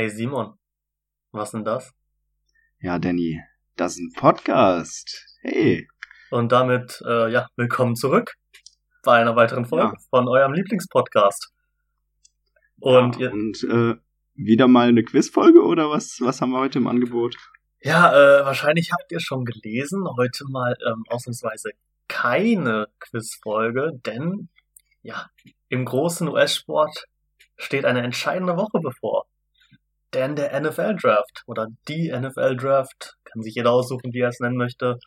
Hey Simon, was denn das? Ja, Danny, das ist ein Podcast. Hey. Und damit, äh, ja, willkommen zurück bei einer weiteren Folge Ja. von eurem Lieblingspodcast. Und ja, ihr, und äh, wieder mal eine Quizfolge oder was? Was haben wir heute im Angebot? ja, äh, wahrscheinlich habt ihr schon gelesen, heute mal ähm, ausnahmsweise keine Quizfolge, denn ja, im großen US-Sport steht eine entscheidende Woche bevor. Denn der NFL-Draft oder die NFL-Draft, kann sich jeder aussuchen, wie er es nennen möchte,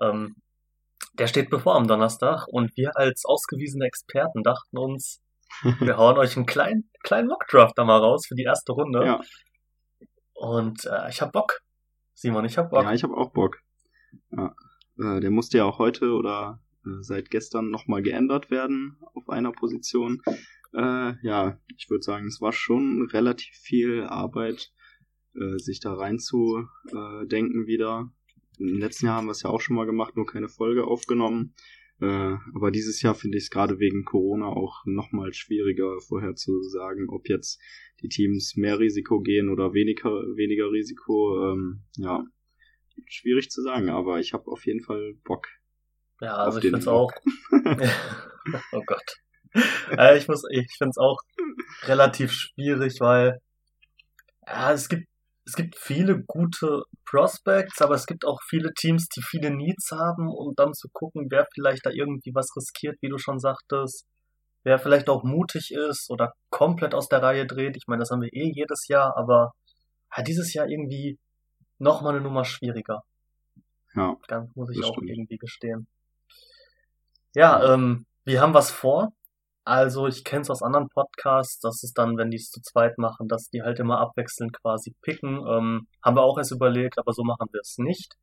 ähm, der steht bevor am Donnerstag und wir als ausgewiesene Experten dachten uns, wir hauen euch einen kleinen, kleinen Mock-Draft da mal raus für die erste Runde. Ja. Und äh, ich hab Bock. Simon, ich hab Bock. Ja, ich habe auch Bock. Ja. Äh, der musste ja auch heute oder seit gestern nochmal geändert werden auf einer Position. Äh, ja, ich würde sagen, es war schon relativ viel Arbeit, äh, sich da reinzudenken wieder. Im letzten Jahr haben wir es ja auch schon mal gemacht, nur keine Folge aufgenommen. Äh, aber dieses Jahr finde ich es gerade wegen Corona auch nochmal schwieriger vorherzusagen, ob jetzt die Teams mehr Risiko gehen oder weniger, weniger Risiko. Ähm, ja, schwierig zu sagen, aber ich habe auf jeden Fall Bock. Ja, also ich den find's auch. oh Gott. Äh, ich muss, ich find's auch relativ schwierig, weil ja, es gibt es gibt viele gute Prospects, aber es gibt auch viele Teams, die viele Needs haben und dann zu gucken, wer vielleicht da irgendwie was riskiert, wie du schon sagtest, wer vielleicht auch mutig ist oder komplett aus der Reihe dreht. Ich meine, das haben wir eh jedes Jahr, aber ja, dieses Jahr irgendwie noch mal eine Nummer schwieriger. Ja, Ganz muss ich auch stimmt. irgendwie gestehen. Ja, ähm, wir haben was vor. Also ich kenne es aus anderen Podcasts, dass es dann, wenn die es zu zweit machen, dass die halt immer abwechselnd quasi picken. Ähm, haben wir auch erst überlegt, aber so machen wir es nicht.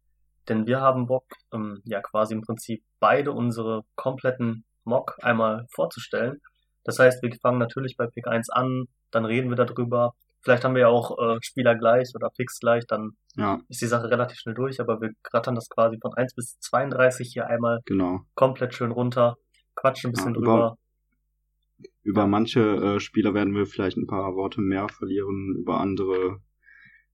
Denn wir haben Bock, ähm, ja quasi im Prinzip beide unsere kompletten Mock einmal vorzustellen. Das heißt, wir fangen natürlich bei Pick 1 an, dann reden wir darüber. Vielleicht haben wir ja auch äh, Spieler gleich oder Picks gleich, dann ja, ist die Sache relativ schnell durch, aber wir rattern das quasi von 1 bis 32 hier einmal genau. komplett schön runter, quatschen ein bisschen Ja, drüber. Über manche äh, Spieler werden wir vielleicht ein paar Worte mehr verlieren, über andere,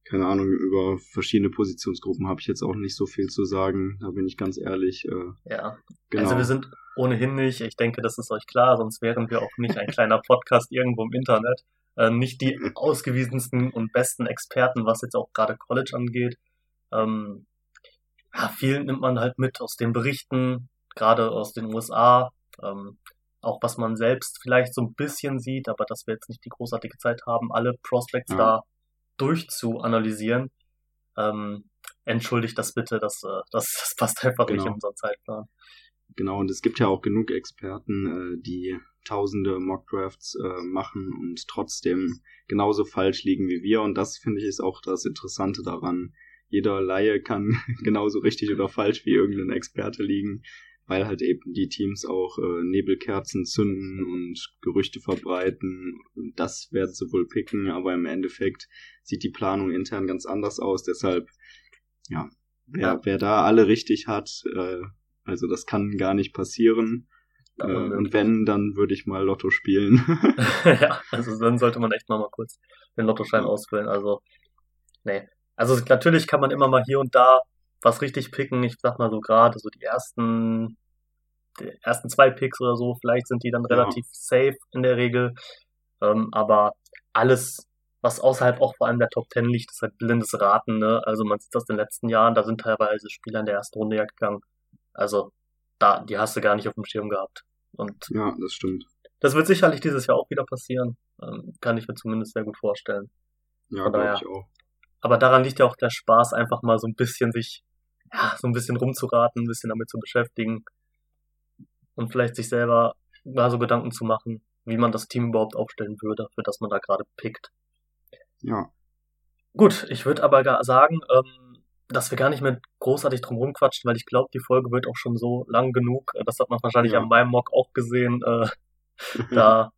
keine Ahnung, über verschiedene Positionsgruppen habe ich jetzt auch nicht so viel zu sagen, da bin ich ganz ehrlich. Äh, Ja, genau. also wir sind ohnehin nicht, ich denke, das ist euch klar, sonst wären wir auch nicht ein kleiner Podcast irgendwo im Internet. Äh, nicht die ausgewiesensten und besten Experten, was jetzt auch gerade College angeht. Ähm, ja, viel nimmt man halt mit aus den Berichten, gerade aus den USA. Ähm, auch was man selbst vielleicht so ein bisschen sieht, aber dass wir jetzt nicht die großartige Zeit haben, alle Prospects Ja. da durchzuanalysieren. Ähm, entschuldigt das bitte, das, äh, das, das passt einfach nicht Genau. in unseren Zeitplan. Genau, und es gibt ja auch genug Experten, äh, die tausende Mockdrafts äh, machen und trotzdem genauso falsch liegen wie wir. Und das finde ich ist auch das Interessante daran. Jeder Laie kann genauso richtig oder falsch wie irgendein Experte liegen, weil halt eben die Teams auch äh, Nebelkerzen zünden und Gerüchte verbreiten. Das werden sie wohl picken, aber im Endeffekt sieht die Planung intern ganz anders aus. Deshalb, ja, wer, wer da alle richtig hat, äh, also das kann gar nicht passieren. Äh, und wenn, dann würde ich mal Lotto spielen. ja, also dann sollte man echt mal, mal kurz den Lottoschein Ja. ausfüllen. Also, nee. Also natürlich kann man immer mal hier und da was richtig picken. Ich sag mal so gerade so die ersten, die ersten zwei Picks oder so, vielleicht sind die dann Ja. relativ safe in der Regel. Ähm, aber alles, was außerhalb auch vor allem der Top Ten liegt, ist halt blindes Raten, ne? Also man sieht das in den letzten Jahren, da sind teilweise Spieler in der ersten Runde ja gegangen. Also, da, die hast du gar nicht auf dem Schirm gehabt. Und ja, das stimmt. das wird sicherlich dieses Jahr auch wieder passieren. Ähm, kann ich mir zumindest sehr gut vorstellen. Ja, glaube ich auch. Aber daran liegt ja auch der Spaß, einfach mal so ein bisschen sich, ja, so ein bisschen rumzuraten, ein bisschen damit zu beschäftigen. Und vielleicht sich selber mal so Gedanken zu machen, wie man das Team überhaupt aufstellen würde, für das man da gerade pickt. Ja, Gut, ich würde aber gar sagen, ähm, dass wir gar nicht mehr großartig drum rumquatschen, weil ich glaube, die Folge wird auch schon so lang genug. Äh, Das hat man wahrscheinlich Ja. an meinem Mock auch gesehen. Äh, da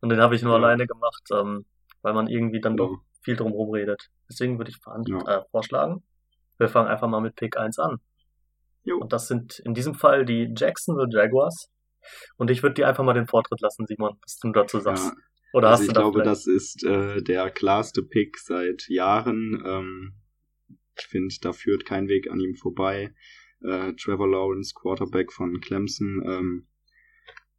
und den habe ich nur Ja. alleine gemacht, ähm, weil man irgendwie dann doch Genau. viel drum redet. Deswegen würde ich Ja. äh, vorschlagen, wir fangen einfach mal mit Pick 1 an. Jo. Und das sind in diesem Fall die Jacksonville Jaguars. Und ich würde dir einfach mal den Vortritt lassen, Simon, was du dazu sagst. Ja, Oder also hast ich du da glaube, das ist äh, der klarste Pick seit Jahren. Ähm, ich finde, da führt kein Weg an ihm vorbei. Äh, Trevor Lawrence, Quarterback von Clemson, ähm,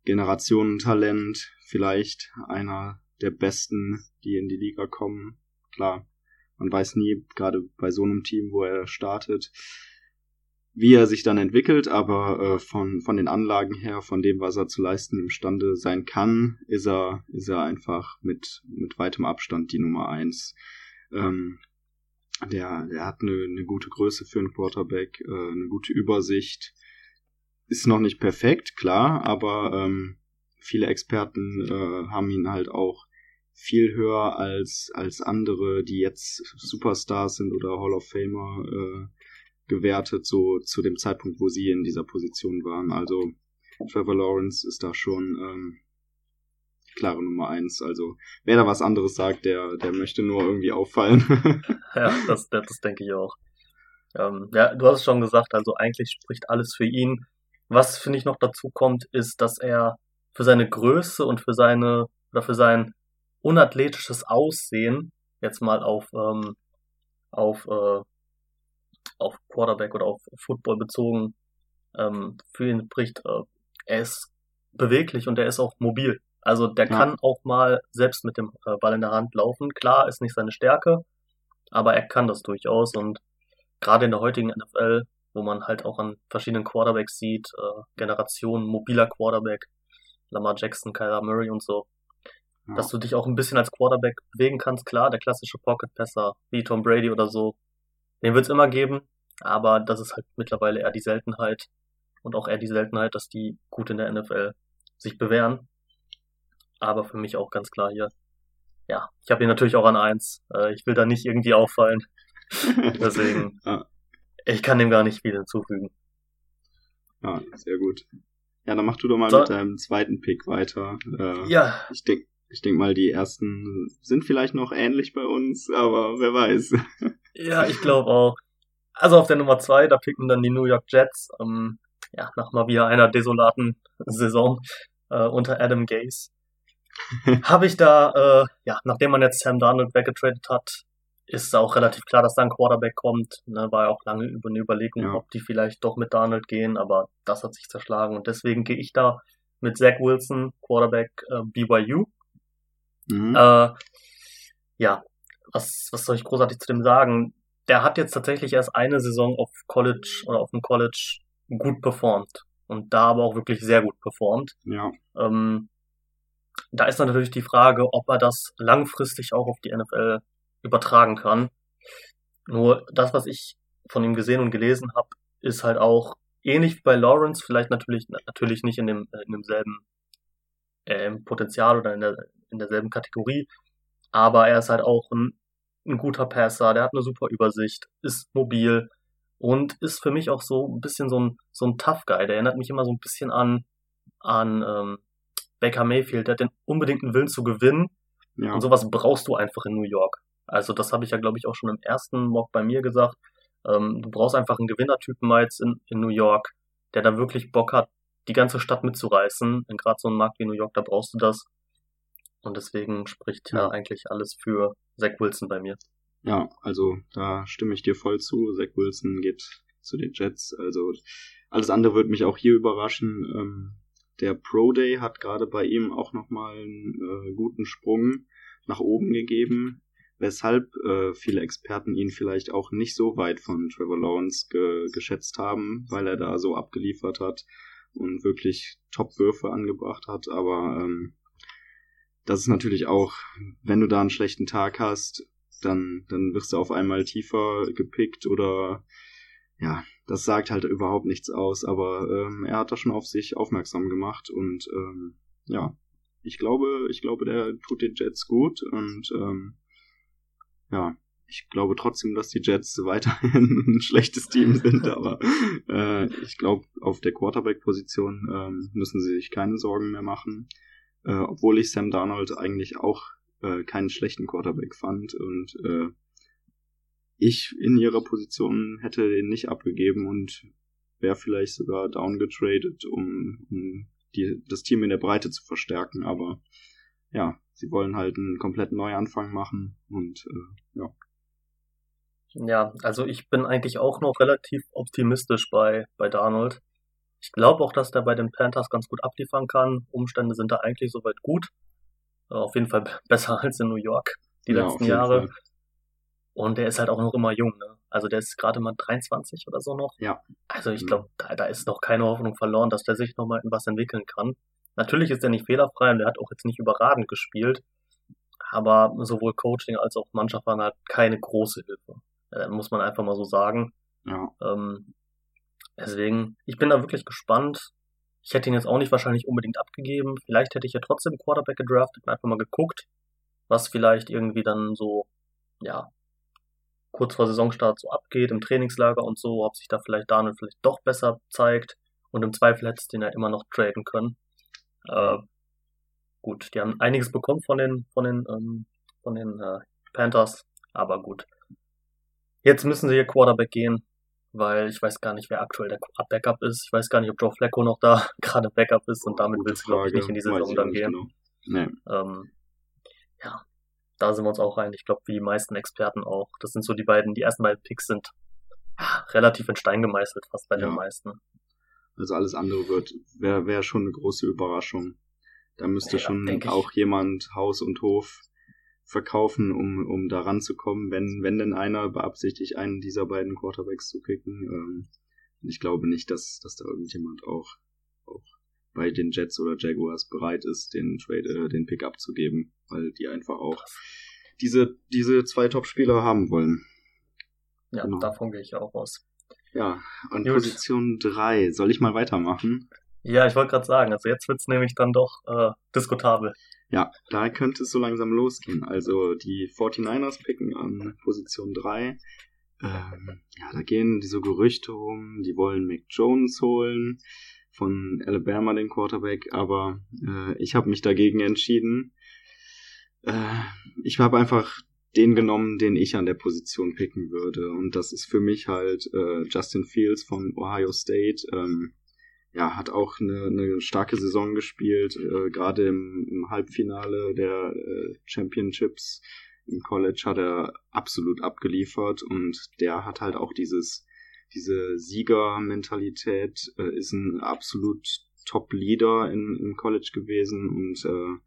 Generationentalent, vielleicht einer der besten, die in die Liga kommen. Klar, man weiß nie, gerade bei so einem Team, wo er startet, wie er sich dann entwickelt, aber äh, von, von den Anlagen her, von dem, was er zu leisten imstande sein kann, ist er, ist er einfach mit, mit weitem Abstand die Nummer eins. Ähm, der, der hat eine, eine gute Größe für einen Quarterback, äh, eine gute Übersicht. Ist noch nicht perfekt, klar, aber ähm, viele Experten äh, haben ihn halt auch viel höher als, als andere, die jetzt Superstars sind oder Hall of Famer äh, gewertet, so zu dem Zeitpunkt, wo sie in dieser Position waren. Also Trevor Lawrence ist da schon ähm, klare Nummer eins. Also wer da was anderes sagt, der, der möchte nur irgendwie auffallen. Ja, das, das, das denke ich auch. Ähm, ja, du hast es schon gesagt, also eigentlich spricht alles für ihn. Was finde ich noch dazu kommt, ist, dass er für seine Größe und für seine oder für sein unathletisches Aussehen jetzt mal auf ähm, auf äh, auf Quarterback oder auf Football bezogen ähm, für ihn spricht. Äh, er ist beweglich und er ist auch mobil. Also der Ja. kann auch mal selbst mit dem äh, Ball in der Hand laufen. Klar, ist nicht seine Stärke, aber er kann das durchaus und gerade in der heutigen NFL, wo man halt auch an verschiedenen Quarterbacks sieht, äh, Generationen mobiler Quarterback, Lamar Jackson, Kyler Murray und so, Ja. dass du dich auch ein bisschen als Quarterback bewegen kannst. Klar, der klassische Pocket-Passer wie Tom Brady oder so, den wird's immer geben, aber das ist halt mittlerweile eher die Seltenheit und auch eher die Seltenheit, dass die gut in der NFL sich bewähren. Aber für mich auch ganz klar hier. Ja, ich habe ihn natürlich auch an eins. Äh, ich will da nicht irgendwie auffallen. Deswegen, Ja. ich kann dem gar nicht viel hinzufügen. ja, sehr gut. Ja, dann mach du doch mal So. mit deinem zweiten Pick weiter. Äh, Ja, Ich denke ich denk mal, die ersten sind vielleicht noch ähnlich bei uns, aber wer weiß. ja, ich glaube auch. Also auf der Nummer zwei, da picken dann die New York Jets. Ähm, ja, nach mal wieder einer desolaten Saison äh, unter Adam Gase. Habe ich da, äh, ja, nachdem man jetzt Sam Darnold weggetradet hat, ist auch relativ klar, dass da ein Quarterback kommt. Ne, war ja auch lange über eine Überlegung, Ja. ob die vielleicht doch mit Darnold gehen, aber das hat sich zerschlagen und deswegen gehe ich da mit Zach Wilson, Quarterback äh, BYU. Mhm. Äh, ja, was, was soll ich großartig zu dem sagen? Der hat jetzt tatsächlich erst eine Saison auf College oder auf dem College gut performt. Und da aber auch wirklich sehr gut performt. ja, Ähm, da ist dann natürlich die Frage, ob er das langfristig auch auf die NFL übertragen kann. Nur das, was ich von ihm gesehen und gelesen habe, ist halt auch ähnlich wie bei Lawrence, vielleicht natürlich natürlich nicht in dem in demselben äh, Potenzial oder in der in derselben Kategorie, aber er ist halt auch ein, ein guter Passer, der hat eine super Übersicht, ist mobil und ist für mich auch so ein bisschen so ein so ein Tough Guy. Der erinnert mich immer so ein bisschen an an ähm, Baker Mayfield, der hat den unbedingten Willen zu gewinnen ja. und sowas brauchst du einfach in New York. Also das habe ich ja, glaube ich, auch schon im ersten Mock bei mir gesagt. Ähm, du brauchst einfach einen Gewinnertypen mal jetzt in, in New York, der da wirklich Bock hat, die ganze Stadt mitzureißen. In gerade so einem Markt wie New York, da brauchst du das. Und deswegen spricht ja Ja. eigentlich alles für Zach Wilson bei mir. Ja, also da stimme ich dir voll zu. Zach Wilson geht zu den Jets. Also alles andere wird mich auch hier überraschen. Ähm, der Pro Day hat gerade bei ihm auch nochmal einen äh, guten Sprung nach oben gegeben, weshalb äh, viele Experten ihn vielleicht auch nicht so weit von Trevor Lawrence ge geschätzt haben, weil er da so abgeliefert hat und wirklich Top-Würfe angebracht hat. Aber ähm, das ist natürlich auch, wenn du da einen schlechten Tag hast, dann, dann wirst du auf einmal tiefer gepickt oder ja, das sagt halt überhaupt nichts aus, aber ähm, er hat da schon auf sich aufmerksam gemacht und ähm, ja, ich glaube, ich glaube, der tut den Jets gut und ähm, ja, ich glaube trotzdem, dass die Jets weiterhin ein schlechtes Team sind, aber äh, ich glaube, auf der Quarterback-Position ähm, müssen sie sich keine Sorgen mehr machen, äh, obwohl ich Sam Darnold eigentlich auch äh, keinen schlechten Quarterback fand und äh, ich in ihrer Position hätte den nicht abgegeben und wäre vielleicht sogar downgetradet, um, um die, das Team in der Breite zu verstärken, aber ja, sie wollen halt einen kompletten Neuanfang machen und äh, ja. Ja, also ich bin eigentlich auch noch relativ optimistisch bei, bei Darnold. Ich glaube auch, dass der bei den Panthers ganz gut abliefern kann. Umstände sind da eigentlich soweit gut. Äh, auf jeden Fall besser als in New York die ja, letzten Jahre. Fall. Und der ist halt auch noch immer jung, ne? Also der ist gerade mal 23 oder so noch. Ja. Also ich glaube, da, da ist noch keine Hoffnung verloren, dass der sich nochmal in was entwickeln kann. Natürlich ist er nicht fehlerfrei und der hat auch jetzt nicht überragend gespielt. Aber sowohl Coaching als auch Mannschaft waren halt keine große Hilfe. Äh, muss man einfach mal so sagen. Ja. Ähm, deswegen, ich bin da wirklich gespannt. Ich hätte ihn jetzt auch nicht wahrscheinlich unbedingt abgegeben. Vielleicht hätte ich ja trotzdem Quarterback gedraftet und einfach mal geguckt, was vielleicht irgendwie dann so, ja, kurz vor Saisonstart so abgeht im Trainingslager und so, ob sich da vielleicht Daniel vielleicht doch besser zeigt. Und im Zweifel hättest du ihn ja immer noch traden können. Äh, gut, die haben einiges bekommen von den, von den, ähm, von den äh, Panthers, aber gut. Jetzt müssen sie hier Quarterback gehen, weil ich weiß gar nicht, wer aktuell der Backup ist. Ich weiß gar nicht, ob Joe Flacco noch da gerade Backup ist und damit willst du, glaube ich, nicht in die Saison dann gehen. Genau. Nee. Ähm, ja, da sind wir uns auch rein. Ich glaube, wie die meisten Experten auch. Das sind so die beiden, die ersten beiden Picks sind relativ in Stein gemeißelt, fast bei ja. den meisten. Also alles andere wird, wäre wär schon eine große Überraschung. Da müsste ja, schon auch jemand Haus und Hof verkaufen, um, um da ranzukommen, wenn, wenn denn einer beabsichtigt, einen dieser beiden Quarterbacks zu picken. Ähm, ich glaube nicht, dass, dass da irgendjemand auch, auch bei den Jets oder Jaguars bereit ist, den Trade, äh, den Pick abzugeben, weil die einfach auch diese, diese zwei Top-Spieler haben wollen. Ja, genau. davon gehe ich auch aus. Ja, und Gut. Position 3. Soll ich mal weitermachen? Ja, ich wollte gerade sagen, also jetzt wird's nämlich dann doch äh, diskutabel. Ja, da könnte es so langsam losgehen. Also die 49ers picken an Position 3. Ähm, ja, da gehen diese Gerüchte um, die wollen Mick Jones holen von Alabama, den Quarterback, aber äh, ich habe mich dagegen entschieden. Äh, ich habe einfach den genommen, den ich an der Position picken würde. Und das ist für mich halt äh, Justin Fields von Ohio State. Ähm, ja, hat auch eine, eine starke Saison gespielt, äh, gerade im, im Halbfinale der äh, Championships im College hat er absolut abgeliefert und der hat halt auch dieses diese Siegermentalität, äh, ist ein absolut Top-Leader im College gewesen und äh,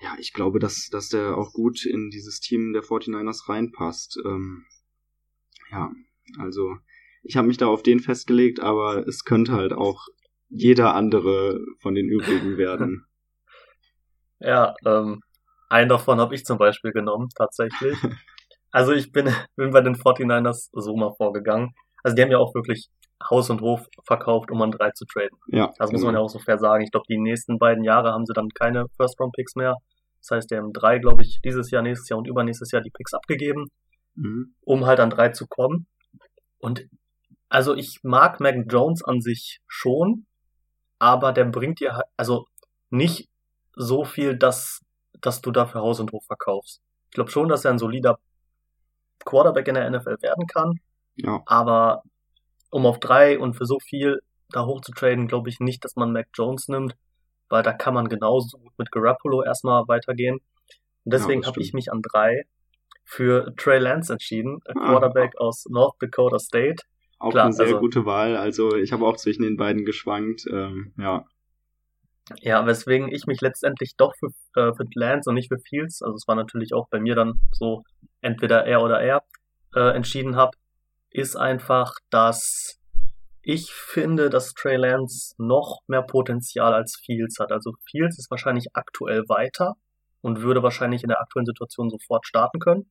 ja, ich glaube, dass, dass der auch gut in dieses Team der 49ers reinpasst. Ähm, ja, also ich habe mich da auf den festgelegt, aber es könnte halt auch jeder andere von den übrigen werden. Ja, ähm, einen davon habe ich zum Beispiel genommen, tatsächlich. Also ich bin, bin bei den 49ers so mal vorgegangen. Also die haben ja auch wirklich Haus und Hof verkauft, um an drei zu traden. Ja. Das muss man ja auch so fair sagen. Ich glaube, die nächsten beiden Jahre haben sie dann keine First-Round-Picks mehr. Das heißt, die haben drei, glaube ich, dieses Jahr, nächstes Jahr und übernächstes Jahr die Picks abgegeben, mhm. um halt an drei zu kommen. Und also ich mag Mac Jones an sich schon, aber der bringt dir halt, also nicht so viel, dass, dass du dafür Haus und Hof verkaufst. Ich glaube schon, dass er ein solider Quarterback in der NFL werden kann. Ja. Aber um auf drei und für so viel da hoch zu traden, glaube ich nicht, dass man Mac Jones nimmt, weil da kann man genauso gut mit Garoppolo erstmal weitergehen. Und deswegen ja, habe ich mich an drei für Trey Lance entschieden, ah, Quarterback ah. aus North Dakota State. Auch Klar, eine sehr also, gute Wahl. Also ich habe auch zwischen den beiden geschwankt. Ähm, ja. Ja, weswegen ich mich letztendlich doch für, äh, für Lance und nicht für Fields, also es war natürlich auch bei mir dann so entweder er oder er, äh, entschieden habe, ist einfach, dass ich finde, dass Trey Lance noch mehr Potenzial als Fields hat. Also Fields ist wahrscheinlich aktuell weiter und würde wahrscheinlich in der aktuellen Situation sofort starten können.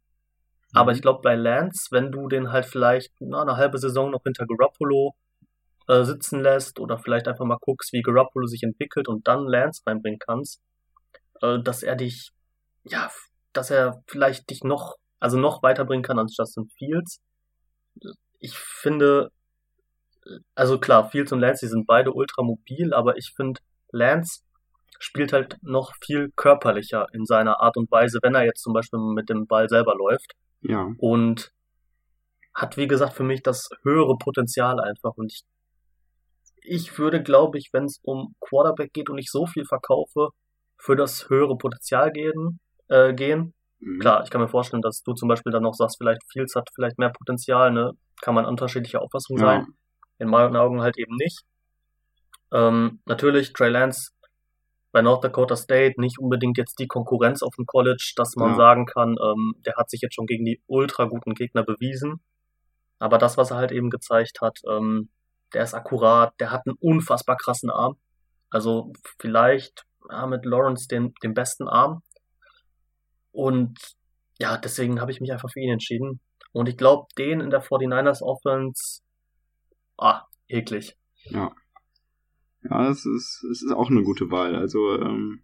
Aber ich mhm. glaube, bei Lance, wenn du den halt vielleicht na, eine halbe Saison noch hinter Garoppolo äh, sitzen lässt oder vielleicht einfach mal guckst, wie Garoppolo sich entwickelt und dann Lance reinbringen kannst, äh, dass er dich, ja, dass er vielleicht dich noch, also noch weiterbringen kann als Justin Fields. Ich finde, also klar, Fields und Lance, die sind beide ultra mobil, aber ich finde, Lance spielt halt noch viel körperlicher in seiner Art und Weise, wenn er jetzt zum Beispiel mit dem Ball selber läuft. Ja. Und hat, wie gesagt, für mich das höhere Potenzial einfach. Und ich, ich würde, glaube ich, wenn es um Quarterback geht und ich so viel verkaufe, für das höhere Potenzial gehen. Äh, gehen. Mhm. Klar, ich kann mir vorstellen, dass du zum Beispiel dann noch sagst, vielleicht Fields hat vielleicht mehr Potenzial, ne? Kann man unterschiedlicher Auffassung ja. sein. In meinen Augen halt eben nicht. Ähm, natürlich, Trey Lance bei North Dakota State nicht unbedingt jetzt die Konkurrenz auf dem College, dass man ja. sagen kann, ähm, der hat sich jetzt schon gegen die ultra guten Gegner bewiesen. Aber das, was er halt eben gezeigt hat, ähm, der ist akkurat, der hat einen unfassbar krassen Arm. Also vielleicht ja, mit Lawrence den, den besten Arm. Und ja, deswegen habe ich mich einfach für ihn entschieden. Und ich glaube, den in der 49ers Offense, ah, eklig. Ja. Ja, es ist, es ist auch eine gute Wahl. Also, ähm,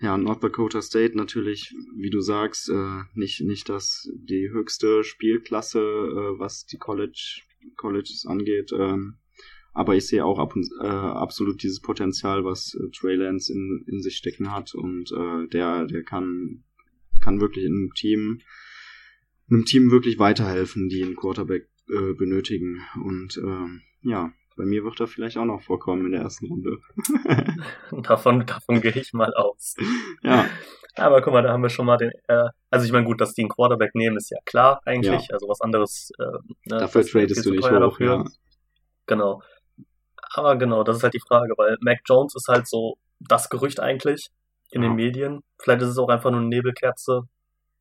ja, North Dakota State natürlich, wie du sagst, äh, nicht, nicht das, die höchste Spielklasse, äh, was die College, Colleges angeht. Ähm, aber ich sehe auch ab und, äh, absolut dieses Potenzial, was äh, Trey Lance in, in sich stecken hat. Und äh, der, der kann, kann wirklich in einem Team, einem Team wirklich weiterhelfen, die einen Quarterback äh, benötigen. Und äh, ja, bei mir wird er vielleicht auch noch vorkommen in der ersten Runde. davon, davon gehe ich mal aus. Ja. Aber guck mal, da haben wir schon mal den. Äh, also ich meine, gut, dass die einen Quarterback nehmen, ist ja klar eigentlich. Ja. Also was anderes. Äh, ne, Dafür tradest du nicht hoch, dafür. ja. Genau. Aber genau, das ist halt die Frage, weil Mac Jones ist halt so das Gerücht eigentlich in den Medien. Vielleicht ist es auch einfach nur eine Nebelkerze,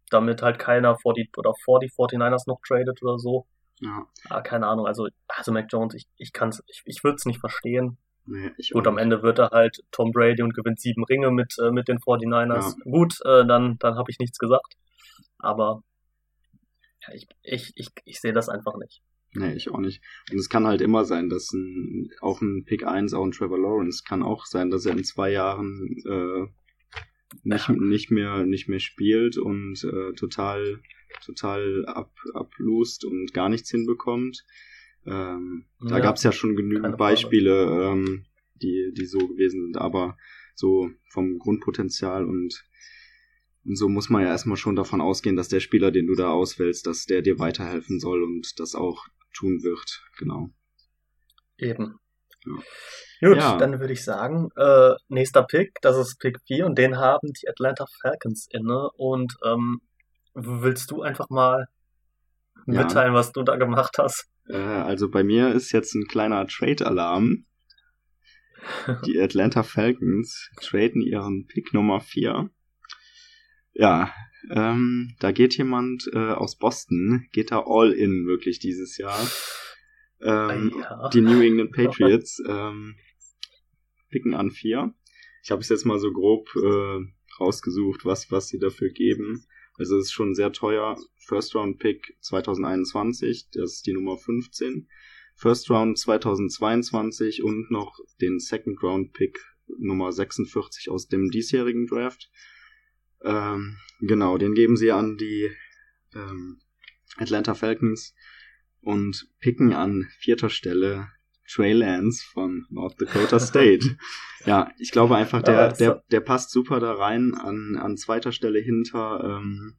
damit halt keiner vor die oder vor die 49ers noch tradet oder so. Ja. Ah, keine Ahnung, also, also Mac Jones, ich, ich kann's, ich, ich würde es nicht verstehen. Nee, ich Gut, am Ende wird er halt Tom Brady und gewinnt sieben Ringe mit, äh, mit den 49ers. Ja. Gut, äh, dann, dann habe ich nichts gesagt. Aber ja, ich, ich, ich, ich sehe das einfach nicht. Nee, ich auch nicht. Und es kann halt immer sein, dass ein, auch ein Pick 1, auch ein Trevor Lawrence, kann auch sein, dass er in zwei Jahren äh, nicht, nicht, mehr, nicht mehr spielt und äh, total total ab, ablust und gar nichts hinbekommt. Ähm, ja, da gab es ja schon genügend Beispiele, ähm, die, die so gewesen sind, aber so vom Grundpotenzial und, und so muss man ja erstmal schon davon ausgehen, dass der Spieler, den du da auswählst, dass der dir weiterhelfen soll und das auch tun wird, genau. Eben. Ja. Gut, ja. dann würde ich sagen, äh, nächster Pick, das ist Pick 4 und den haben die Atlanta Falcons inne und ähm, Willst du einfach mal mitteilen, ja. was du da gemacht hast? Äh, also bei mir ist jetzt ein kleiner Trade-Alarm. Die Atlanta Falcons traden ihren Pick Nummer 4. Ja, ähm, da geht jemand äh, aus Boston, geht da all in wirklich dieses Jahr. Ähm, ja. Die New England Patriots ähm, picken an 4. Ich habe es jetzt mal so grob äh, rausgesucht, was, was sie dafür geben. Also es ist schon sehr teuer. First Round Pick 2021, das ist die Nummer 15. First Round 2022 und noch den Second Round Pick Nummer 46 aus dem diesjährigen Draft. Ähm, genau, den geben sie an die ähm, Atlanta Falcons und picken an vierter Stelle Trey Lance von North Dakota State. ja, ich glaube einfach, der, der, der passt super da rein an, an zweiter Stelle hinter, ähm,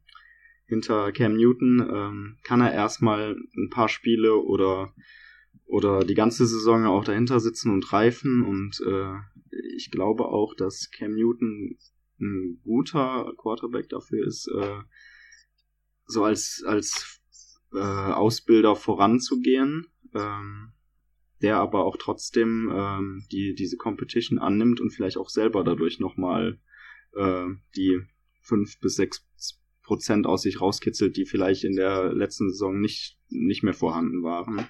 hinter Cam Newton. Ähm, kann er erstmal ein paar Spiele oder, oder die ganze Saison auch dahinter sitzen und reifen und äh, ich glaube auch, dass Cam Newton ein guter Quarterback dafür ist, äh, so als, als äh, Ausbilder voranzugehen. Ähm, der aber auch trotzdem ähm, die diese Competition annimmt und vielleicht auch selber dadurch nochmal äh, die fünf bis sechs Prozent aus sich rauskitzelt, die vielleicht in der letzten Saison nicht, nicht mehr vorhanden waren.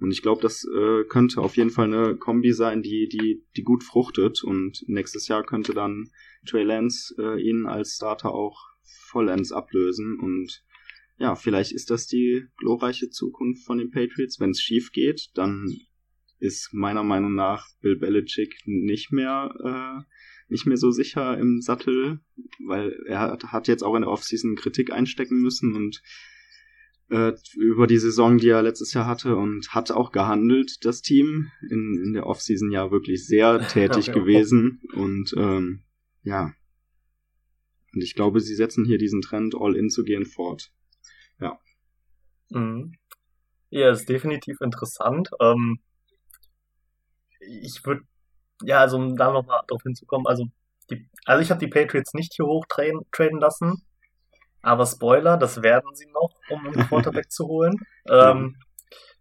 Und ich glaube, das äh, könnte auf jeden Fall eine Kombi sein, die, die, die gut fruchtet. Und nächstes Jahr könnte dann Trey Lance äh, ihn als Starter auch vollends ablösen. Und ja, vielleicht ist das die glorreiche Zukunft von den Patriots. Wenn es schief geht, dann ist meiner Meinung nach Bill Belichick nicht mehr äh, nicht mehr so sicher im Sattel, weil er hat, hat jetzt auch in der Offseason Kritik einstecken müssen und äh, über die Saison, die er letztes Jahr hatte und hat auch gehandelt, das Team in, in der Offseason ja wirklich sehr tätig gewesen und ähm, ja. Und ich glaube, sie setzen hier diesen Trend, all in zu gehen, fort. Ja. Mhm. Ja, ist definitiv interessant. Ähm, ich würde, ja, also um da nochmal drauf hinzukommen, also Die, also ich habe die Patriots nicht hier hoch traden, traden lassen. Aber Spoiler, das werden sie noch, um einen Quarterback zu holen. Ähm,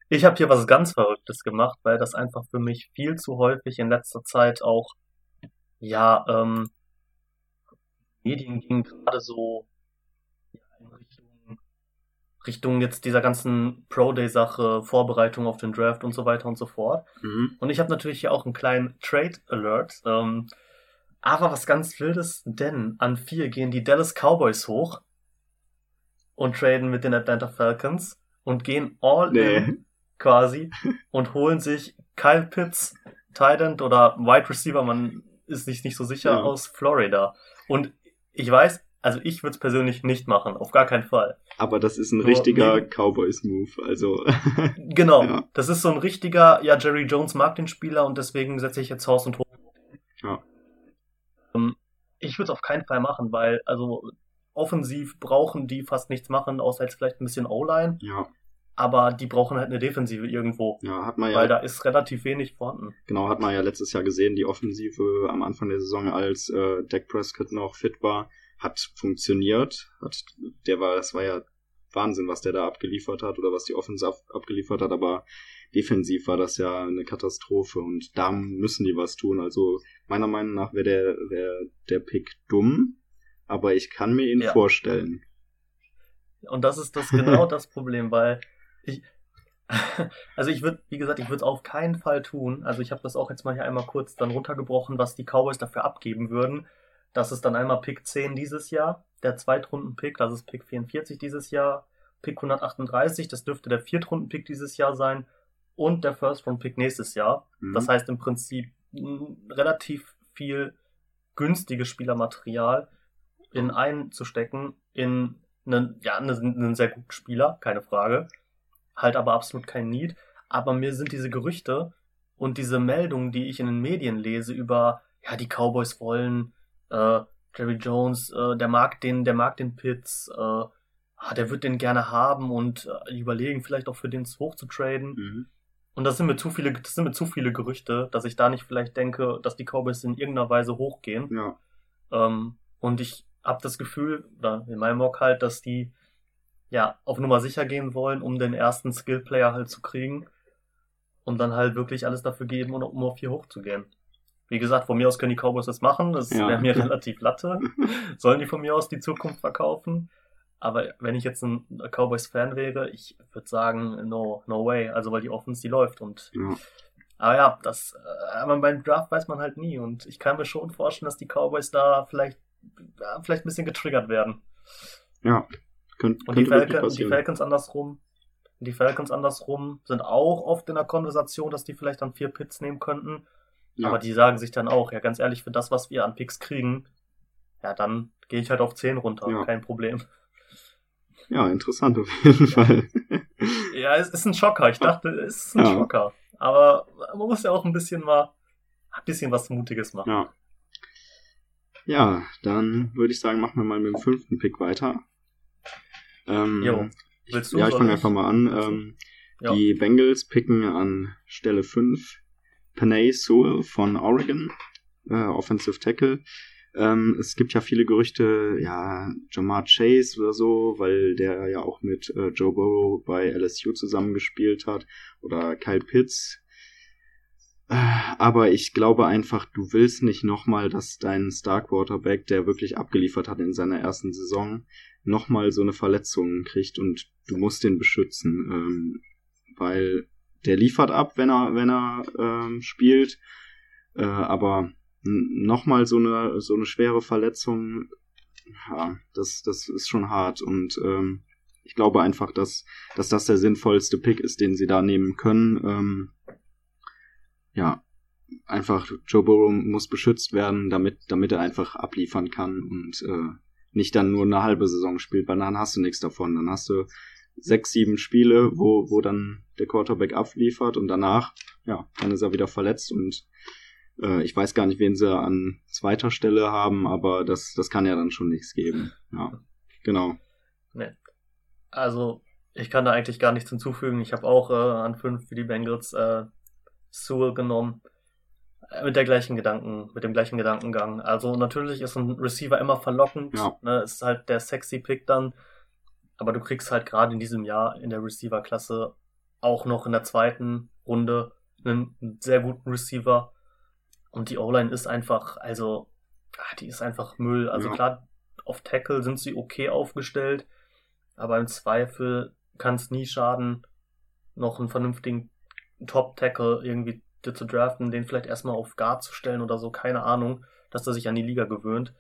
ich habe hier was ganz Verrücktes gemacht, weil das einfach für mich viel zu häufig in letzter Zeit auch, ja, ähm, Medien ging gerade so ja, in Richtung, Richtung jetzt dieser ganzen Pro-Day-Sache, Vorbereitung auf den Draft und so weiter und so fort. Mhm. Und ich habe natürlich hier auch einen kleinen Trade-Alert. Ähm, aber was ganz Wildes, denn an vier gehen die Dallas Cowboys hoch und traden mit den Atlanta Falcons und gehen all Nee. in quasi und holen sich Kyle Pitts, Tight End oder Wide Receiver, man ist sich nicht so sicher, Ja. aus Florida. Und ich weiß, also ich würde es persönlich nicht machen, auf gar keinen Fall. Aber das ist ein So, richtiger. Cowboys-Move. Also, Genau, Ja. das ist so ein richtiger, ja, Jerry Jones mag den Spieler und deswegen setze ich jetzt Haus und Hof. Ja. Ähm, Ich würde es auf keinen Fall machen, weil, also, offensiv brauchen die fast nichts machen, außer jetzt vielleicht ein bisschen O-Line, ja, aber die brauchen halt eine Defensive irgendwo, ja, hat man weil ja, da ist relativ wenig vorhanden. genau, hat man ja letztes Jahr gesehen, die Offensive am Anfang der Saison, als äh, Dak Prescott noch fit war, hat funktioniert. Hat, der war, das war ja Wahnsinn, was der da abgeliefert hat oder was die Offensive ab, abgeliefert hat, aber defensiv war das ja eine Katastrophe und da müssen die was tun. Also meiner Meinung nach wäre der, wär der Pick dumm, aber ich kann mir ihn Ja. vorstellen. Und das ist das genau das Problem, weil ich, also ich würde, wie gesagt, ich würde es auf keinen Fall tun. Also ich habe das auch jetzt mal hier einmal kurz dann runtergebrochen, was die Cowboys dafür abgeben würden. Das ist dann einmal Pick 10 dieses Jahr, der Zweitrunden-Pick, das ist Pick 44 dieses Jahr, Pick 138, das dürfte der Viertrunden-Pick dieses Jahr sein und der First-Round-Pick nächstes Jahr. Mhm. Das heißt im Prinzip relativ viel günstiges Spielermaterial in einen zu stecken, in einen, ja, einen, einen sehr guten Spieler, keine Frage. Halt aber absolut kein Need. Aber mir sind diese Gerüchte und diese Meldungen, die ich in den Medien lese über, ja, die Cowboys wollen, äh, Jerry Jones, äh, der mag den, der mag den Pitts, äh, ah, der wird den gerne haben und äh, überlegen vielleicht auch für den hoch zu traden. Mhm. Und das sind mir zu viele, das sind mir zu viele Gerüchte, dass ich da nicht vielleicht denke, dass die Cowboys in irgendeiner Weise hochgehen. Ja, Ähm, und ich habe das Gefühl, oder in meinem Mock halt, dass die ja auf Nummer sicher gehen wollen, um den ersten Skill-Player halt zu kriegen und dann halt wirklich alles dafür geben, um, auf hier hochzugehen. Wie gesagt, von mir aus können die Cowboys das machen, das Ja. wäre mir relativ latte. Sollen die von mir aus die Zukunft verkaufen? Aber wenn ich jetzt ein Cowboys-Fan wäre, ich würde sagen, no, no way. Also weil die Offense, die läuft und ja. aber ja, das, äh, aber beim Draft weiß man halt nie und ich kann mir schon vorstellen, dass die Cowboys da vielleicht, ja, vielleicht ein bisschen getriggert werden. ja. Könnt, Und die, Falcon, die. Falcons andersrum, die Falcons andersrum sind auch oft in der Konversation, dass die vielleicht dann vier Pits nehmen könnten. Ja. Aber die sagen sich dann auch, ja ganz ehrlich, für das, was wir an Picks kriegen, ja dann gehe ich halt auf 10 runter, Ja. kein Problem. Ja, interessant auf jeden Fall. Ja, es ist ein Schocker. Ich dachte, es ist ein Ja. Schocker. Aber man muss ja auch ein bisschen mal, ein bisschen was Mutiges machen. ja. Ja, dann würde ich sagen, machen wir mal mit dem fünften Pick weiter. Ähm, Jo. Willst du? ja, ich fange einfach mal an. Ähm, Ja. Die Bengals picken an Stelle 5 Panay Sewell von Oregon, äh, Offensive Tackle. Ähm, es gibt ja viele Gerüchte, ja, Jamar Chase oder so, weil der ja auch mit äh, Joe Burrow bei LSU zusammengespielt hat. Oder Kyle Pitts. Aber ich glaube einfach, du willst nicht nochmal, dass dein Star Quarterback, der wirklich abgeliefert hat in seiner ersten Saison, nochmal so eine Verletzung kriegt und du musst den beschützen. Ähm, weil der liefert ab, wenn er, wenn er ähm, spielt. Äh, aber nochmal so eine, so eine schwere Verletzung, ja, das, das ist schon hart. Und ähm, ich glaube einfach, dass, dass das der sinnvollste Pick ist, den sie da nehmen können. Ähm, ja, einfach Joe Burrow muss beschützt werden, damit, damit er einfach abliefern kann und äh, nicht dann nur eine halbe Saison spielt, weil dann hast du nichts davon. Dann hast du sechs, sieben Spiele, wo, wo dann der Quarterback abliefert und danach, ja, dann ist er wieder verletzt und äh, ich weiß gar nicht, wen sie an zweiter Stelle haben, aber das, das kann ja dann schon nichts geben. Ja, genau. Nee. Also, ich kann da eigentlich gar nichts hinzufügen. Ich habe auch äh, an fünf für die Bengals äh, Sewell genommen. Mit der gleichen Gedanken, mit dem gleichen Gedankengang. Also natürlich ist ein Receiver immer verlockend. Ja. Ne, ist halt der sexy Pick dann. Aber du kriegst halt gerade in diesem Jahr in der Receiver-Klasse auch noch in der zweiten Runde einen sehr guten Receiver. Und die O-Line ist einfach, also, ah, die ist einfach Müll. Also Ja. klar, auf Tackle sind sie okay aufgestellt, aber im Zweifel kann es nie schaden, noch einen vernünftigen Top-Tackle irgendwie zu draften, den vielleicht erstmal auf Guard zu stellen oder so, keine Ahnung, dass er sich an die Liga gewöhnt.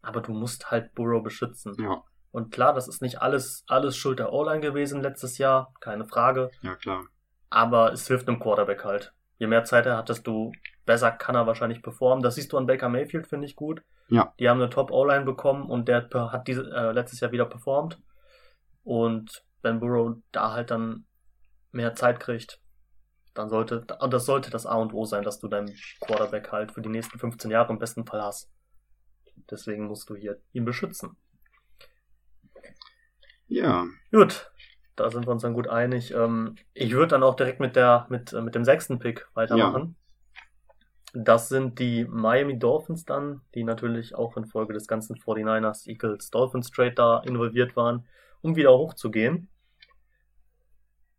Aber du musst halt Burrow beschützen. Ja, Und klar, das ist nicht alles, alles Schuld der O-Line gewesen letztes Jahr, keine Frage. ja klar. Aber es hilft einem Quarterback halt. Je mehr Zeit er hat, desto besser kann er wahrscheinlich performen. Das siehst du an Baker Mayfield, finde ich gut. Ja. Die haben eine Top-O-Line bekommen und der hat diese, äh, letztes Jahr wieder performt. Und wenn Burrow da halt dann mehr Zeit kriegt, dann sollte, und das sollte das A und O sein, dass du deinen Quarterback halt für die nächsten 15 Jahre im besten Fall hast. Deswegen musst du hier ihn beschützen. Ja, Gut, da sind wir uns dann gut einig. Ähm, ich würde dann auch direkt mit der mit, äh, mit dem sechsten Pick weitermachen. Das sind die Miami Dolphins dann, die natürlich auch infolge des ganzen 49ers Eagles Dolphins Trade da involviert waren, um wieder hochzugehen.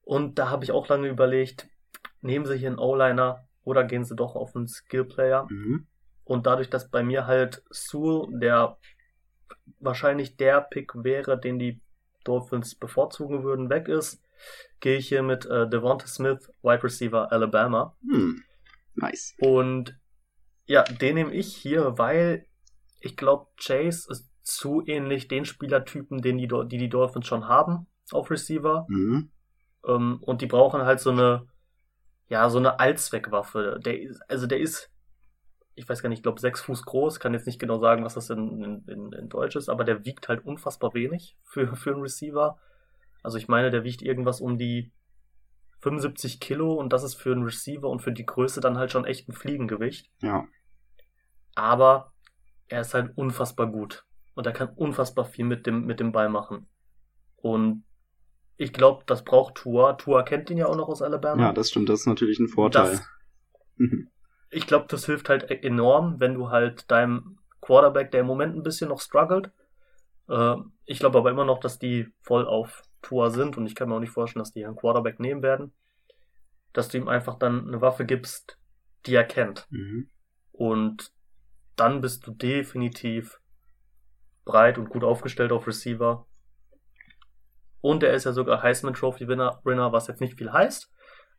Und da habe ich auch lange überlegt, nehmen sie hier einen O-Liner oder gehen sie doch auf einen Skill Player? mhm. Und dadurch, dass bei mir halt Sewell der wahrscheinlich der Pick wäre, den die Dolphins bevorzugen würden, weg ist, gehe ich hier mit äh, Devonta Smith, Wide Receiver Alabama. Hm. Nice. Und ja, den nehme ich hier, weil ich glaube, Chase ist zu ähnlich den Spielertypen, den die, die die Dolphins schon haben auf Receiver. Mhm. Ähm, und die brauchen halt so eine, ja, so eine Allzweckwaffe. Der ist, also der ist, ich weiß gar nicht, ich glaube sechs Fuß groß, kann jetzt nicht genau sagen, was das in, in, in Deutsch ist, aber der wiegt halt unfassbar wenig für, für einen Receiver. Also ich meine, der wiegt irgendwas um die 75 Kilo und das ist für einen Receiver und für die Größe dann halt schon echt ein Fliegengewicht. Ja. Aber er ist halt unfassbar gut. Und er kann unfassbar viel mit dem, mit dem Ball machen. Und ich glaube, das braucht Tua. Tua kennt ihn ja auch noch aus Alabama. Ja, das stimmt, das ist natürlich ein Vorteil. Das- Mhm. ich glaube, das hilft halt e- enorm, wenn du halt deinem Quarterback, der im Moment ein bisschen noch struggelt, äh, ich glaube aber immer noch, dass die voll auf Tour sind und ich kann mir auch nicht vorstellen, dass die einen Quarterback nehmen werden, dass du ihm einfach dann eine Waffe gibst, die er kennt. Mhm. Und dann bist du definitiv breit und gut aufgestellt auf Receiver. Und er ist ja sogar Heisman Trophy Winner, was jetzt nicht viel heißt.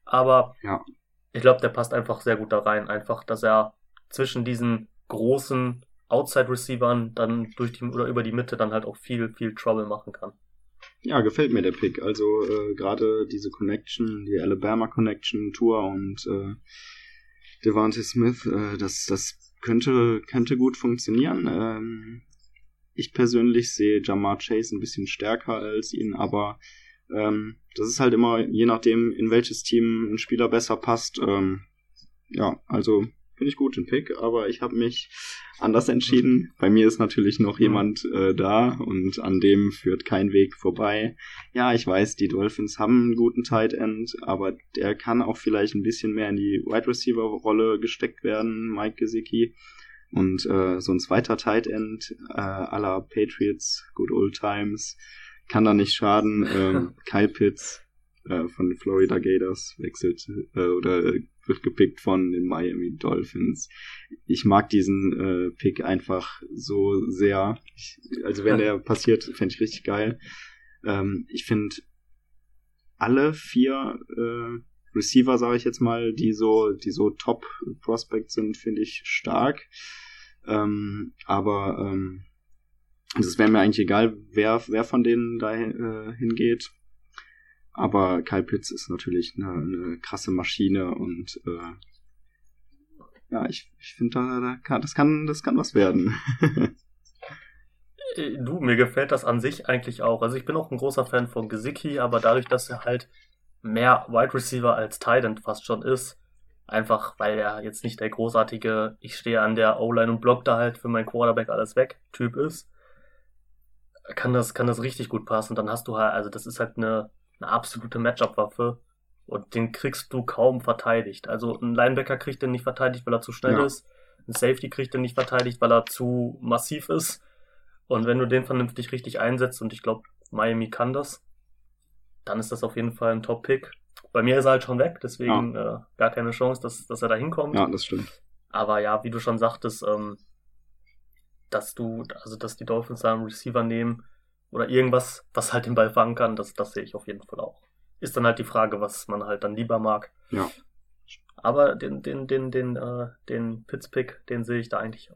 Aber Ja. ich glaube, der passt einfach sehr gut da rein. Einfach, dass er zwischen diesen großen Outside-Receivern dann durch die oder über die Mitte dann halt auch viel, viel Trouble machen kann. Ja, gefällt mir der Pick. Also äh, gerade diese Connection, die Alabama Connection Tour und äh, Devante Smith, äh, das, das könnte, könnte gut funktionieren. Ähm, ich persönlich sehe Jamar Chase ein bisschen stärker als ihn, aber ähm, das ist halt immer je nachdem, in welches Team ein Spieler besser passt. Ähm, ja, also finde ich gut den Pick, aber ich habe mich anders entschieden. Bei mir ist natürlich noch jemand äh, da und an dem führt kein Weg vorbei. Ja, ich weiß, die Dolphins haben einen guten Tight End, aber der kann auch vielleicht ein bisschen mehr in die Wide Receiver Rolle gesteckt werden, Mike Gesicki. Und äh, so ein zweiter Tight End äh, aller Patriots, Good Old Times, kann da nicht schaden. Ähm, Kyle Pitts äh, von den Florida Gators wechselt äh, oder wird gepickt von den Miami Dolphins. Ich mag diesen äh, Pick einfach so sehr. Ich, also wenn der passiert, fände ich richtig geil. Ähm, ich finde alle vier äh, Receiver, sage ich jetzt mal, die so, die so Top Prospect sind, finde ich stark. Ähm, aber ähm, wäre mir eigentlich egal, wer, wer von denen da äh, hingeht. Aber Kyle Pitts ist natürlich eine, eine krasse Maschine und äh, ja, ich, ich finde, da, da kann, das kann, das kann was werden. Äh, Du, mir gefällt das an sich eigentlich auch. Also ich bin auch ein großer Fan von Gesicki, aber dadurch, dass er halt mehr Wide Receiver als Tight End fast schon ist, einfach weil er jetzt nicht der großartige, ich stehe an der O-Line und block da halt für meinen Quarterback alles weg Typ ist, kann das, kann das richtig gut passen. Und dann hast du halt, also das ist halt eine, eine absolute Matchup-Waffe Und den kriegst du kaum verteidigt. Also ein Linebacker kriegt den nicht verteidigt, weil er zu schnell Ja. ist. Ein Safety kriegt den nicht verteidigt, weil er zu massiv ist. Und wenn du den vernünftig richtig einsetzt, und ich glaube, Miami kann das, dann ist das auf jeden Fall ein Top-Pick. Bei mir ist er halt schon weg, deswegen äh, gar keine Chance, dass, dass er da hinkommt. Ja, das stimmt. Aber ja, wie du schon sagtest, ähm, dass du, also dass die Dolphins da einen Receiver nehmen oder irgendwas, was halt den Ball fangen kann, das, das sehe ich auf jeden Fall auch. Ist dann halt die Frage, was man halt dann lieber mag. Ja. Aber den, den, den, den, äh, den Pitts-Pick, den sehe ich da eigentlich,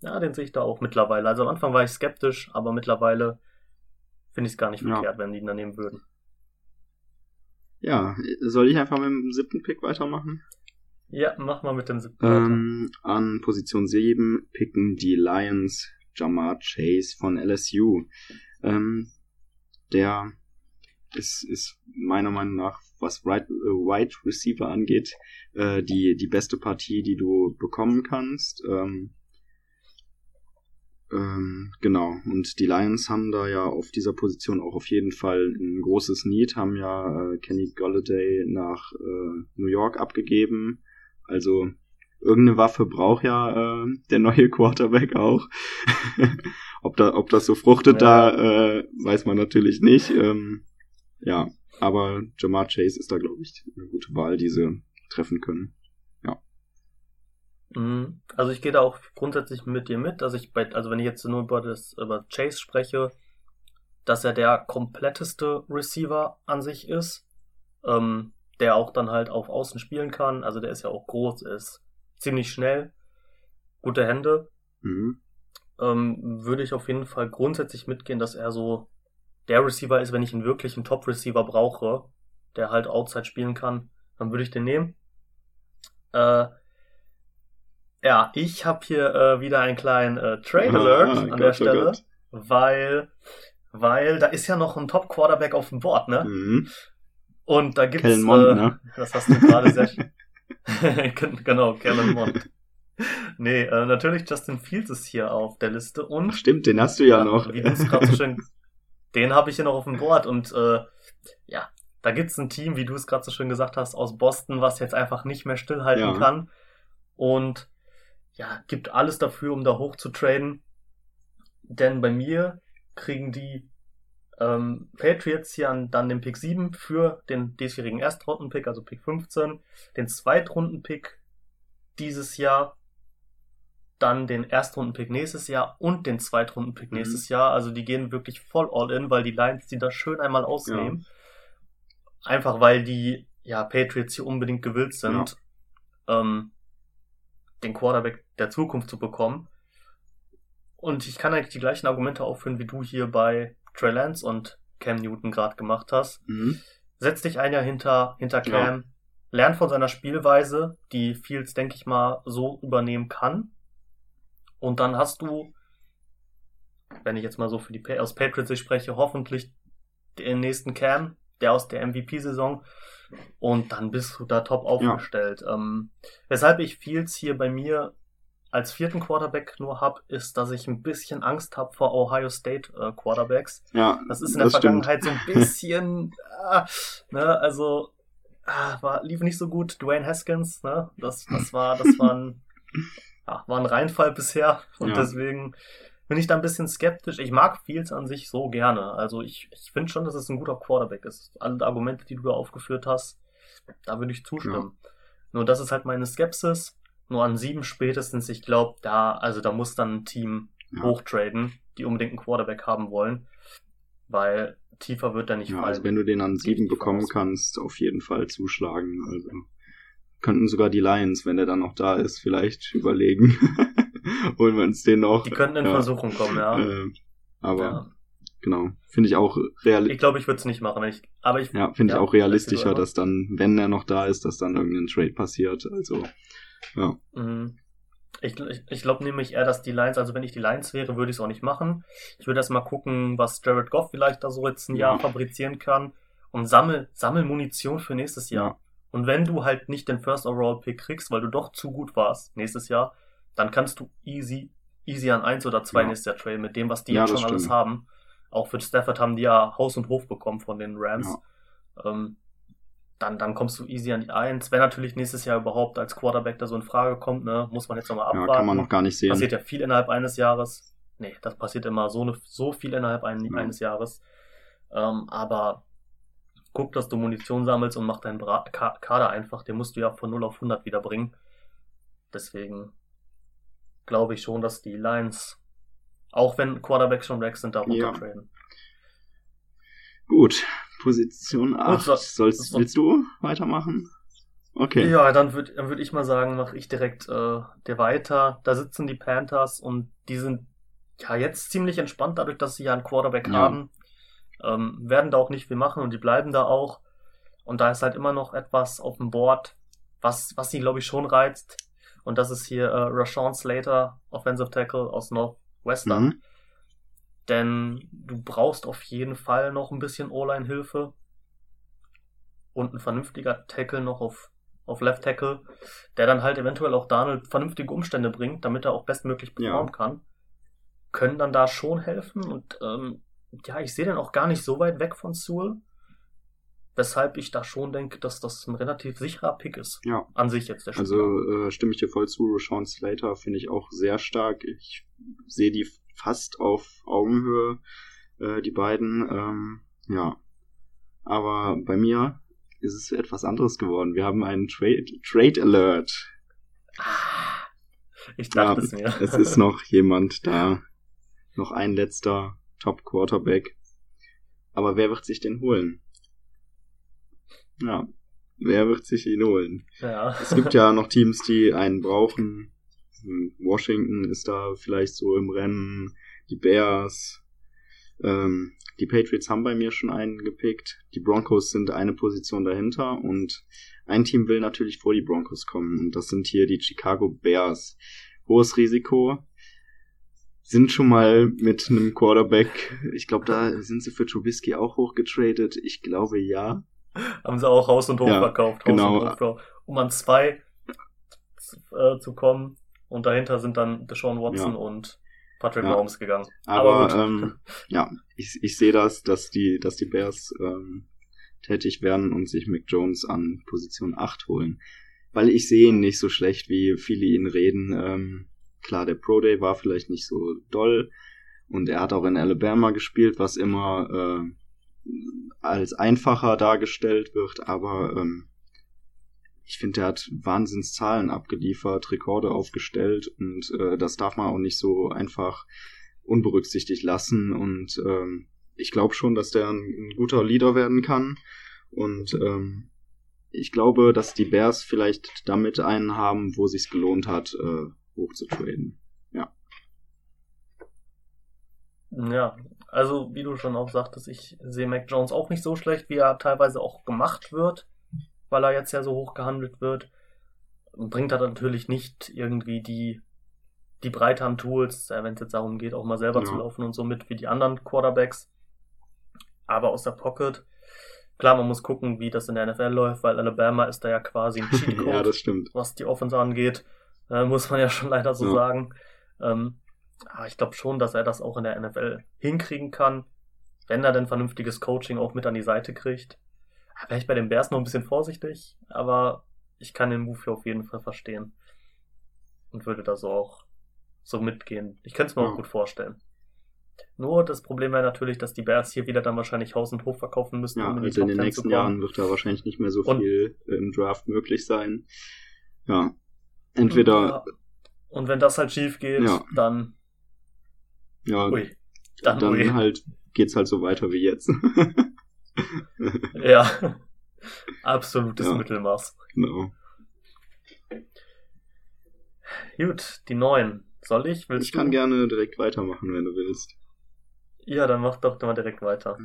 ja, den sehe ich da auch mittlerweile. Also am Anfang war ich skeptisch, aber mittlerweile finde ich es gar nicht Ja. verkehrt, wenn die ihn da nehmen würden. Ja, soll ich einfach mit dem siebten Pick weitermachen? Ja, mach mal mit dem siebten. Ähm, an Position 7 picken die Lions Jamar Chase von LSU. Ähm, der ist, ist meiner Meinung nach, was Right, äh, Wide Receiver angeht, äh, die, die beste Partie, die du bekommen kannst. Ähm, ähm, genau, und die Lions haben da ja auf dieser Position auch auf jeden Fall ein großes Need, haben ja äh, Kenny Golladay nach äh, New York abgegeben. Also irgendeine Waffe braucht ja äh, der neue Quarterback auch. ob, da, ob das so fruchtet, Ja. da äh, weiß man natürlich nicht. Ähm, ja, aber Jamar Chase ist da, glaube ich, eine gute Wahl, die sie treffen können. Mhm. Also ich gehe da auch grundsätzlich mit dir mit. Also ich bei, also wenn ich jetzt nur über das über Chase spreche, dass er der kompletteste Receiver an sich ist, ähm, der auch dann halt auf Außen spielen kann. Also der ist ja auch groß, ist ziemlich schnell, gute Hände. Mhm. Ähm, würde ich auf jeden Fall grundsätzlich mitgehen, dass er so der Receiver ist, wenn ich einen wirklichen Top-Receiver brauche, der halt Outside spielen kann, dann würde ich den nehmen. Äh, ja, ich habe hier äh, wieder einen kleinen äh, Trade Alert Ah, an Gott, der oh Stelle, Gott. weil weil da ist ja noch ein Top Quarterback auf dem Board, ne? Mhm. Und da gibt's Mond, äh, ne? das hast du gerade sehr genau, Kellen Mond. Nee, äh, natürlich Justin Fields ist hier auf der Liste und Stimmt, den hast du ja noch. wie du es gerade so schön, den habe ich hier noch auf dem Board und äh, ja, da gibt's ein Team, wie du es gerade so schön gesagt hast, aus Boston, was jetzt einfach nicht mehr stillhalten Ja. kann und ja, gibt alles dafür, um da hoch zu traden. Denn bei mir kriegen die ähm, Patriots hier an, dann den Pick 7 für den diesjährigen Erstrunden-Pick, also Pick 15, den Zweitrunden-Pick dieses Jahr, dann den Erstrunden-Pick nächstes Jahr und den Zweitrunden-Pick Mhm. nächstes Jahr. Also die gehen wirklich voll all in, weil die Lions die da schön einmal ausnehmen. Einfach weil die ja, Patriots hier unbedingt gewillt sind, ähm, den Quarterback der Zukunft zu bekommen. Und ich kann eigentlich die gleichen Argumente aufführen, wie du hier bei Trey Lance und Cam Newton gerade gemacht hast. Mhm. Setz dich ein Jahr hinter, hinter Ja. Cam, lern von seiner Spielweise, die Fields, denke ich mal, so übernehmen kann. Und dann hast du, wenn ich jetzt mal so für die aus Patriots spreche, hoffentlich den nächsten Cam, der aus der MVP-Saison. Und dann bist du da top aufgestellt. Ähm, weshalb ich Fields hier bei mir als vierten Quarterback nur hab, ist, dass ich ein bisschen Angst habe vor Ohio State äh, Quarterbacks. Ja, Das ist in der stimmt. Vergangenheit so ein bisschen, ah, ne, also ah, war, lief nicht so gut. Dwayne Haskins, ne, das, das war, das war ein, ja, war ein Reinfall bisher und Ja. deswegen bin ich da ein bisschen skeptisch. Ich mag Fields an sich so gerne. Also ich, ich finde schon, dass es ein guter Quarterback ist. Alle Argumente, die du da aufgeführt hast, da würde ich zustimmen. Nur das ist halt meine Skepsis. Nur an sieben spätestens, ich glaube, da, also da muss dann ein Team Ja. hochtraden, die unbedingt einen Quarterback haben wollen. Weil tiefer wird er nicht Ja, fallen. also wenn du den an sieben bekommen kannst, auf jeden Fall zuschlagen. Also könnten sogar die Lions, wenn der dann noch da ist, vielleicht überlegen. Holen wir uns den noch. die könnten in ja. Versuchung kommen, ja. Äh, aber ja. genau, finde ich auch realistisch. Ich glaube, ich würde es nicht machen. Ich, aber ich, Ja, finde ich Ja, auch realistischer, dass dann, wenn er noch da ist, dass dann irgendein Trade passiert. Also, ja. Mhm. Ich, ich, ich glaube nämlich eher, dass die Lions, also wenn ich die Lions wäre, würde ich es auch nicht machen. Ich würde erst mal gucken, was Jared Goff vielleicht da so jetzt ein Ja. Jahr fabrizieren kann und sammel, sammel Munition für nächstes Jahr. Ja. Und wenn du halt nicht den First Overall Pick kriegst, weil du doch zu gut warst nächstes Jahr, dann kannst du easy, easy an eins oder zwei Ja. nächstes Jahr traden mit dem, was die Ja, jetzt schon alles haben. Auch für Stafford haben die ja Haus und Hof bekommen von den Rams. Ähm, dann, dann kommst du easy an die Eins. Wenn natürlich nächstes Jahr überhaupt als Quarterback da so in Frage kommt, ne, muss man jetzt nochmal abwarten. Ja, kann man noch gar nicht sehen. Passiert ja viel innerhalb eines Jahres. Nee, das passiert immer so, ne, so viel innerhalb ein, ja. eines Jahres. Ähm, aber guck, dass du Munition sammelst und mach deinen Bra Kader einfach. Den musst du ja von 0 auf 100 wieder bringen. Deswegen glaube ich schon, dass die Lions, auch wenn Quarterbacks schon weg sind, da runtertraden. Ja. Gut, Position 8. Sollst, willst du weitermachen? Okay. Ja, dann würde dann würd ich mal sagen, mache ich direkt äh, der weiter. Da sitzen die Panthers und die sind ja jetzt ziemlich entspannt, dadurch, dass sie ja einen Quarterback ja. haben. Ähm, werden da auch nicht viel machen und die bleiben da auch. Und da ist halt immer noch etwas auf dem Board, was, was sie, glaube ich, schon reizt. Und das ist hier äh, Rashawn Slater, Offensive Tackle aus Northwestern. Mhm. Denn du brauchst auf jeden Fall noch ein bisschen O-Line-Hilfe. Und ein vernünftiger Tackle noch auf, auf Left Tackle, der dann halt eventuell auch Donald vernünftige Umstände bringt, damit er auch bestmöglich performen ja. kann. Können dann da schon helfen. Und ähm, ja, ich sehe den auch gar nicht so weit weg von Sewell. Weshalb ich da schon denke, dass das ein relativ sicherer Pick ist. Ja. An sich jetzt der Spieler. Also äh, stimme ich dir voll zu. Sean Slater finde ich auch sehr stark. Ich sehe die fast auf Augenhöhe, äh, die beiden. Ähm, ja. Aber bei mir ist es etwas anderes geworden. Wir haben einen Trade, Trade Alert. Ah, ich dachte ja, es mir. es ist noch jemand da. Noch ein letzter Top Quarterback. Aber wer wird sich den holen? Ja, wer wird sich ihn holen? Ja. Es gibt ja noch Teams, die einen brauchen. Washington ist da vielleicht so im Rennen. Die Bears. Ähm, die Patriots haben bei mir schon einen gepickt. Die Broncos sind eine Position dahinter und ein Team will natürlich vor die Broncos kommen und das sind hier die Chicago Bears. Hohes Risiko, sind schon mal mit einem Quarterback, ich glaube, da sind sie für Trubisky auch hochgetradet. Ich glaube ja. Haben sie auch Haus und Hof ja, verkauft. Haus genau. Hof, um an zwei äh, zu kommen. Und dahinter sind dann Deshaun Watson ja. und Patrick ja. Mahomes gegangen. Aber, Aber ähm, ja, ich, ich sehe das, dass die, dass die Bears ähm, tätig werden und sich Mick Jones an Position 8 holen. Weil ich sehe ihn nicht so schlecht, wie viele ihn reden. Ähm, Klar, der Pro Day war vielleicht nicht so doll und er hat auch in Alabama gespielt, was immer äh, als einfacher dargestellt wird, aber ähm, ich finde, er hat Wahnsinnszahlen abgeliefert, Rekorde aufgestellt und äh, das darf man auch nicht so einfach unberücksichtigt lassen und ähm, ich glaube schon, dass der ein, ein, guter Leader werden kann und ähm, ich glaube, dass die Bears vielleicht damit einen haben, wo sich's gelohnt hat, äh, hochzutraden. Ja. Ja, also wie du schon auch sagtest, ich sehe Mac Jones auch nicht so schlecht, wie er teilweise auch gemacht wird, weil er jetzt ja so hoch gehandelt wird. Bringt er natürlich nicht irgendwie die, die Breite an Tools, äh, wenn es jetzt darum geht, auch mal selber ja. zu laufen und so mit wie die anderen Quarterbacks. Aber aus der Pocket, klar, man muss gucken, wie das in der NFL läuft, weil Alabama ist da ja quasi ein Cheatcode, ja, das stimmt. was die Offense angeht äh, muss man ja schon leider so ja. sagen. Ähm, ich glaube schon, dass er das auch in der NFL hinkriegen kann, wenn er denn vernünftiges Coaching auch mit an die Seite kriegt. Wäre ich bei den Bears noch ein bisschen vorsichtig, aber ich kann den Move hier auf jeden Fall verstehen. Und würde da so auch so mitgehen. Ich könnte es mir ja. auch gut vorstellen. Nur das Problem wäre natürlich, dass die Bears hier wieder dann wahrscheinlich Haus und Hof verkaufen müssten. Ja, um in, also in den nächsten Jahren wird da wahrscheinlich nicht mehr so und viel im Draft möglich sein. Ja, Entweder. Und wenn das halt schief geht, ja. dann. Ja, ui, dann, dann ui. halt geht's halt so weiter wie jetzt. ja. Absolutes ja. Mittelmaß. Genau. Gut, die neuen. Soll ich? Willst ich du? kann gerne direkt weitermachen, wenn du willst. Ja, dann mach doch mal direkt weiter.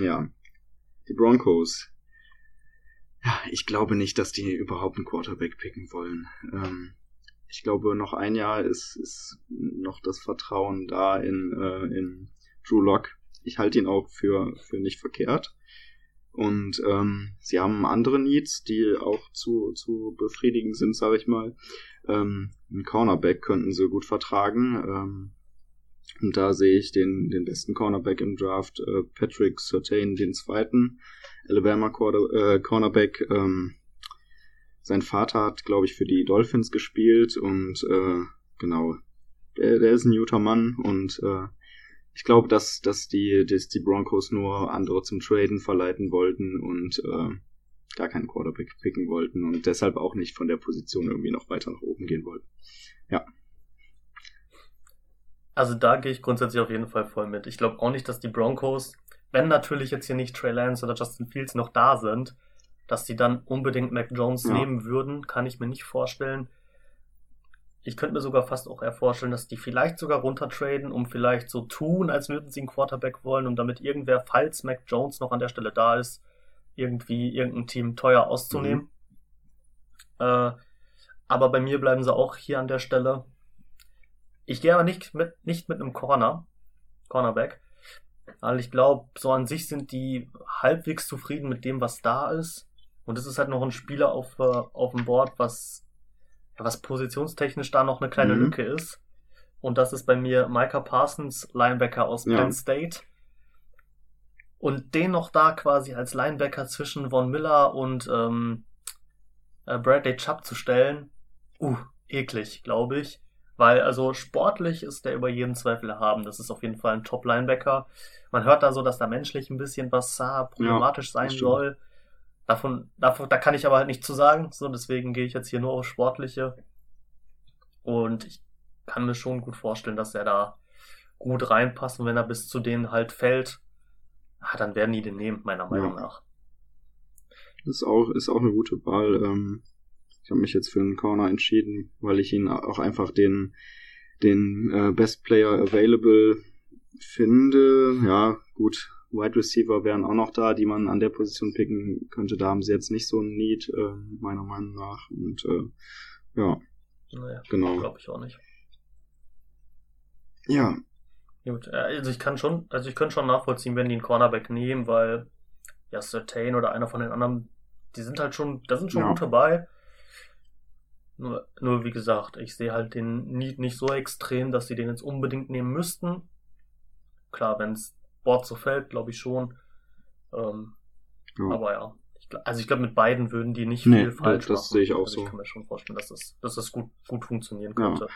Ja. Die Broncos ja, ich glaube nicht, dass die überhaupt einen Quarterback picken wollen. Ähm, ich glaube, noch ein Jahr ist, ist noch das Vertrauen da in, äh, in Drew Lock. Ich halte ihn auch für, für nicht verkehrt. Und ähm, sie haben andere Needs, die auch zu, zu befriedigen sind, sage ich mal. Ähm, einen Cornerback könnten sie gut vertragen. Ähm, Und da sehe ich den, den besten Cornerback im Draft, äh, Patrick Surtain, den zweiten Alabama Quarter, äh, Cornerback. Ähm, sein Vater hat, glaube ich, für die Dolphins gespielt und äh, genau, der, der ist ein guter Mann und äh, ich glaube, dass, dass, die, dass die Broncos nur andere zum Traden verleiten wollten und äh, gar keinen Quarterback picken wollten und deshalb auch nicht von der Position irgendwie noch weiter nach oben gehen wollten. Ja. Also da gehe ich grundsätzlich auf jeden Fall voll mit. Ich glaube auch nicht, dass die Broncos, wenn natürlich jetzt hier nicht Trey Lance oder Justin Fields noch da sind, dass die dann unbedingt Mac Jones ja. nehmen würden, kann ich mir nicht vorstellen. Ich könnte mir sogar fast auch eher vorstellen, dass die vielleicht sogar runtertraden, um vielleicht so tun, als würden sie einen Quarterback wollen, um damit irgendwer, falls Mac Jones noch an der Stelle da ist, irgendwie irgendein Team teuer auszunehmen. Mhm. Äh, aber bei mir bleiben sie auch hier an der Stelle. Ich gehe aber nicht mit, nicht mit einem Corner, Cornerback, weil ich glaube, so an sich sind die halbwegs zufrieden mit dem, was da ist. Und es ist halt noch ein Spieler auf, äh, auf dem Board, was was positionstechnisch da noch eine kleine mhm. Lücke ist. Und das ist bei mir Micah Parsons, Linebacker aus ja. Penn State. Und den noch da quasi als Linebacker zwischen Von Miller und ähm, äh, Bradley Chubb zu stellen, uh, eklig, glaube ich. Weil also sportlich ist der über jeden Zweifel erhaben. Das ist auf jeden Fall ein Top-Linebacker. Man hört da so, dass da menschlich ein bisschen was ah, problematisch ja, sein soll. Davon, davon, da kann ich aber halt nicht zu sagen, so deswegen gehe ich jetzt hier nur auf Sportliche. Und ich kann mir schon gut vorstellen, dass er da gut reinpasst und wenn er bis zu denen halt fällt, ah, dann werden die den nehmen, meiner Meinung ja. nach. Das ist auch, ist auch eine gute Wahl. Ähm, ich habe mich jetzt für einen Corner entschieden, weil ich ihn auch einfach den, den äh, Best Player Available finde. Ja, gut, Wide Receiver wären auch noch da, die man an der Position picken könnte. Da haben sie jetzt nicht so ein Need, äh, meiner Meinung nach. Und äh, ja, naja, genau. Glaube ich auch nicht. Ja. Gut, äh, also ich kann schon, also ich könnte schon nachvollziehen, wenn die einen Cornerback nehmen, weil ja, Certain oder einer von den anderen, die sind halt schon, da sind schon ja. gut dabei. Nur, nur wie gesagt, ich sehe halt den Need nicht so extrem, dass sie den jetzt unbedingt nehmen müssten. Klar, wenn es Board so fällt, glaube ich schon. Ähm, ja. Aber ja. Ich, also ich glaube, mit beiden würden die nicht nee, viel falsch das machen. Das sehe ich auch also so. Ich kann mir schon vorstellen, dass das, dass das gut, gut funktionieren könnte.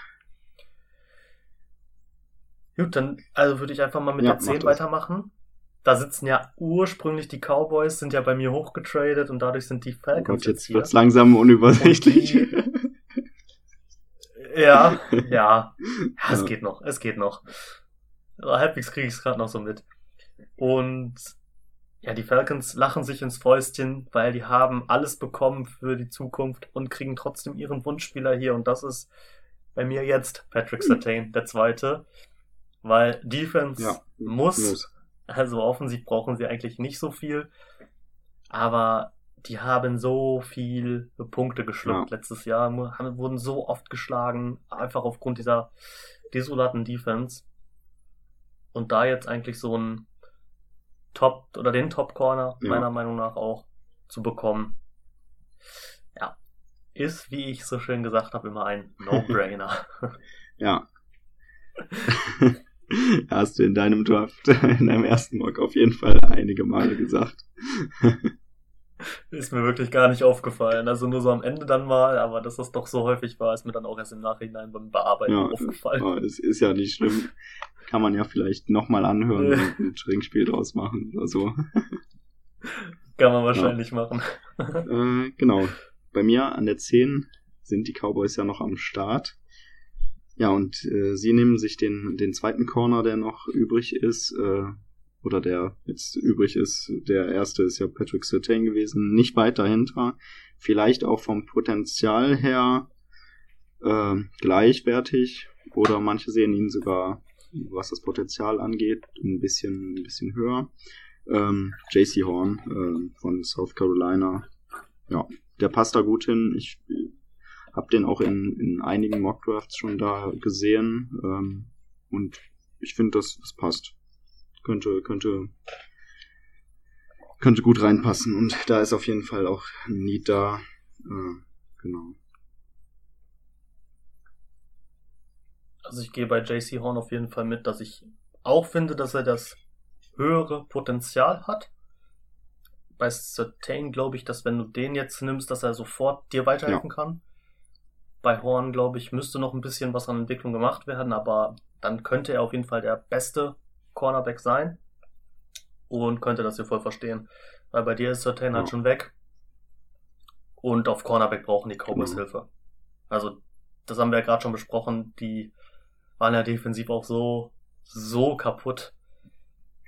Ja. Gut, dann also würde ich einfach mal mit ja, der 10 weitermachen. Da sitzen ja ursprünglich die Cowboys, sind ja bei mir hochgetradet und dadurch sind die Falcons. Oh Gott, jetzt wird es langsam unübersichtlich. Die, ja, ja, ja. Es ja. geht noch, es geht noch. halbwegs kriege ich es gerade noch so mit. Und ja, die Falcons lachen sich ins Fäustchen, weil die haben alles bekommen für die Zukunft und kriegen trotzdem ihren Wunschspieler hier. Und das ist bei mir jetzt Patrick Sertain, der zweite. Weil Defense ja, muss, muss, also offensiv brauchen sie eigentlich nicht so viel. Aber die haben so viel Punkte geschluckt ja. letztes Jahr, haben, wurden so oft geschlagen, einfach aufgrund dieser desolaten Defense. Und da jetzt eigentlich so ein Top oder den Top Corner ja. meiner Meinung nach auch zu bekommen. Ja, ist, wie ich so schön gesagt habe, immer ein No-Brainer. ja. Hast du in deinem Draft, in deinem ersten Mock auf jeden Fall einige Male gesagt. Ist mir wirklich gar nicht aufgefallen. Also nur so am Ende dann mal, aber dass das doch so häufig war, ist mir dann auch erst im Nachhinein beim Bearbeiten ja, aufgefallen. Es ist ja nicht schlimm. Kann man ja vielleicht nochmal anhören und ein Trinkspiel draus machen oder so. Kann man wahrscheinlich ja. machen. äh, genau. Bei mir an der 10 sind die Cowboys ja noch am Start. Ja, und äh, sie nehmen sich den, den zweiten Corner, der noch übrig ist, äh, oder der jetzt übrig ist, der erste ist ja Patrick Sertain gewesen, nicht weit dahinter. Vielleicht auch vom Potenzial her äh, gleichwertig oder manche sehen ihn sogar, was das Potenzial angeht, ein bisschen, ein bisschen höher. Ähm, JC Horn äh, von South Carolina, ja, der passt da gut hin. Ich habe den auch in, in einigen Mockdrafts schon da gesehen ähm, und ich finde, das, das passt könnte, könnte, könnte gut reinpassen. Und da ist auf jeden Fall auch ein Need da. Äh, genau. Also ich gehe bei JC Horn auf jeden Fall mit, dass ich auch finde, dass er das höhere Potenzial hat. Bei Certain glaube ich, dass wenn du den jetzt nimmst, dass er sofort dir weiterhelfen ja. kann. Bei Horn, glaube ich, müsste noch ein bisschen was an Entwicklung gemacht werden, aber dann könnte er auf jeden Fall der beste Cornerback sein und könnte das hier voll verstehen. Weil bei dir ist Certain halt ja. halt schon weg und auf Cornerback brauchen die Cowboys mhm. Hilfe. Also, das haben wir ja gerade schon besprochen, die waren ja defensiv auch so, so kaputt.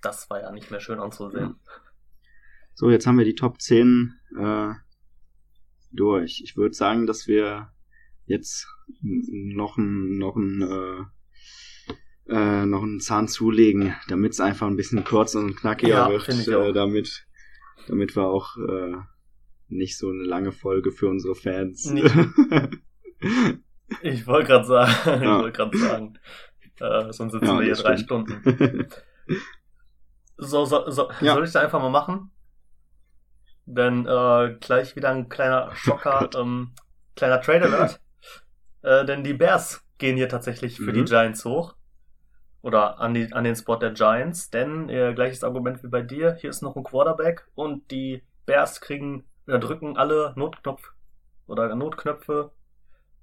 Das war ja nicht mehr schön anzusehen. So, jetzt haben wir die Top 10 äh, durch. Ich würde sagen, dass wir jetzt noch ein, noch ein, äh, äh, noch einen Zahn zulegen, damit es einfach ein bisschen kurz und knackiger ja, wird, äh, damit, damit wir auch äh, nicht so eine lange Folge für unsere Fans. Nee. ich wollte gerade sagen, ja. ich wollte gerade sagen, äh, sonst sitzen ja, wir hier drei Stunden. So, so, so ja. soll ich da einfach mal machen? Denn äh, gleich wieder ein kleiner Schocker, oh ähm, kleiner Trader wird. Äh, denn die Bears gehen hier tatsächlich für mhm. die Giants hoch. Oder an, die, an den Spot der Giants. Denn äh, gleiches Argument wie bei dir. Hier ist noch ein Quarterback und die Bears kriegen oder drücken alle Notknopf oder Notknöpfe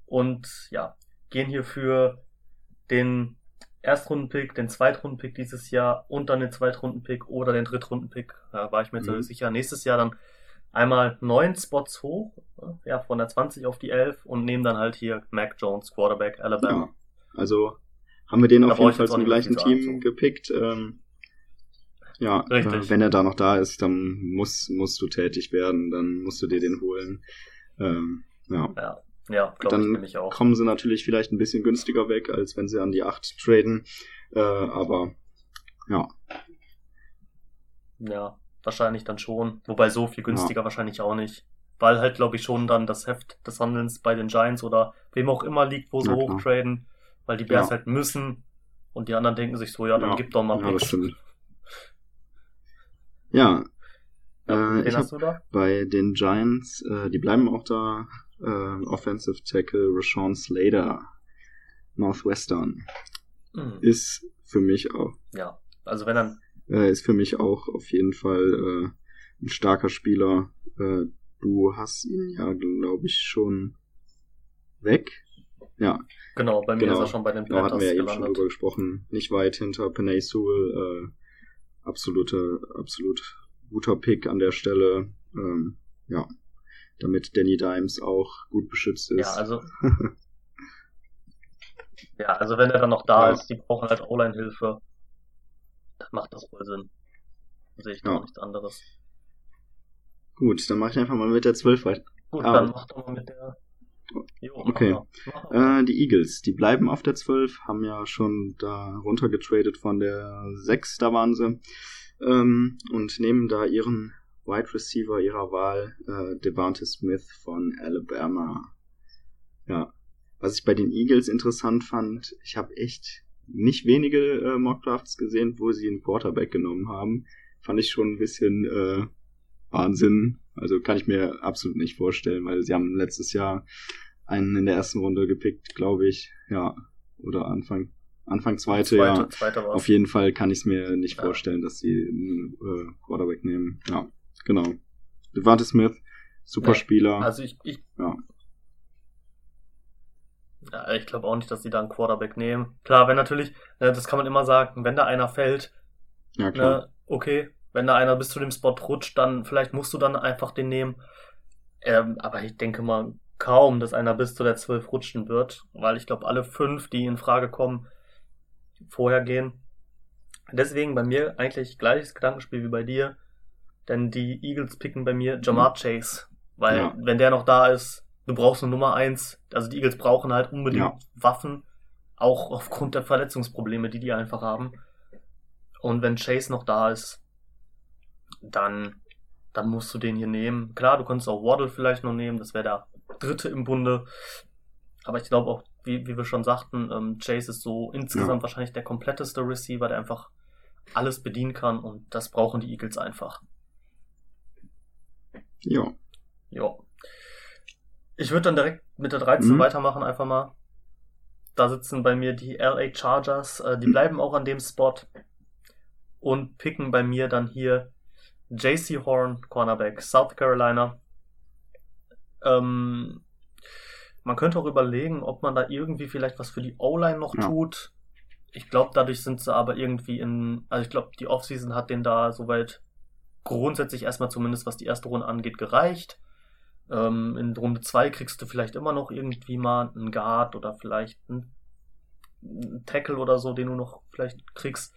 und ja, gehen hier für den Erstrundenpick, den Zweitrundenpick dieses Jahr und dann den Zweitrundenpick oder den Drittrundenpick. Da war ich mir jetzt mhm. sicher. Nächstes Jahr dann einmal neun Spots hoch, ja, von der 20 auf die 11 und nehmen dann halt hier Mac Jones, Quarterback, Alabama. Ja, also haben wir den da auf jeden Fall zum gleichen Team gepickt. Ähm, ja, äh, wenn er da noch da ist, dann muss, musst du tätig werden, dann musst du dir den holen. Ähm, ja. ja. Ja, glaube ich nämlich auch. kommen sie natürlich vielleicht ein bisschen günstiger weg, als wenn sie an die 8 traden. Äh, aber ja. Ja, Wahrscheinlich dann schon. Wobei so viel günstiger ja. wahrscheinlich auch nicht. Weil halt, glaube ich, schon dann das Heft des Handelns bei den Giants oder wem auch immer liegt, wo sie ja, hochtraden. Weil die Bears ja. halt müssen. Und die anderen denken sich so, ja, dann gib doch mal ja, Picks. Ja. Äh, ich hab bei den Giants, äh, die bleiben auch da, äh, Offensive Tackle Rashawn Slater, Northwestern. Mhm. Ist für mich auch. Ja, also wenn dann äh, ist für mich auch auf jeden Fall äh, ein starker Spieler. Äh, du hast ihn ja, glaube ich, schon weg. Ja. Genau, bei mir genau. ist er schon bei den Panthers Da hatten wir ja eben schon drüber gesprochen. Nicht weit hinter Penay Sewell. Äh, absolute, absolut guter Pick an der Stelle. Ähm, ja. Damit Danny Dimes auch gut beschützt ist. Ja, also. ja, also wenn er dann noch da ja. ist, die brauchen halt O-Line-Hilfe macht das wohl Sinn. Sehe ich gar ja. nichts anderes. Gut, dann mache ich einfach mal mit der 12 weiter. Gut, ah. dann mach doch mal mit der. Jo, okay. Äh, die Eagles, die bleiben auf der 12, haben ja schon da runtergetradet von der 6, da waren sie. Ähm, und nehmen da ihren Wide Receiver ihrer Wahl, äh, Devante Smith von Alabama. Ja. Was ich bei den Eagles interessant fand, ich habe echt nicht wenige äh, Mockdrafts gesehen, wo sie einen Quarterback genommen haben. Fand ich schon ein bisschen äh, Wahnsinn. Also kann ich mir absolut nicht vorstellen, weil sie haben letztes Jahr einen in der ersten Runde gepickt, glaube ich. Ja, oder Anfang Anfang zweite, zweite ja. Zweite Auf jeden Fall kann ich es mir nicht ja. vorstellen, dass sie einen äh, Quarterback nehmen. Ja, genau. Devante Smith, super Spieler. Also ich, ich ja. Ja, ich glaube auch nicht, dass die da einen Quarterback nehmen. Klar, wenn natürlich, ne, das kann man immer sagen, wenn da einer fällt, ja, klar. Ne, okay, wenn da einer bis zu dem Spot rutscht, dann vielleicht musst du dann einfach den nehmen. Ähm, aber ich denke mal kaum, dass einer bis zu der 12 rutschen wird, weil ich glaube, alle fünf, die in Frage kommen, vorher gehen. Deswegen bei mir eigentlich gleiches Gedankenspiel wie bei dir, denn die Eagles picken bei mir Jamar mhm. Chase, weil ja. wenn der noch da ist, du brauchst eine Nummer eins. Also die Eagles brauchen halt unbedingt ja. Waffen, auch aufgrund der Verletzungsprobleme, die die einfach haben. Und wenn Chase noch da ist, dann, dann musst du den hier nehmen. Klar, du kannst auch Waddle vielleicht noch nehmen, das wäre der dritte im Bunde. Aber ich glaube auch, wie, wie wir schon sagten, ähm, Chase ist so insgesamt ja. wahrscheinlich der kompletteste Receiver, der einfach alles bedienen kann und das brauchen die Eagles einfach. Ja. Ja. Ich würde dann direkt mit der 13 mhm. weitermachen, einfach mal. da sitzen bei mir die LA Chargers, äh, die bleiben auch an dem Spot und picken bei mir dann hier JC Horn, Cornerback, South Carolina. Ähm, man könnte auch überlegen, ob man da irgendwie vielleicht was für die O-Line noch ja. tut. Ich glaube, dadurch sind sie aber irgendwie in, also ich glaube, die Offseason hat den da soweit grundsätzlich erstmal zumindest, was die erste Runde angeht, gereicht. Ähm, in Runde 2 kriegst du vielleicht immer noch irgendwie mal einen Guard oder vielleicht einen, einen Tackle oder so, den du noch vielleicht kriegst.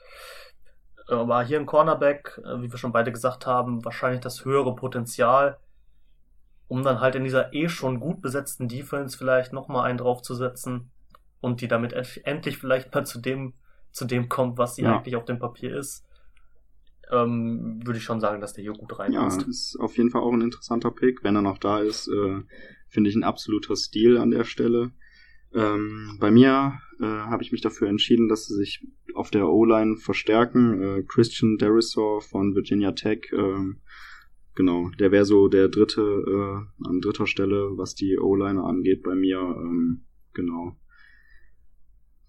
Aber hier ein Cornerback, äh, wie wir schon beide gesagt haben, wahrscheinlich das höhere Potenzial, um dann halt in dieser eh schon gut besetzten Defense vielleicht nochmal einen draufzusetzen und die damit endlich vielleicht mal zu dem, zu dem kommt, was sie ja. eigentlich auf dem Papier ist ähm, würde ich schon sagen, dass der hier gut reinpasst. Ja, ist auf jeden Fall auch ein interessanter Pick. Wenn er noch da ist, äh, finde ich ein absoluter Stil an der Stelle. Ähm, bei mir äh, habe ich mich dafür entschieden, dass sie sich auf der O-Line verstärken. Äh, Christian Derisor von Virginia Tech, äh, genau, der wäre so der dritte äh, an dritter Stelle, was die O-Line angeht bei mir. Ähm, genau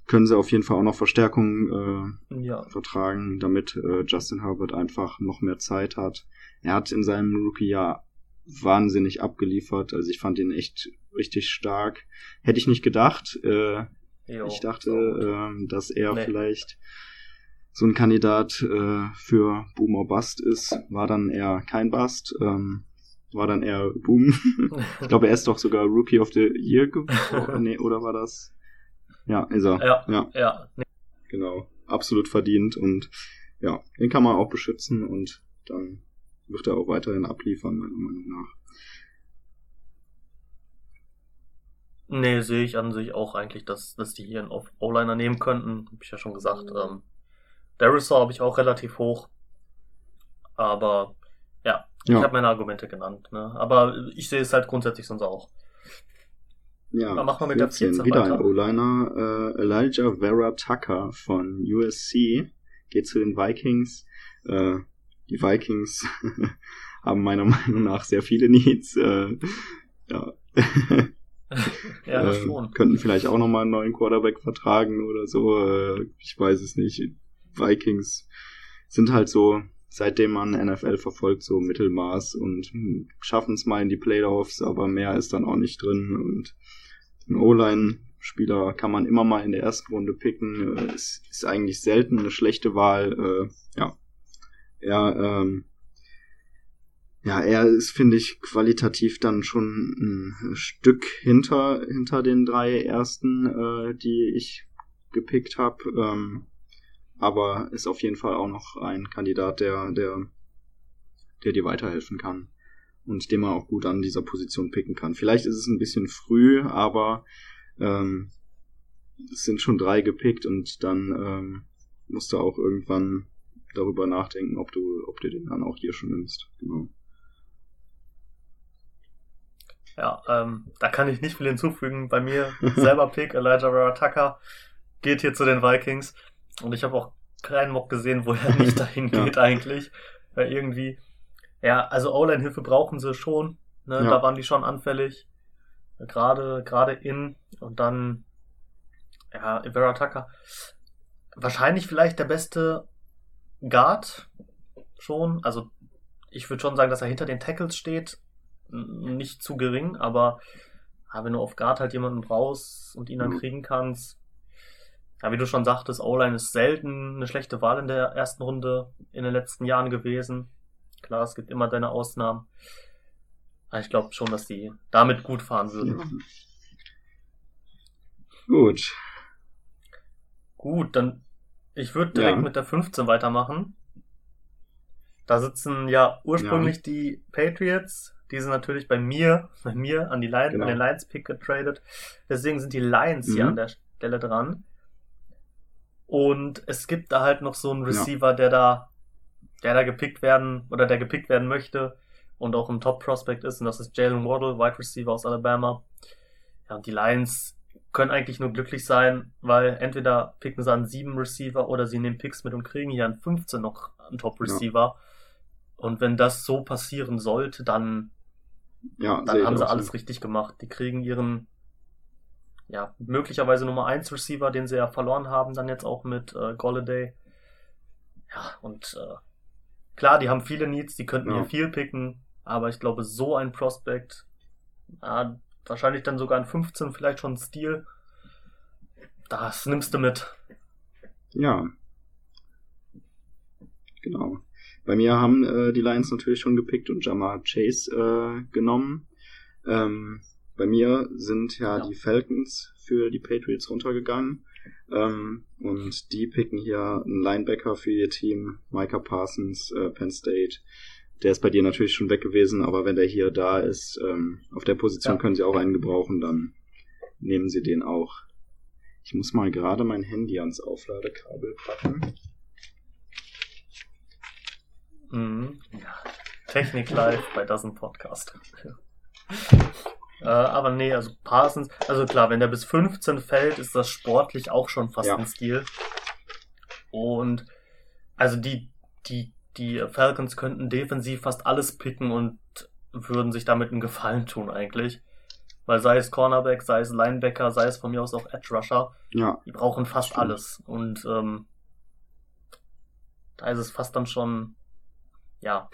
können sie auf jeden Fall auch noch Verstärkung äh, ja. vertragen, damit äh, Justin Herbert einfach noch mehr Zeit hat. Er hat in seinem Rookie-Jahr wahnsinnig abgeliefert, also ich fand ihn echt richtig stark. Hätte ich nicht gedacht. Äh, jo, ich dachte, äh, dass er nee. vielleicht so ein Kandidat äh, für Boomer Bust ist, war dann eher kein Bust. Ähm, war dann eher Boom. ich glaube, er ist doch sogar Rookie of the Year geworden. nee, oder war das? Ja, ist er. Ja, ja. ja. Genau. Absolut verdient und ja, den kann man auch beschützen und dann wird er auch weiterhin abliefern, meiner Meinung nach. Nee, sehe ich an sich auch eigentlich, dass, dass die hier einen O-Liner nehmen könnten. Hab ich ja schon gesagt. Ähm, Darisaw habe ich auch relativ hoch. Aber ja, ja. ich habe meine Argumente genannt. Ne? Aber ich sehe es halt grundsätzlich sonst auch. Ja, Dann machen wir mit 14, der 14 wieder weiter. ein O-Liner. Äh, Elijah Vera Tucker von USC geht zu den Vikings. Äh, die Vikings haben meiner Meinung nach sehr viele Needs. Äh, ja. ja, äh, schon. Könnten vielleicht auch nochmal einen neuen Quarterback vertragen oder so. Äh, ich weiß es nicht. Vikings sind halt so, seitdem man NFL verfolgt, so Mittelmaß und hm, schaffen es mal in die Playoffs, aber mehr ist dann auch nicht drin und ein O-Line-Spieler kann man immer mal in der ersten Runde picken. Äh, ist, ist eigentlich selten eine schlechte Wahl. Äh, ja, er, ähm, ja, er ist, finde ich, qualitativ dann schon ein Stück hinter, hinter den drei ersten, äh, die ich gepickt habe. Ähm, aber ist auf jeden Fall auch noch ein Kandidat, der, der, der dir weiterhelfen kann und den man auch gut an dieser Position picken kann. Vielleicht ist es ein bisschen früh, aber ähm, es sind schon drei gepickt und dann ähm, musst du auch irgendwann darüber nachdenken, ob du, ob du den dann auch hier schon nimmst. Genau. Ja, ähm, da kann ich nicht viel hinzufügen. Bei mir selber Pick, Elijah Rara geht hier zu den Vikings. Und ich habe auch keinen Mock gesehen, wo er nicht dahin geht ja. eigentlich. Weil irgendwie, ja, also O-Line-Hilfe brauchen sie schon. Ne? Ja. Da waren die schon anfällig. Gerade, gerade in und dann, ja, Ivera Tucker. Wahrscheinlich vielleicht der beste Guard schon. Also ich würde schon sagen, dass er hinter den Tackles steht. Nicht zu gering, aber ja, wenn du auf Guard halt jemanden brauchst und ihn dann mhm. kriegen kannst. Ja, wie du schon sagtest, O-Line ist selten eine schlechte Wahl in der ersten Runde in den letzten Jahren gewesen. Klar, es gibt immer deine Ausnahmen. Aber ich glaube schon, dass die damit gut fahren würden. Ja. Gut. Gut, dann ich würde direkt ja. mit der 15 weitermachen. Da sitzen ja ursprünglich ja. die Patriots. Die sind natürlich bei mir, bei mir an die Lions, genau. an den Lions Pick getradet. Deswegen sind die Lions mhm. hier an der Stelle dran. Und es gibt da halt noch so einen Receiver, ja. der da der da gepickt werden oder der gepickt werden möchte und auch ein Top-Prospect ist, und das ist Jalen Waddle, Wide Receiver aus Alabama. Ja, und die Lions können eigentlich nur glücklich sein, weil entweder picken sie an sieben Receiver oder sie nehmen Picks mit und kriegen hier an 15 noch einen Top-Receiver. Ja. Und wenn das so passieren sollte, dann, ja, dann haben sie alles so. richtig gemacht. Die kriegen ihren ja, möglicherweise Nummer 1 Receiver, den sie ja verloren haben, dann jetzt auch mit äh, Golladay. Ja, und äh, klar, die haben viele Needs, die könnten Ja. hier viel picken, aber ich glaube, so ein Prospect, ja, wahrscheinlich dann sogar ein 15, vielleicht schon ein Stil, das nimmst du mit. Ja. Genau. Bei mir haben äh, die Lions natürlich schon gepickt und Jamar Chase äh, genommen. Ähm, bei mir sind ja, Ja. die Falcons für die Patriots runtergegangen. Ähm, und die picken hier einen Linebacker für ihr Team, Micah Parsons, äh, Penn State. Der ist bei dir natürlich schon weg gewesen, aber wenn der hier da ist, ähm, auf der Position Ja. können sie auch einen gebrauchen, dann nehmen sie den auch. Ich muss mal gerade mein Handy ans Aufladekabel packen. Mhm. Ja. Technik live bei Dozen Podcast. äh, aber nee, also Parsons, also klar, wenn der bis 15 fällt, ist das sportlich auch schon fast Ja. ein Stil. Und also die, die, die Falcons könnten defensiv fast alles picken und würden sich damit einen Gefallen tun eigentlich. Weil sei es Cornerback, sei es Linebacker, sei es von mir aus auch Edge Rusher, Ja, die brauchen fast Stimmt. alles. Und ähm, da ist es fast dann schon, ja,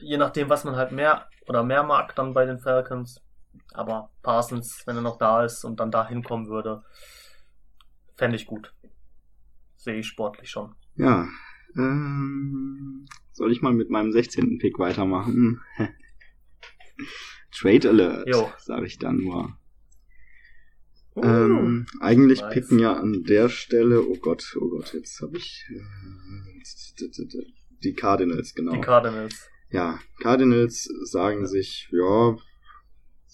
je nachdem, was man halt mehr oder mehr mag dann bei den Falcons. Aber Parsons, wenn er noch da ist und dann da hinkommen würde, fände ich gut. Sehe ich sportlich schon. ja. Ähm, soll ich mal mit meinem 16. Pick weitermachen? Trade Alert, sage ich dann nur. Uh, Ähm, eigentlich nice. picken ja an der Stelle, oh Gott, oh Gott, jetzt habe ich äh, die Cardinals, genau. die Cardinals. Ja, Cardinals sagen sich, ja,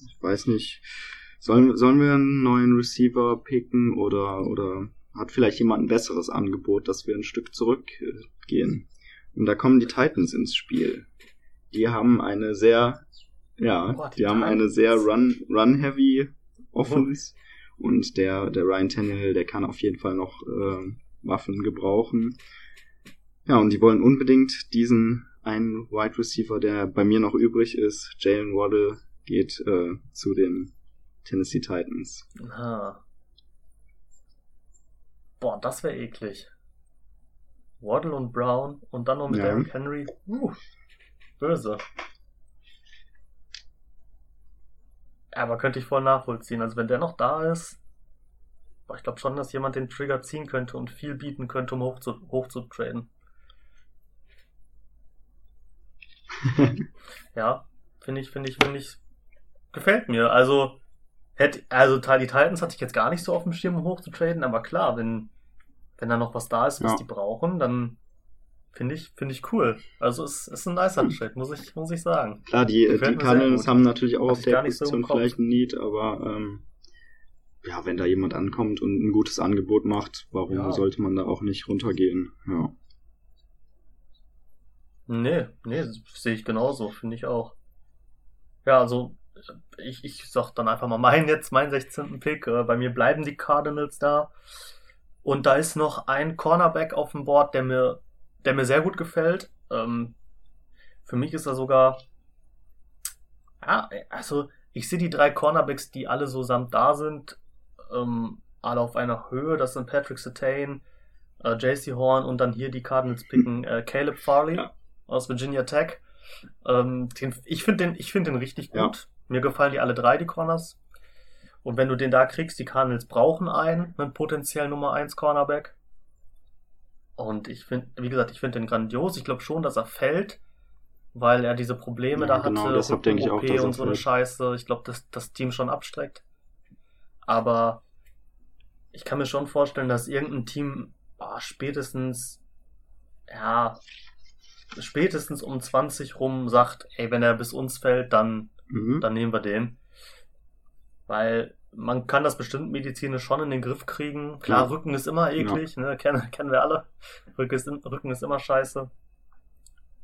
ich weiß nicht, sollen, sollen wir einen neuen Receiver picken oder, oder hat vielleicht jemand ein besseres Angebot, dass wir ein Stück zurückgehen? Und da kommen die Titans ins Spiel. Die haben eine sehr, ja, Boah, die die haben eine sehr run, run-heavy Offense. Und der, der Ryan Tannehill, der kann auf jeden Fall noch äh, Waffen gebrauchen. Ja, und die wollen unbedingt diesen einen Wide Receiver, der bei mir noch übrig ist, Jalen Waddle, geht äh, zu den Tennessee Titans. Aha. Boah, das wäre eklig. Waddle und Brown und dann noch mit Ja. Derrick Henry. Uh, böse. Aber könnte ich voll nachvollziehen. Also wenn der noch da ist, ich glaube schon, dass jemand den Trigger ziehen könnte und viel bieten könnte, um hoch zu, hoch zu traden. Ja, finde ich, finde ich, finde ich, gefällt mir. Also, hätte, also die Titans hatte ich jetzt gar nicht so auf dem Schirm, um hoch zu traden, aber klar, wenn, wenn da noch was da ist, was Ja. die brauchen, dann finde ich, finde ich cool. Also es ist ein nicer Hm. Trade, muss ich, muss ich sagen. Klar, die, Gefällt die Cardinals haben natürlich auch Hatte auf der so Position Kopf. vielleicht ein Need, aber ähm, ja, wenn da jemand ankommt und ein gutes Angebot macht, warum Ja. sollte man da auch nicht runtergehen? Ja. Nee, nee, sehe ich genauso, finde ich auch. Ja, also ich, ich sag dann einfach mal meinen jetzt, meinen 16. Pick. Äh, Bei mir bleiben die Cardinals da. Und da ist noch ein Cornerback auf dem Board, der mir, der mir sehr gut gefällt. Ähm, für mich ist er sogar, ja, also ich sehe die drei Cornerbacks, die alle so samt da sind, ähm, alle auf einer Höhe. Das sind Patrick Sertain, äh, JC Horn und dann hier die Cardinals picken äh, Caleb Farley Ja. Aus Virginia Tech. Ähm, den, ich finde den, ich finde den richtig Ja. gut. Mir gefallen die alle drei, die Corners. Und wenn du den da kriegst, die Cardinals brauchen einen, einen potenziell Nummer 1 Cornerback. Und ich finde, wie gesagt, ich finde den grandios. Ich glaube schon, dass er fällt, weil er diese Probleme Ja, da genau, hatte, deshalb denke ich auch, OP dass und so eine. Scheiße. Ich glaube, dass das Team schon abstreckt. Aber ich kann mir schon vorstellen, dass irgendein Team ah, spätestens, ja, spätestens um 20 rum sagt, ey, wenn er bis uns fällt, dann, Mhm. dann nehmen wir den. Weil man kann das bestimmt medizinisch schon in den Griff kriegen. Klar, Ja. Rücken ist immer eklig, ne? Kennen, kennen wir alle. Rücken ist, Rücken ist immer scheiße.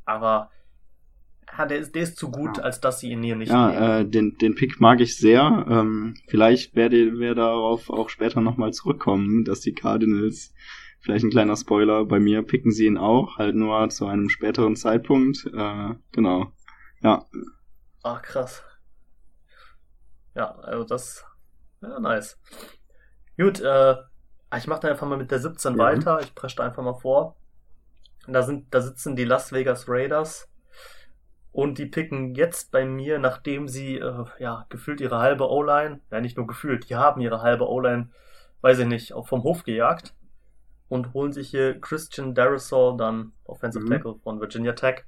Aber ja, der, ist, der ist zu gut, Ja. als dass sie ihn hier nicht nehmen. Ja, äh, den, den Pick mag ich sehr. Ähm, vielleicht werde wir darauf auch später nochmal zurückkommen, dass die Cardinals, vielleicht ein kleiner Spoiler, bei mir picken sie ihn auch, halt nur zu einem späteren Zeitpunkt. Äh, genau. Ja, Ach, krass. Ja, also das Ja, nice. Gut, äh, ich mache dann einfach mal mit der 17 ja. weiter. Ich presche da einfach mal vor. Da sind, da sitzen die Las Vegas Raiders und die picken jetzt bei mir, nachdem sie äh, ja gefühlt ihre halbe O-Line, ja nicht nur gefühlt, die haben ihre halbe O-Line, weiß ich nicht, auch vom Hof gejagt und holen sich hier Christian Darisol, dann Offensive mhm. Tackle von Virginia Tech.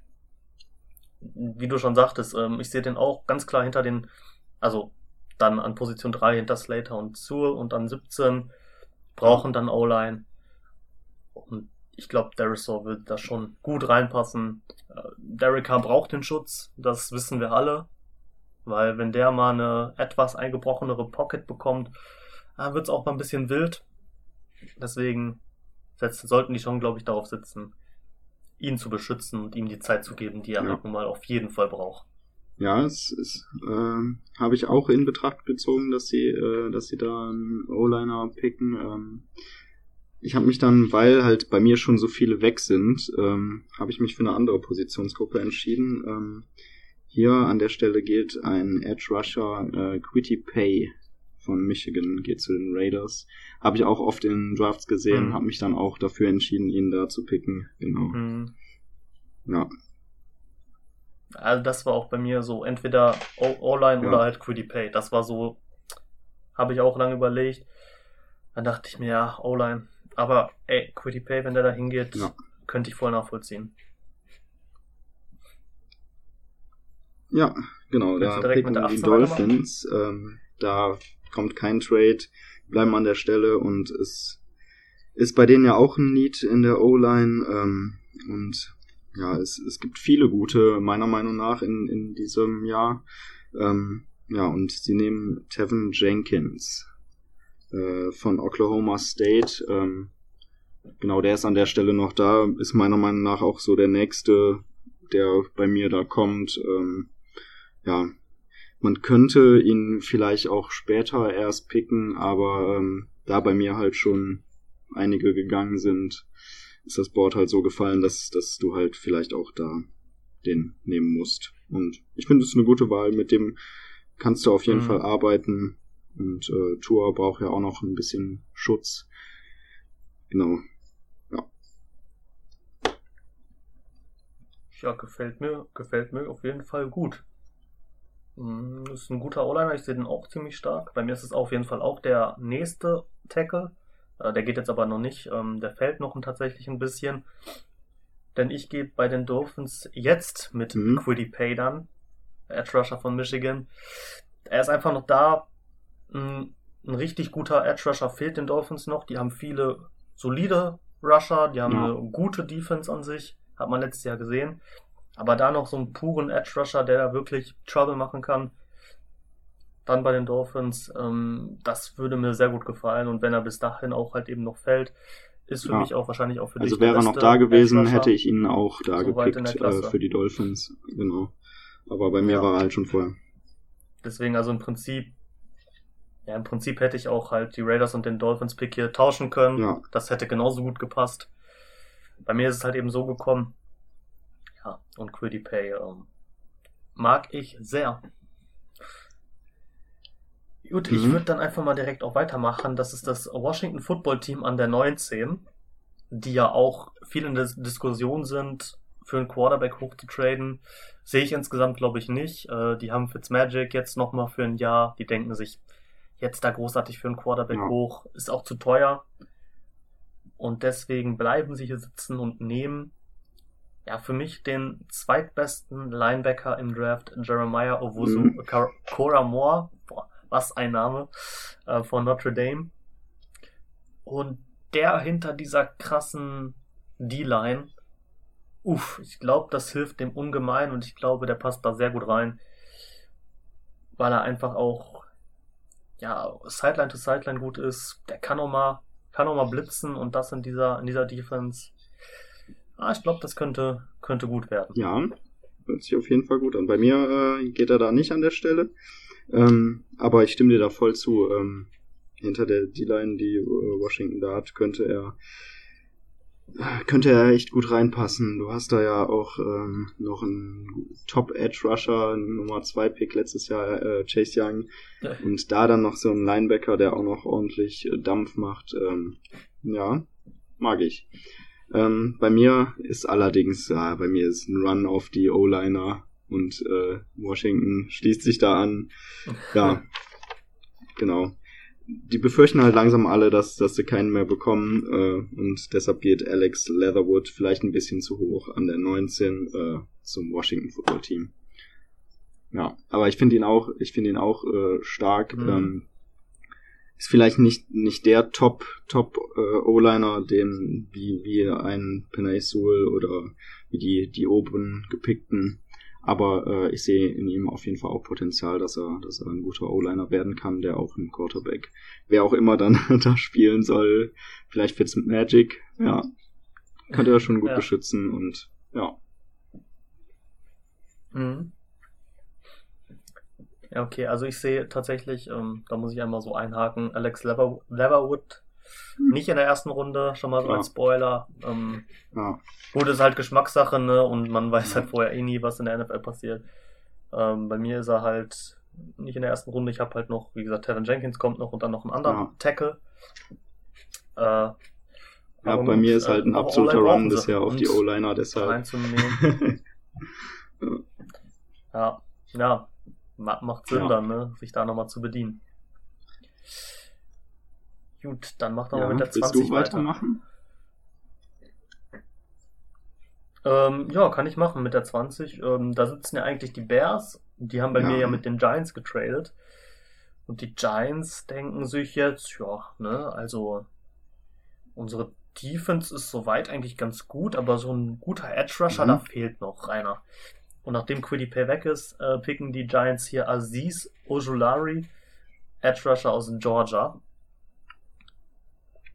Wie du schon sagtest, ähm, ich sehe den auch ganz klar hinter den, also dann an Position 3 hinter Slater und Zur und an 17 brauchen dann O-Line. Und ich glaube, Darisol wird da schon gut reinpassen. Äh, Derek Carr braucht den Schutz, das wissen wir alle. Weil wenn der mal eine etwas eingebrochenere Pocket bekommt, äh, wird es auch mal ein bisschen wild. Deswegen setzen, sollten die schon, glaube ich, darauf sitzen, ihn zu beschützen und ihm die Zeit zu geben, die er ja. nun mal auf jeden Fall braucht. Ja, es ist, äh, habe ich auch in Betracht gezogen, dass sie, äh, dass sie da einen O-Liner picken. Ähm, ich habe mich dann, weil halt bei mir schon so viele weg sind, ähm, habe ich mich für eine andere Positionsgruppe entschieden. Ähm, hier an der Stelle gilt ein Edge Rusher äh, Quitty Pay von Michigan geht zu den Raiders. Habe ich auch oft in Drafts gesehen, mhm. habe mich dann auch dafür entschieden, ihn da zu picken. Genau. Mhm. Ja. Also das war auch bei mir so entweder O-Line ja. oder halt Quiddy Pay. Das war so, habe ich auch lange überlegt. Dann dachte ich mir, ja, O-Line. Aber ey, Quiddy Pay, wenn der da hingeht, ja. könnte ich voll nachvollziehen. Ja, genau. Da picken die Dolphins. Ähm, da kommt kein Trade, bleiben an der Stelle und es ist bei denen ja auch ein Need in der O-Line ähm, und ja, es, es gibt viele gute, meiner Meinung nach, in, in diesem Jahr. Ähm, ja, und sie nehmen Tevin Jenkins äh, von Oklahoma State. Ähm, genau, der ist an der Stelle noch da, ist meiner Meinung nach auch so der nächste, der bei mir da kommt. Ähm, ja, man könnte ihn vielleicht auch später erst picken, aber ähm, da bei mir halt schon einige gegangen sind, ist das Board halt so gefallen, dass, dass du halt vielleicht auch da den nehmen musst. Und ich finde es eine gute Wahl, mit dem kannst du auf jeden mhm. Fall arbeiten. Und äh, Tour braucht ja auch noch ein bisschen Schutz. Genau. Ja. Ja, gefällt mir, gefällt mir auf jeden Fall gut. Mm, das ist ein guter O-Liner, ich sehe den auch ziemlich stark. Bei mir ist es auf jeden Fall auch der nächste Tackle. Äh, der geht jetzt aber noch nicht. Ähm, der fällt noch tatsächlich ein bisschen. Denn ich gehe bei den Dolphins jetzt mit mhm. Quiddy Pay dann. Edge Rusher von Michigan. Er ist einfach noch da. Ein, ein richtig guter Edge Rusher fehlt den Dolphins noch. Die haben viele solide Rusher, die haben ja. eine gute Defense an sich. Hat man letztes Jahr gesehen. Aber da noch so einen puren Edge Rusher, der da wirklich Trouble machen kann, dann bei den Dolphins, ähm, das würde mir sehr gut gefallen. Und wenn er bis dahin auch halt eben noch fällt, ist für ja. mich auch wahrscheinlich auch für also dich. Also wäre er noch da gewesen, hätte ich ihn auch da so gepickt äh, für die Dolphins. Genau. Aber bei mir ja. war er halt schon vorher. Deswegen also im Prinzip, ja im Prinzip hätte ich auch halt die Raiders und den Dolphins Pick hier tauschen können. Ja. Das hätte genauso gut gepasst. Bei mir ist es halt eben so gekommen, ja, und QuidiPay ähm, mag ich sehr. Gut, mhm. ich würde dann einfach mal direkt auch weitermachen. Das ist das Washington Football Team an der 19, die ja auch viel in der Diskussion sind, für einen Quarterback hochzutraden. Sehe ich insgesamt, glaube ich, nicht. Äh, die haben Fitzmagic jetzt nochmal für ein Jahr. Die denken sich, jetzt da großartig für einen Quarterback ja. hoch, ist auch zu teuer. Und deswegen bleiben sie hier sitzen und nehmen ja, für mich den zweitbesten Linebacker im Draft, Jeremiah Owusu mhm. Moore, boah, was ein Name, äh, von Notre Dame. Und der hinter dieser krassen D-Line, uff, ich glaube, das hilft dem ungemein und ich glaube, der passt da sehr gut rein, weil er einfach auch, ja, Sideline to Sideline gut ist. Der kann auch mal, kann auch mal blitzen und das in dieser, in dieser Defense Ah, ich glaube, das könnte, könnte gut werden. Ja, hört sich auf jeden Fall gut an. Bei mir äh, geht er da nicht an der Stelle. Ähm, aber ich stimme dir da voll zu. Ähm, hinter der D-Line, die äh, Washington da hat, könnte er könnte er echt gut reinpassen. Du hast da ja auch ähm, noch einen Top-Edge-Rusher, Nummer 2 Pick letztes Jahr, äh, Chase Young. Ja. Und da dann noch so ein Linebacker, der auch noch ordentlich äh, Dampf macht. Ähm, ja, mag ich. Ähm, bei mir ist allerdings, ja, bei mir ist ein Run auf die O-Liner und äh, Washington schließt sich da an. Ja, genau die befürchten halt langsam alle, dass, dass sie keinen mehr bekommen äh, und deshalb geht Alex Leatherwood vielleicht ein bisschen zu hoch an der 19 äh, zum Washington Football Team. Ja, aber ich finde ihn auch, ich finde ihn auch äh, stark. Mhm. Ähm, ist vielleicht nicht nicht der Top Top äh, O-Liner, den wie wie ein Penay Sewell oder wie die die oben gepickten aber äh, ich sehe in ihm auf jeden Fall auch Potenzial, dass er, dass er ein guter O-Liner werden kann, der auch ein Quarterback, wer auch immer dann da spielen soll, vielleicht Fitz mit Magic, ja, könnte er schon gut ja. beschützen und ja. Mhm. Ja, okay, also ich sehe tatsächlich, ähm, da muss ich einmal so einhaken, Alex Lever Leverwood nicht in der ersten Runde, schon mal so ja. als Spoiler. Ähm, ja. Gut, ist halt Geschmackssache, ne? Und man weiß halt vorher eh nie, was in der NFL passiert. Ähm, bei mir ist er halt nicht in der ersten Runde. Ich habe halt noch, wie gesagt, Tevin Jenkins kommt noch und dann noch einen anderen ja. Tackle. Äh, ja, bei mir ist halt ein äh, absoluter Run bisher auf die O-Liner, deshalb. ja, ja, macht Sinn dann, ne? sich da nochmal zu bedienen. Gut, dann mach doch ja, mal mit der 20 willst du weitermachen. Ähm, ja, kann ich machen mit der 20. Ähm, da sitzen ja eigentlich die Bears. Die haben bei ja. mir ja mit den Giants getradet. Und die Giants denken sich jetzt, ja, ne, also unsere Defense ist soweit eigentlich ganz gut, aber so ein guter Edge Rusher, mhm. da fehlt noch einer. Und nachdem Quiddy weg ist, äh, picken die Giants hier Aziz Ojulari, Edge Rusher aus Georgia.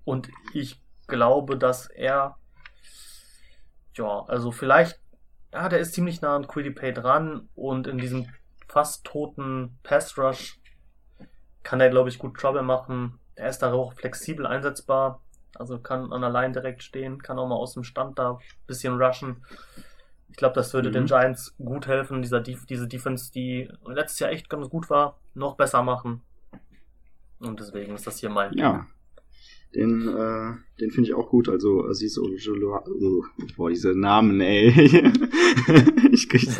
Und ich glaube, dass er, ja, also vielleicht, ja, der ist ziemlich nah an Pay dran und in diesem fast toten Pass Rush kann er, glaube ich, gut Trouble machen. Er ist da auch flexibel einsetzbar. Also kann an der Line direkt stehen, kann auch mal aus dem Stand da ein bisschen rushen. Ich glaube, das würde mhm. den Giants gut helfen, dieser diese Defense, die letztes Jahr echt ganz gut war, noch besser machen. Und deswegen ist das hier mein ja. Den, äh, den finde ich auch gut. Also Aziz Ojolua. Oh, boah, diese Namen, ey. ich krieg's.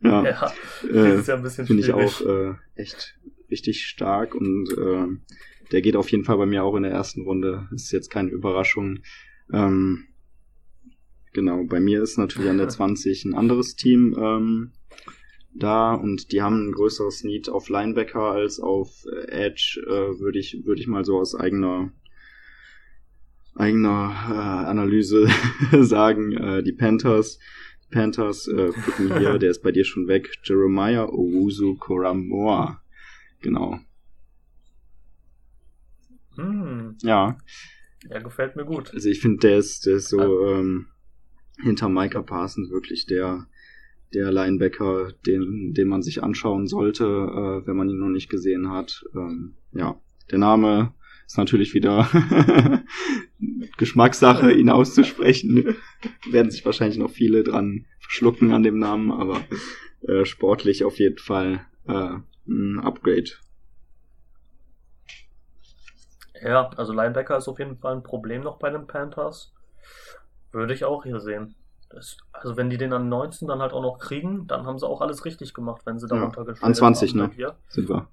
Ja, ja äh, ja Finde ich auch äh, echt richtig stark und äh, der geht auf jeden Fall bei mir auch in der ersten Runde. Ist jetzt keine Überraschung. Ähm, genau, bei mir ist natürlich an der 20 ein anderes Team ähm, da und die haben ein größeres Need auf Linebacker als auf Edge, äh, würde ich, würde ich mal so aus eigener eigener äh, Analyse sagen, äh, die Panthers. Panthers äh, gucken hier, der ist bei dir schon weg. Jeremiah Owusu Koramoa. Genau. Hm. Ja. Ja, gefällt mir gut. Also ich finde, der ist, der ist so ähm, hinter Micah Parsons wirklich der der Linebacker, den, den man sich anschauen sollte, äh, wenn man ihn noch nicht gesehen hat. Ähm, ja, der Name ist natürlich wieder Geschmackssache, ihn auszusprechen. Werden sich wahrscheinlich noch viele dran verschlucken an dem Namen, aber äh, sportlich auf jeden Fall äh, ein Upgrade. Ja, also Linebacker ist auf jeden Fall ein Problem noch bei den Panthers. Würde ich auch hier sehen. Das, also wenn die den an 19 dann halt auch noch kriegen, dann haben sie auch alles richtig gemacht, wenn sie da ja, runtergestellt An 20, haben, ne? Sind wir.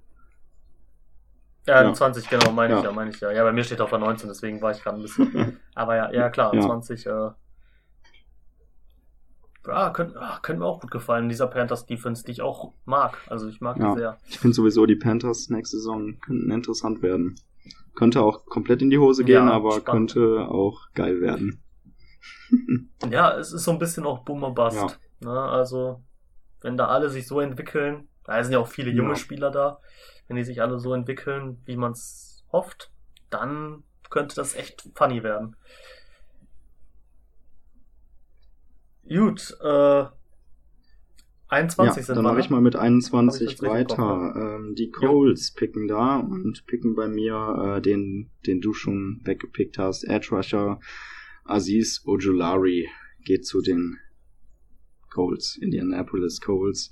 Ja, ja. 20, genau, meine ja. ich ja, meine ich ja. Ja, bei mir steht auf der 19, deswegen war ich gerade ein bisschen. Aber ja, ja klar, ja. 20, äh, ja, könnte ah, könnt mir auch gut gefallen, dieser Panthers Defense, die ich auch mag. Also ich mag ja. die sehr. Ich finde sowieso, die Panthers nächste Saison könnten interessant werden. Könnte auch komplett in die Hose gehen, ja, aber spannend. könnte auch geil werden. ja, es ist so ein bisschen auch Boomer Bust. Ja. Ne? Also, wenn da alle sich so entwickeln, da sind ja auch viele junge Spieler da, wenn die sich alle so entwickeln, wie man es hofft, dann könnte das echt funny werden. Gut, äh, 21 ja, sind dann mache ich mal mit 21 weiter. Ähm, die Coles jo. picken da und picken bei mir äh, den, den du schon weggepickt hast, Edge Rusher Aziz Ojulari geht zu den Colts, Indianapolis Colts.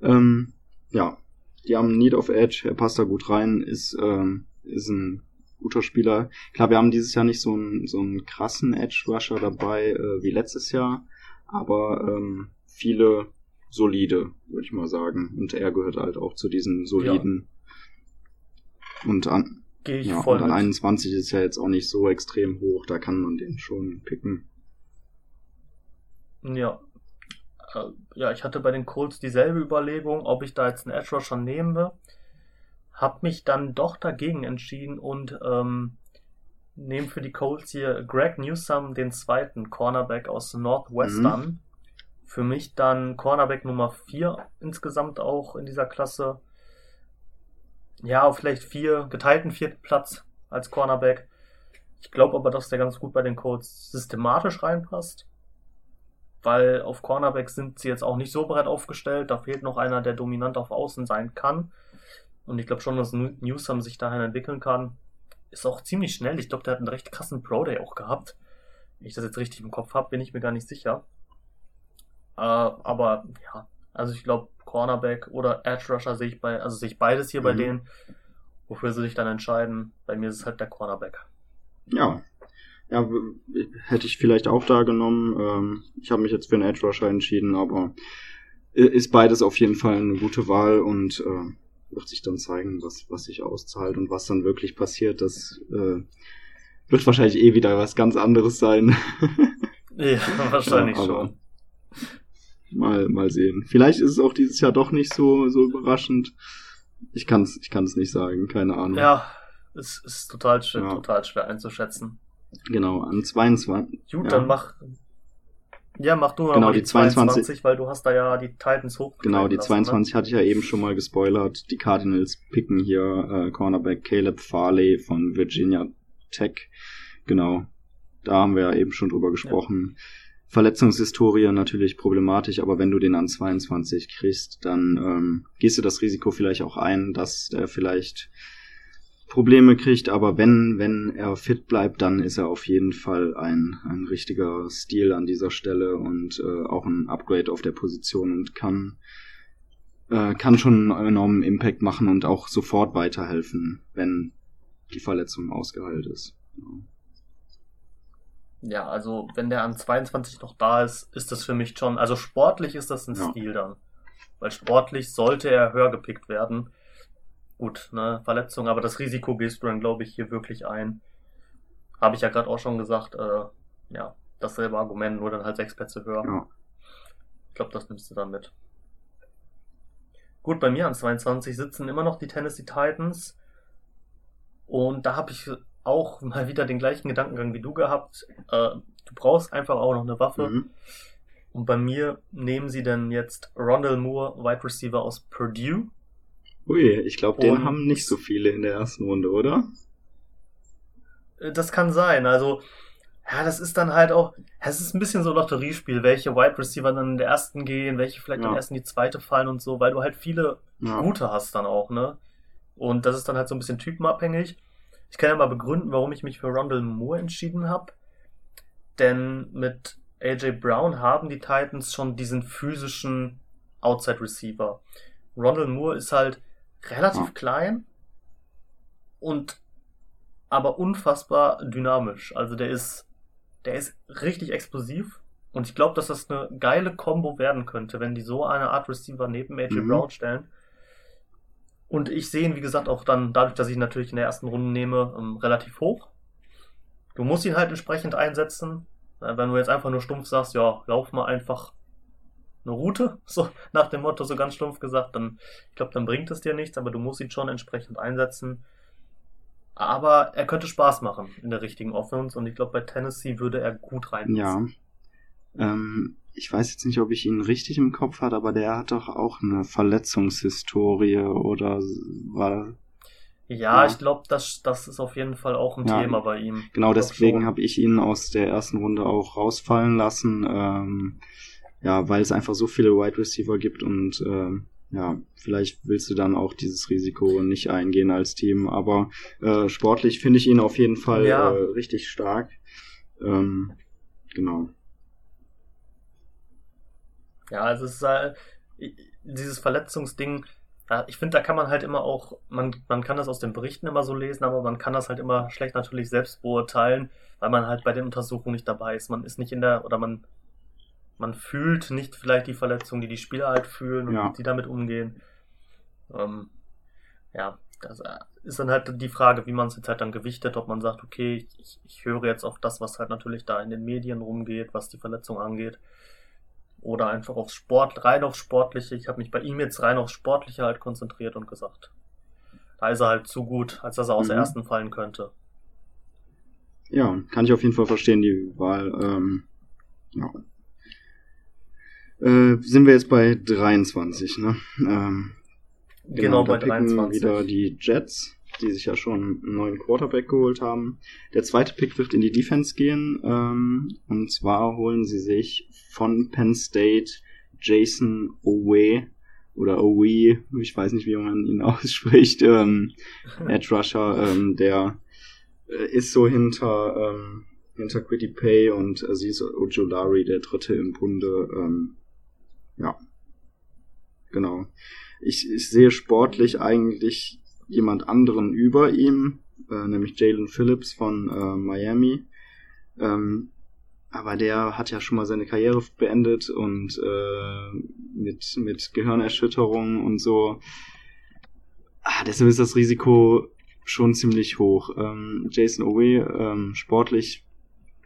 Ähm, ja, die haben Need of Edge, er passt da gut rein, ist, ähm, ist ein guter Spieler. Klar, wir haben dieses Jahr nicht so einen, so einen krassen Edge-Rusher dabei äh, wie letztes Jahr, aber ähm, viele solide, würde ich mal sagen. Und er gehört halt auch zu diesen soliden. Ja. Und an, ja, und an 21 ist ja jetzt auch nicht so extrem hoch, da kann man den schon picken. Ja. Äh, ja, ich hatte bei den Colts dieselbe Überlegung, ob ich da jetzt einen Edge Rusher nehme. Hab mich dann doch dagegen entschieden und ähm, nehme für die Colts hier Greg Newsom, den zweiten Cornerback aus Northwestern. Mhm. Für mich dann Cornerback Nummer 4 insgesamt auch in dieser Klasse. Ja, auf vielleicht vier, geteilten vierten Platz als Cornerback. Ich glaube aber, dass der ganz gut bei den Colts systematisch reinpasst weil auf Cornerback sind sie jetzt auch nicht so breit aufgestellt. Da fehlt noch einer, der dominant auf Außen sein kann. Und ich glaube schon, dass Newsom sich dahin entwickeln kann. Ist auch ziemlich schnell. Ich glaube, der hat einen recht krassen Pro Day auch gehabt. Wenn ich das jetzt richtig im Kopf habe, bin ich mir gar nicht sicher. Äh, aber ja, also ich glaube, Cornerback oder Edge Rusher sehe ich bei, also sehe ich beides hier mhm. bei denen. Wofür sie sich dann entscheiden. Bei mir ist es halt der Cornerback. Ja, ja, hätte ich vielleicht auch da genommen. Ähm, ich habe mich jetzt für einen Edge Rusher entschieden, aber ist beides auf jeden Fall eine gute Wahl und äh, wird sich dann zeigen, was, was sich auszahlt und was dann wirklich passiert. Das äh, wird wahrscheinlich eh wieder was ganz anderes sein. ja, wahrscheinlich ja, schon. Mal, mal sehen. Vielleicht ist es auch dieses Jahr doch nicht so, so überraschend. Ich kann es ich kann's nicht sagen, keine Ahnung. Ja, es ist total schwer, ja. total schwer einzuschätzen. Genau, an 22. Gut, ja. dann mach. Ja, mach du genau, die 22, 22, weil du hast da ja die Titans hoch. Genau, die 22 ne? hatte ich ja eben schon mal gespoilert. Die Cardinals picken hier äh, Cornerback Caleb Farley von Virginia Tech. Genau, da haben wir ja eben schon drüber gesprochen. Ja. Verletzungshistorie natürlich problematisch, aber wenn du den an 22 kriegst, dann ähm, gehst du das Risiko vielleicht auch ein, dass der vielleicht Probleme kriegt, aber wenn, wenn er fit bleibt, dann ist er auf jeden Fall ein, ein richtiger Stil an dieser Stelle und äh, auch ein Upgrade auf der Position und kann, äh, kann schon einen enormen Impact machen und auch sofort weiterhelfen, wenn die Verletzung ausgeheilt ist. Ja. Also wenn der an 22 noch da ist, ist das für mich schon, also sportlich ist das ein ja. Stil dann. Weil sportlich sollte er höher gepickt werden gut, ne, Verletzung, aber das Risiko gehst du dann, glaube ich, hier wirklich ein. Habe ich ja gerade auch schon gesagt, äh, ja, dasselbe Argument, nur dann halt sechs Plätze höher. Ja. Ich glaube, das nimmst du dann mit. Gut, bei mir an 22 sitzen immer noch die Tennessee Titans. Und da habe ich auch mal wieder den gleichen Gedankengang wie du gehabt. Äh, du brauchst einfach auch noch eine Waffe. Mhm. Und bei mir nehmen sie denn jetzt Rondell Moore, Wide Receiver aus Purdue. Ui, ich glaube, den haben nicht so viele in der ersten Runde, oder? Äh, das kann sein. Also, ja, das ist dann halt auch, es ist ein bisschen so Lotteriespiel, welche Wide Receiver dann in der ersten gehen, welche vielleicht ja. in die zweite fallen und so, weil du halt viele ja. gute hast dann auch, ne? Und das ist dann halt so ein bisschen typenabhängig. Ich kann ja mal begründen, warum ich mich für Rondell Moore entschieden habe. Denn mit AJ Brown haben die Titans schon diesen physischen Outside Receiver. Rondell Moore ist halt, relativ ja. klein und aber unfassbar dynamisch. Also der ist, der ist richtig explosiv und ich glaube, dass das eine geile Combo werden könnte, wenn die so eine Art Receiver neben AJ mhm. Brown stellen. Und ich sehe ihn, wie gesagt, auch dann, dadurch, dass ich ihn natürlich in der ersten Runde nehme, ähm, relativ hoch. Du musst ihn halt entsprechend einsetzen. Wenn du jetzt einfach nur stumpf sagst, ja, lauf mal einfach eine Route, so nach dem Motto, so ganz stumpf gesagt, dann, ich glaube, dann bringt es dir nichts, aber du musst ihn schon entsprechend einsetzen. Aber er könnte Spaß machen in der richtigen Offense und ich glaube, bei Tennessee würde er gut reinpassen. Ja. Ähm, ich weiß jetzt nicht, ob ich ihn richtig im Kopf hatte, aber der hat doch auch eine Verletzungshistorie oder war. Ja, ja. ich glaube, das, das ist auf jeden Fall auch ein ja, Thema bei ihm. Genau, deswegen habe ich ihn aus der ersten Runde auch rausfallen lassen. Ähm, ja, weil es einfach so viele Wide Receiver gibt und äh, ja, vielleicht willst du dann auch dieses Risiko nicht eingehen als Team, aber äh, sportlich finde ich ihn auf jeden Fall ja. äh, richtig stark. Ähm, genau. Ja, also es ist äh, dieses Verletzungsding, ich finde, da kann man halt immer auch, man, man kann das aus den Berichten immer so lesen, aber man kann das halt immer schlecht natürlich selbst beurteilen, weil man halt bei den Untersuchungen nicht dabei ist. Man ist nicht in der, oder man, man fühlt nicht vielleicht die Verletzungen, die die Spieler halt fühlen und ja. die damit umgehen. Ähm, ja, das äh, ist dann halt die Frage, wie man es jetzt halt dann gewichtet, ob man sagt, okay, ich, ich höre jetzt auf das, was halt natürlich da in den Medien rumgeht, was die Verletzung angeht oder einfach aufs Sport, rein aufs Sportliche. Ich habe mich bei ihm jetzt rein aufs Sportliche halt konzentriert und gesagt, da ist er halt zu gut, als dass er aus mhm. der ersten fallen könnte. Ja, kann ich auf jeden Fall verstehen, die Wahl. Ähm, ja. Äh, sind wir jetzt bei 23, ne? Ähm, genau, genau bei 23. wieder die Jets die sich ja schon einen neuen Quarterback geholt haben. Der zweite Pick wird in die Defense gehen. Ähm, und zwar holen sie sich von Penn State Jason Owe oder Owe, ich weiß nicht, wie man ihn ausspricht, ähm, Edge Rusher, ähm, der äh, ist so hinter, ähm, hinter Quitty Pay und Aziz Ojolari, der dritte im Bunde. Ähm, ja, genau. Ich, ich sehe sportlich eigentlich jemand anderen über ihm, äh, nämlich Jalen Phillips von äh, Miami. Ähm, aber der hat ja schon mal seine Karriere beendet und äh, mit, mit Gehirnerschütterung und so. Ah, deshalb ist das Risiko schon ziemlich hoch. Ähm, Jason Owe, ähm, sportlich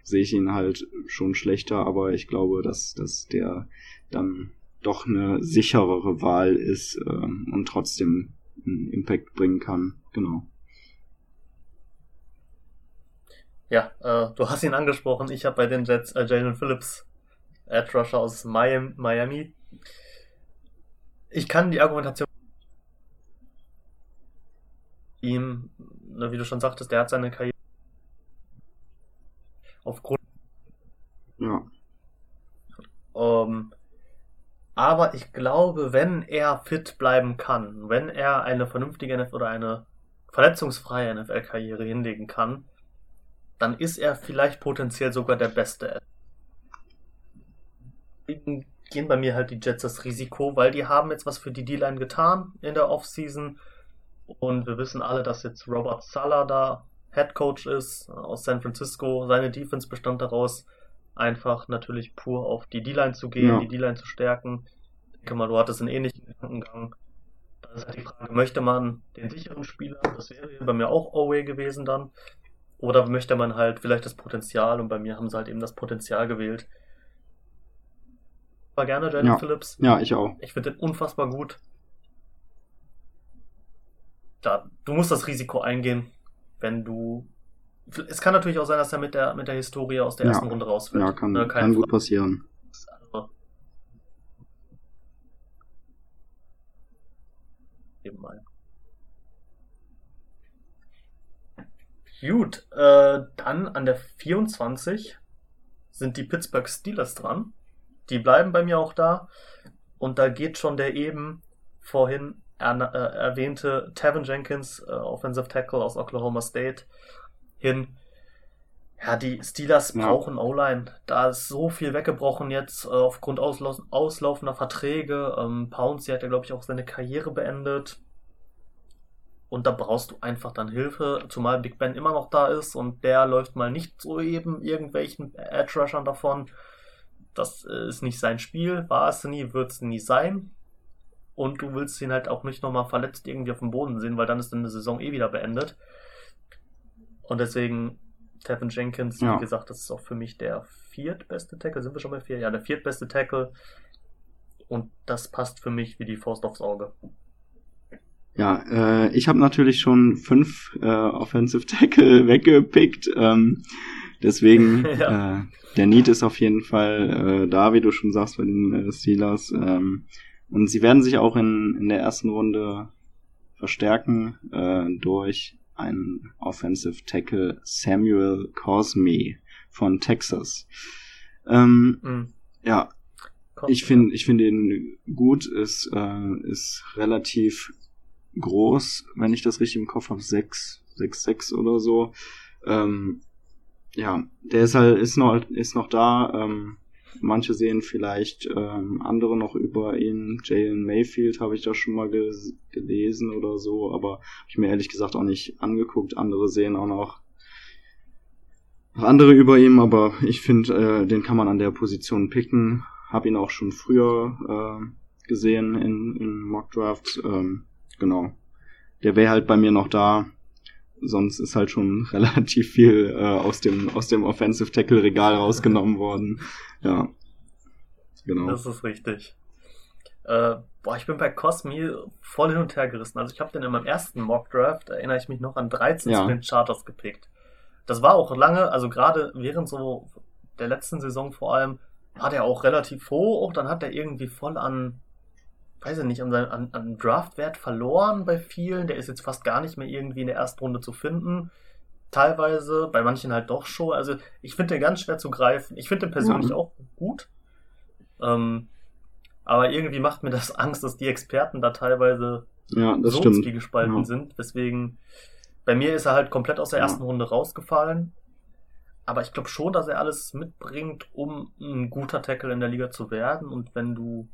sehe ich ihn halt schon schlechter, aber ich glaube, dass, dass der dann doch eine sicherere Wahl ist ähm, und trotzdem einen Impact bringen kann. Genau. Ja, äh, du hast ihn angesprochen. Ich habe bei den Jets äh, Jalen Phillips, Edge Rusher aus Miami. Ich kann die Argumentation ihm, ne, wie du schon sagtest, der hat seine Karriere aufgrund ja. Um, aber ich glaube, wenn er fit bleiben kann, wenn er eine vernünftige NFL oder eine verletzungsfreie NFL-Karriere hinlegen kann, dann ist er vielleicht potenziell sogar der Beste. Gehen bei mir halt die Jets das Risiko, weil die haben jetzt was für die D-Line getan in der Offseason. Und wir wissen alle, dass jetzt Robert Sala da Head Coach ist aus San Francisco. Seine Defense bestand daraus, einfach natürlich pur auf die D-Line zu gehen, ja. die D-Line zu stärken. Ich denke mal, du hattest einen ähnlichen Gedankengang. Da ist halt die Frage, möchte man den sicheren Spieler, das wäre bei mir auch Oway gewesen dann, oder möchte man halt vielleicht das Potenzial und bei mir haben sie halt eben das Potenzial gewählt. War gerne Jalen ja. Phillips. Ja, ich auch. Ich finde den unfassbar gut. Da, du musst das Risiko eingehen, wenn du es kann natürlich auch sein, dass er mit der, mit der Historie aus der ersten Runde rausfällt. Ja, kann, ne, kann gut passieren. Also, eben mal. Gut, äh, dann an der 24 sind die Pittsburgh Steelers dran. Die bleiben bei mir auch da. Und da geht schon der eben vorhin er, äh, erwähnte Tevin Jenkins, äh, Offensive Tackle aus Oklahoma State, hin. Ja, die Steelers ja. brauchen O-Line. Da ist so viel weggebrochen jetzt äh, aufgrund auslau auslaufender Verträge. Ähm, Pouncy hat ja, glaube ich, auch seine Karriere beendet. Und da brauchst du einfach dann Hilfe, zumal Big Ben immer noch da ist und der läuft mal nicht so eben irgendwelchen Edge-Rushern davon. Das äh, ist nicht sein Spiel, war es nie, wird es nie sein. Und du willst ihn halt auch nicht nochmal verletzt irgendwie auf dem Boden sehen, weil dann ist dann eine Saison eh wieder beendet. Und deswegen Tevin Jenkins, ja. wie gesagt, das ist auch für mich der viertbeste Tackle. Sind wir schon bei vier? Ja, der viertbeste Tackle. Und das passt für mich wie die Faust aufs Auge. Ja, äh, ich habe natürlich schon fünf äh, Offensive Tackle weggepickt. Ähm, deswegen, ja. äh, der Need ist auf jeden Fall äh, da, wie du schon sagst, bei den äh, Steelers. Ähm, und sie werden sich auch in, in der ersten Runde verstärken äh, durch ein Offensive Tackle Samuel Cosme von Texas. Ähm, mhm. Ja, ich finde ich finde ihn gut, ist, äh, ist relativ groß, wenn ich das richtig im Kopf habe, 6, 6, 6 oder so. Ähm, ja, der ist halt, ist noch, ist noch da. Ähm, manche sehen vielleicht ähm, andere noch über ihn. Jalen Mayfield habe ich da schon mal ge gelesen oder so, aber habe ich mir ehrlich gesagt auch nicht angeguckt. Andere sehen auch noch andere über ihm, aber ich finde, äh, den kann man an der Position picken. Hab ihn auch schon früher äh, gesehen in, in Mock Drafts. Ähm, genau. Der wäre halt bei mir noch da. Sonst ist halt schon relativ viel äh, aus dem aus dem Offensive Tackle Regal rausgenommen worden. Ja. Genau. Das ist richtig. Äh, boah, ich bin bei Cosmi voll hin und her gerissen. Also ich habe den in meinem ersten Mock Draft, erinnere ich mich noch an 13 ja. Sprint Charters gepickt. Das war auch lange, also gerade während so der letzten Saison vor allem, war der auch relativ hoch. Dann hat er irgendwie voll an, weiß ich nicht, an, an, an Draftwert verloren bei vielen. Der ist jetzt fast gar nicht mehr irgendwie in der ersten Runde zu finden. Teilweise, bei manchen halt doch schon. Also ich finde den ganz schwer zu greifen. Ich finde den persönlich ja. auch gut. Ähm, aber irgendwie macht mir das Angst, dass die Experten da teilweise ja, das so stimmt. gespalten ja. sind. Deswegen, bei mir ist er halt komplett aus der ersten Runde rausgefallen. Aber ich glaube schon, dass er alles mitbringt, um ein guter Tackle in der Liga zu werden. Und wenn du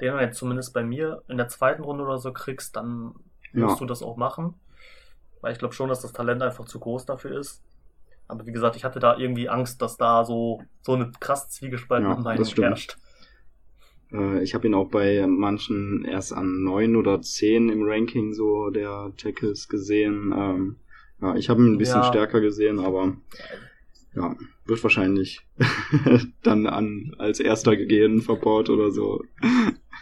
den jetzt zumindest bei mir in der zweiten Runde oder so kriegst, dann musst du das auch machen. Weil ich glaube schon, dass das Talent einfach zu groß dafür ist. Aber wie gesagt, ich hatte da irgendwie Angst, dass da so, so eine krass zwiegespaltene ja, Meinung herrscht. Äh, ich habe ihn auch bei manchen erst an neun oder zehn im Ranking so der Tackles gesehen. Ähm, ja, ich habe ihn ein bisschen ja. stärker gesehen, aber ja, wird wahrscheinlich dann an als erster gehen verbaut oder so.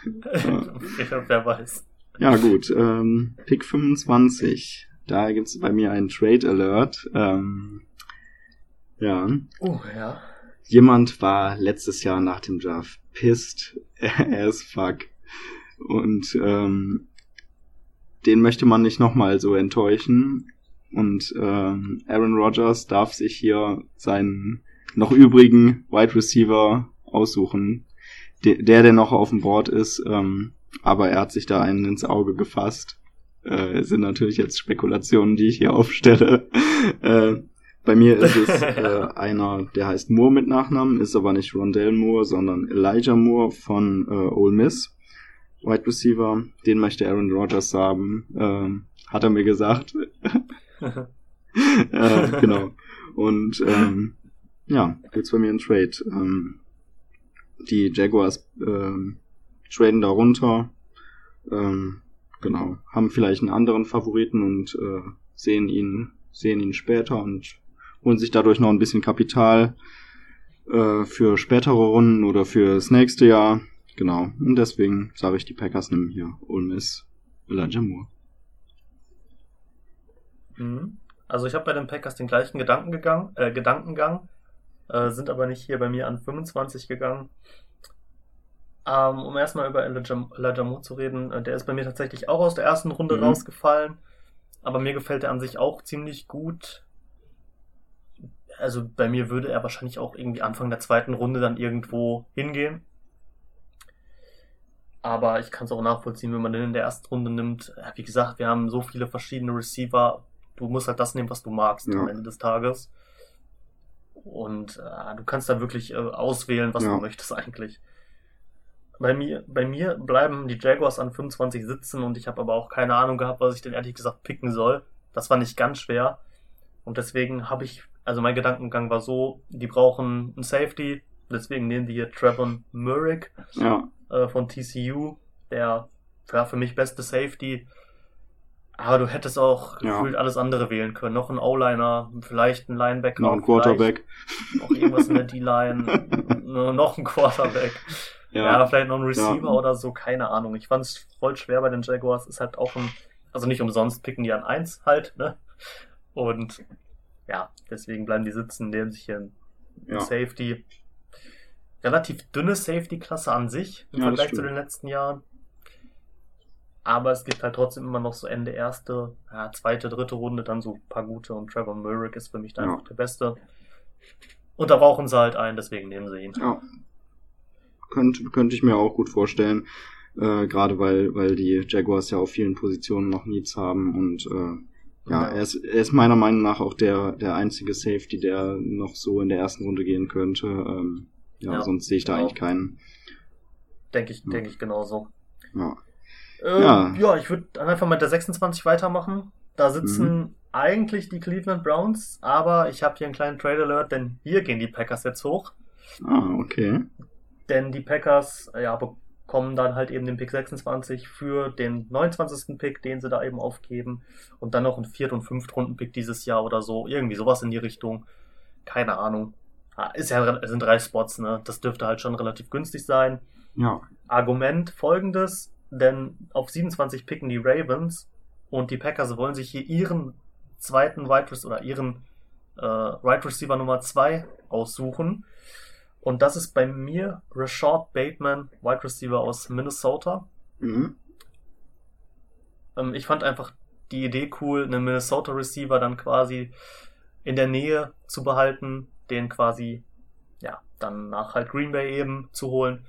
Ja. Wer weiß. Ja, gut. Ähm, Pick 25. Da gibt's bei mir einen Trade Alert. Ähm, ja. Oh, ja. Jemand war letztes Jahr nach dem Draft pissed as fuck. Und ähm, den möchte man nicht nochmal so enttäuschen. Und ähm, Aaron Rodgers darf sich hier seinen noch übrigen Wide Receiver aussuchen. De der, der noch auf dem Board ist, ähm, aber er hat sich da einen ins Auge gefasst. Äh, sind natürlich jetzt Spekulationen, die ich hier aufstelle. äh, bei mir ist es äh, einer, der heißt Moore mit Nachnamen, ist aber nicht Rondell Moore, sondern Elijah Moore von äh, Ole Miss. Wide Receiver, den möchte Aaron Rodgers haben, ähm, hat er mir gesagt. äh, genau. Und ähm, ja, gibt's bei mir einen Trade. Ähm, die Jaguars ähm, traden da runter. Ähm, genau. Haben vielleicht einen anderen Favoriten und äh, sehen ihn, sehen ihn später und holen sich dadurch noch ein bisschen Kapital äh, für spätere Runden oder für das nächste Jahr. Genau. Und deswegen sage ich, die Packers nehmen hier Ole Miss Elijah Moore. Mhm. Also ich habe bei den Packers den gleichen Gedanken gegangen, äh, Gedankengang, äh, sind aber nicht hier bei mir an 25 gegangen. Ähm, um erstmal über Moore zu reden, äh, der ist bei mir tatsächlich auch aus der ersten Runde mhm. rausgefallen, aber mir gefällt er an sich auch ziemlich gut also bei mir würde er wahrscheinlich auch irgendwie Anfang der zweiten Runde dann irgendwo hingehen. Aber ich kann es auch nachvollziehen, wenn man den in der ersten Runde nimmt. Wie gesagt, wir haben so viele verschiedene Receiver. Du musst halt das nehmen, was du magst ja. am Ende des Tages. Und äh, du kannst da wirklich äh, auswählen, was ja. du möchtest eigentlich. Bei mir, bei mir bleiben die Jaguars an 25 sitzen und ich habe aber auch keine Ahnung gehabt, was ich denn ehrlich gesagt picken soll. Das war nicht ganz schwer. Und deswegen habe ich also mein Gedankengang war so, die brauchen einen Safety, deswegen nehmen die hier Trevon Murrick ja. äh, von TCU, der ja, für mich beste Safety. Aber du hättest auch ja. gefühlt alles andere wählen können. Noch ein O-Liner, vielleicht ein Linebacker. Noch ein Quarterback. Noch irgendwas in der D-Line. noch ein Quarterback. Ja. ja. vielleicht noch ein Receiver ja. oder so, keine Ahnung. Ich fand es voll schwer bei den Jaguars. Ist halt auch ein, also nicht umsonst picken die an eins halt, ne? Und ja, deswegen bleiben die sitzen, nehmen sich hier ein ja. Safety. Relativ dünne Safety-Klasse an sich im ja, Vergleich zu den letzten Jahren. Aber es gibt halt trotzdem immer noch so Ende erste, ja, zweite, dritte Runde, dann so ein paar gute und Trevor Murrick ist für mich da ja. einfach der Beste. Und da brauchen sie halt einen, deswegen nehmen sie ihn. Ja. Könnte, könnte ich mir auch gut vorstellen. Äh, Gerade weil, weil die Jaguars ja auf vielen Positionen noch Needs haben und äh, Ja, Er, ist, er ist meiner Meinung nach auch der, der einzige Safety, der noch so in der ersten Runde gehen könnte. Ähm, ja, ja, sonst sehe ich da genau. eigentlich keinen. Denke ich, denke ich genauso. Ja. Äh, ja. ja, ich würde einfach mit der 26 weitermachen. Da sitzen mhm. eigentlich die Cleveland Browns, aber ich habe hier einen kleinen Trade Alert, denn hier gehen die Packers jetzt hoch. Ah, okay. Denn die Packers, ja, bekommen dann halt eben den Pick 26 für den 29. Pick, den sie da eben aufgeben. Und dann noch einen Viert- und Fünftrunden-Pick dieses Jahr oder so. Irgendwie sowas in die Richtung. Keine Ahnung. Ah, ist ja, es sind drei Spots, ne? Das dürfte halt schon relativ günstig sein. Ja. Argument folgendes, denn auf 27 picken die Ravens und die Packers wollen sich hier ihren zweiten Wide Receiver oder ihren äh, Wide Receiver Nummer 2 aussuchen. Und das ist bei mir Rashad Bateman, Wide Receiver aus Minnesota. Mhm. Ähm, ich fand einfach die Idee cool, einen Minnesota Receiver dann quasi in der Nähe zu behalten, den quasi, ja, dann nach halt Green Bay eben zu holen.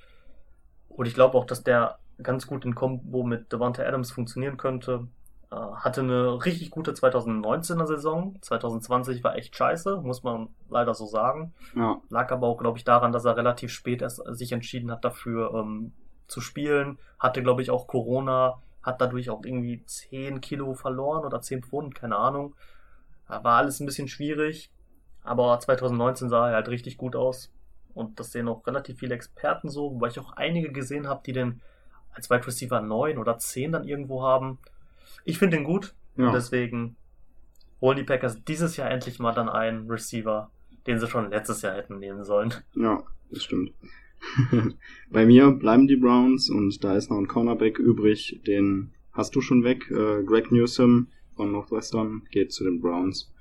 Und ich glaube auch, dass der ganz gut in Kombo mit Devante Adams funktionieren könnte. Äh, hatte eine richtig gute 2019er Saison. 2020 war echt scheiße, muss man leider so sagen. Ja. Lag aber auch, glaube ich, daran, dass er relativ spät erst sich entschieden hat, dafür ähm, zu spielen. Hatte, glaube ich, auch Corona, hat dadurch auch irgendwie 10 Kilo verloren oder 10 Pfund, keine Ahnung. War alles ein bisschen schwierig. Aber 2019 sah er halt richtig gut aus. Und das sehen auch relativ viele Experten so, wobei ich auch einige gesehen habe, die den als Wide Receiver 9 oder 10 dann irgendwo haben. Ich finde den gut. Ja. deswegen holen die Packers dieses Jahr endlich mal dann einen Receiver, den sie schon letztes Jahr hätten nehmen sollen. Ja, das stimmt. Bei mir bleiben die Browns und da ist noch ein Cornerback übrig, den hast du schon weg. Äh, Greg Newsom von Northwestern geht zu den Browns.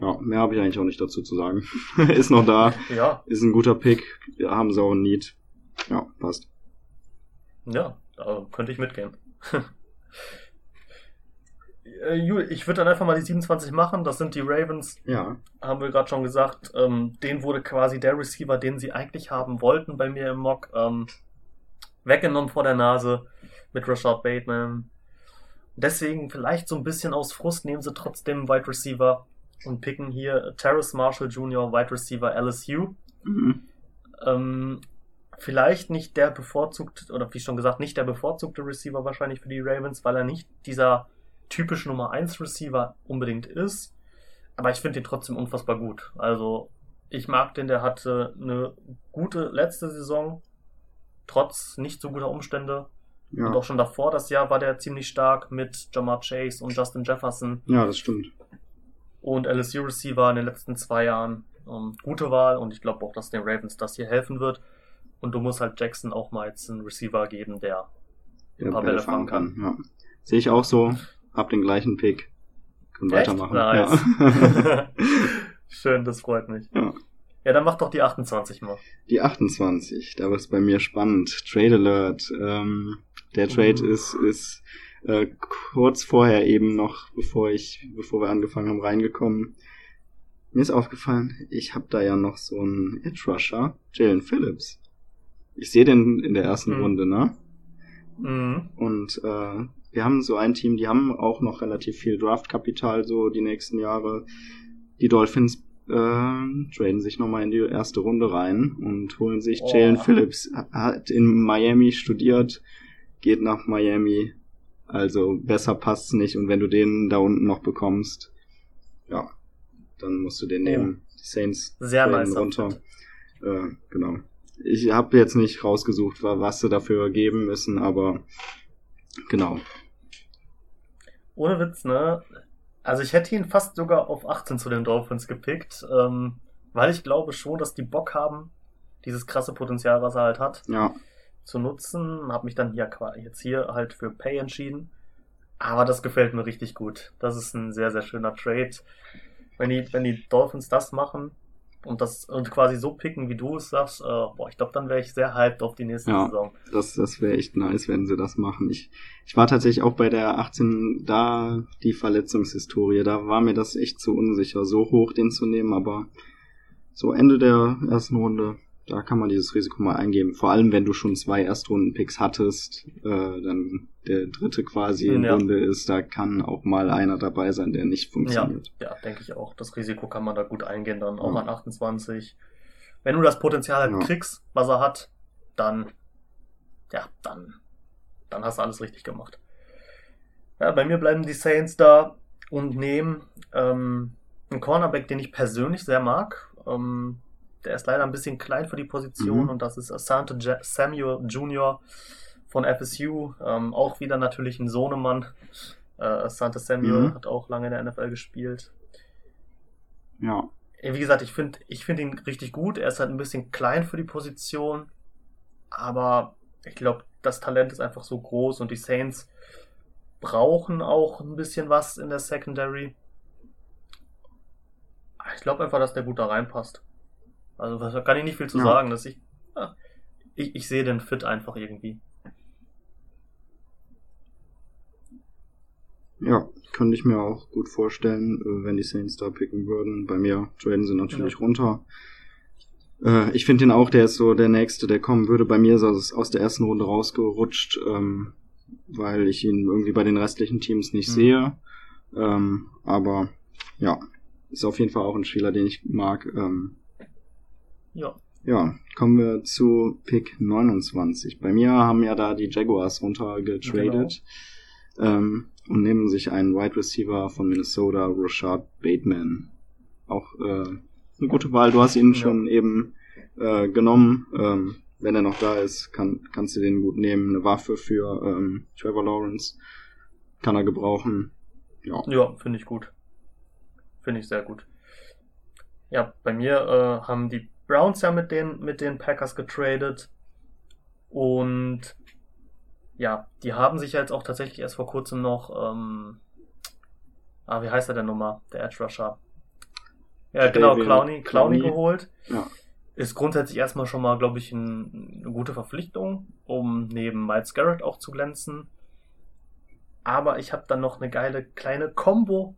Ja, mehr habe ich eigentlich auch nicht dazu zu sagen. ist noch da. Ja. Ist ein guter Pick. Wir haben sie auch ein Need. Ja, passt. Ja, da könnte ich mitgehen. Äh, ich würde dann einfach mal die 27 machen. Das sind die Ravens. Ja. Haben wir gerade schon gesagt. Ähm, den wurde quasi der Receiver, den sie eigentlich haben wollten bei mir im Mock, ähm, weggenommen vor der Nase mit Rashad Bateman. Deswegen vielleicht so ein bisschen aus Frust nehmen sie trotzdem Wide Receiver und picken hier Terrace Marshall Jr., Wide Receiver LSU. Mhm. Ähm, vielleicht nicht der bevorzugte, oder wie schon gesagt, nicht der bevorzugte Receiver wahrscheinlich für die Ravens, weil er nicht dieser typische Nummer 1 Receiver unbedingt ist. Aber ich finde ihn trotzdem unfassbar gut. Also, ich mag den, der hatte eine gute letzte Saison, trotz nicht so guter Umstände. Ja. Und auch schon davor, das Jahr, war der ziemlich stark mit Jamar Chase und Justin Jefferson. Ja, das stimmt. Und LSU Receiver in den letzten zwei Jahren. Ähm, gute Wahl und ich glaube auch, dass den Ravens das hier helfen wird. Und du musst halt Jackson auch mal jetzt einen Receiver geben, der ein paar Bälle fangen kann. kann. Ja. Sehe ich auch so. Hab den gleichen Pick. Können Echt? weitermachen. Nice. Ja. Schön, das freut mich. Ja. Ja, dann mach doch die 28 mal. Die 28, da wird's bei mir spannend. Trade Alert. Ähm, der Trade uh. ist, ist äh, kurz vorher eben noch, bevor ich, bevor wir angefangen haben, reingekommen. Mir ist aufgefallen, ich habe da ja noch so einen Edge Rusher, Jalen Phillips. Ich sehe den in der ersten mhm. Runde, ne? Mhm. Und äh, wir haben so ein Team, die haben auch noch relativ viel Draftkapital so die nächsten Jahre. Die Dolphins äh, traden sich nochmal in die erste Runde rein und holen sich oh. Jalen Phillips. Hat in Miami studiert, geht nach Miami. Also besser passt's nicht. Und wenn du den da unten noch bekommst, ja, dann musst du den oh. nehmen. Die Saints Sehr nice runter. Äh, genau. Ich habe jetzt nicht rausgesucht, was sie dafür geben müssen, aber genau ohne Witz, ne? Also ich hätte ihn fast sogar auf 18 zu den Dolphins gepickt, ähm, weil ich glaube schon, dass die Bock haben, dieses krasse Potenzial, was er halt hat, ja. zu nutzen. Hab mich dann hier jetzt hier halt für Pay entschieden. Aber das gefällt mir richtig gut. Das ist ein sehr, sehr schöner Trade. Wenn die, wenn die Dolphins das machen, und das und quasi so picken, wie du es sagst, äh, boah, ich glaube, dann wäre ich sehr hyped auf die nächste ja, Saison. Das, das wäre echt nice, wenn sie das machen. Ich, ich war tatsächlich auch bei der 18 da die Verletzungshistorie. Da war mir das echt zu unsicher, so hoch den zu nehmen, aber so Ende der ersten Runde da kann man dieses Risiko mal eingeben. Vor allem, wenn du schon zwei Erstrunden-Picks hattest, äh, dann der dritte quasi in Ja. Runde ist, da kann auch mal einer dabei sein, der nicht funktioniert. Ja, denke ich auch. Das Risiko kann man da gut eingehen, dann auch Ja. an 28. Wenn du das Potenzial halt Ja. kriegst, was er hat, dann, ja, dann, dann hast du alles richtig gemacht. Ja, bei mir bleiben die Saints da und nehmen ähm, einen Cornerback, den ich persönlich sehr mag. Ähm, der ist leider ein bisschen klein für die Position Mhm. und das ist Asante Samuel Jr. von FSU. Ähm, auch wieder natürlich ein Sohnemann. Äh, Asante Samuel Mhm. hat auch lange in der NFL gespielt. Ja, Ja, Wie gesagt, ich finde ich find ihn richtig gut. Er ist halt ein bisschen klein für die Position. Aber ich glaube, das Talent ist einfach so groß und die Saints brauchen auch ein bisschen was in der Secondary. Ich glaube einfach, dass der gut da reinpasst. Also da kann ich nicht viel zu Ja. sagen, dass ich, ja, ich, ich sehe den Fit einfach irgendwie. ja, könnte ich mir auch gut vorstellen, äh, wenn die Saints da picken würden. Bei mir traden sie natürlich runter. Äh, ich finde ihn auch, der ist so der nächste, der kommen würde. Bei mir ist er aus, aus der ersten Runde rausgerutscht, ähm, weil ich ihn irgendwie bei den restlichen Teams nicht Mhm. sehe. Ähm, aber ja, ist auf jeden Fall auch ein Spieler, den ich mag. Ähm, Ja. ja, kommen wir zu Pick 29. Bei mir haben ja da die Jaguars runtergetradet ähm, und nehmen sich einen Wide Receiver von Minnesota, Rashad Bateman. Auch äh, eine gute Wahl. Du hast ihn Ja. schon eben äh, genommen. Ähm, wenn er noch da ist, kann, kannst du den gut nehmen. Eine Waffe für ähm, Trevor Lawrence kann er gebrauchen. Ja, Ja, finde ich gut. Finde ich sehr gut. Ja, bei mir äh, haben die Browns ja mit den, mit den Packers getradet. Und ja, die haben sich ja jetzt auch tatsächlich erst vor kurzem noch, ähm, ah, wie heißt er denn nochmal? Der Edge Rusher. Ja, genau, Clowney Clowney. geholt. ja, Ist grundsätzlich erstmal schon mal, glaube ich, ein, eine gute Verpflichtung, um neben Miles Garrett auch zu glänzen. Aber ich habe dann noch eine geile kleine Combo,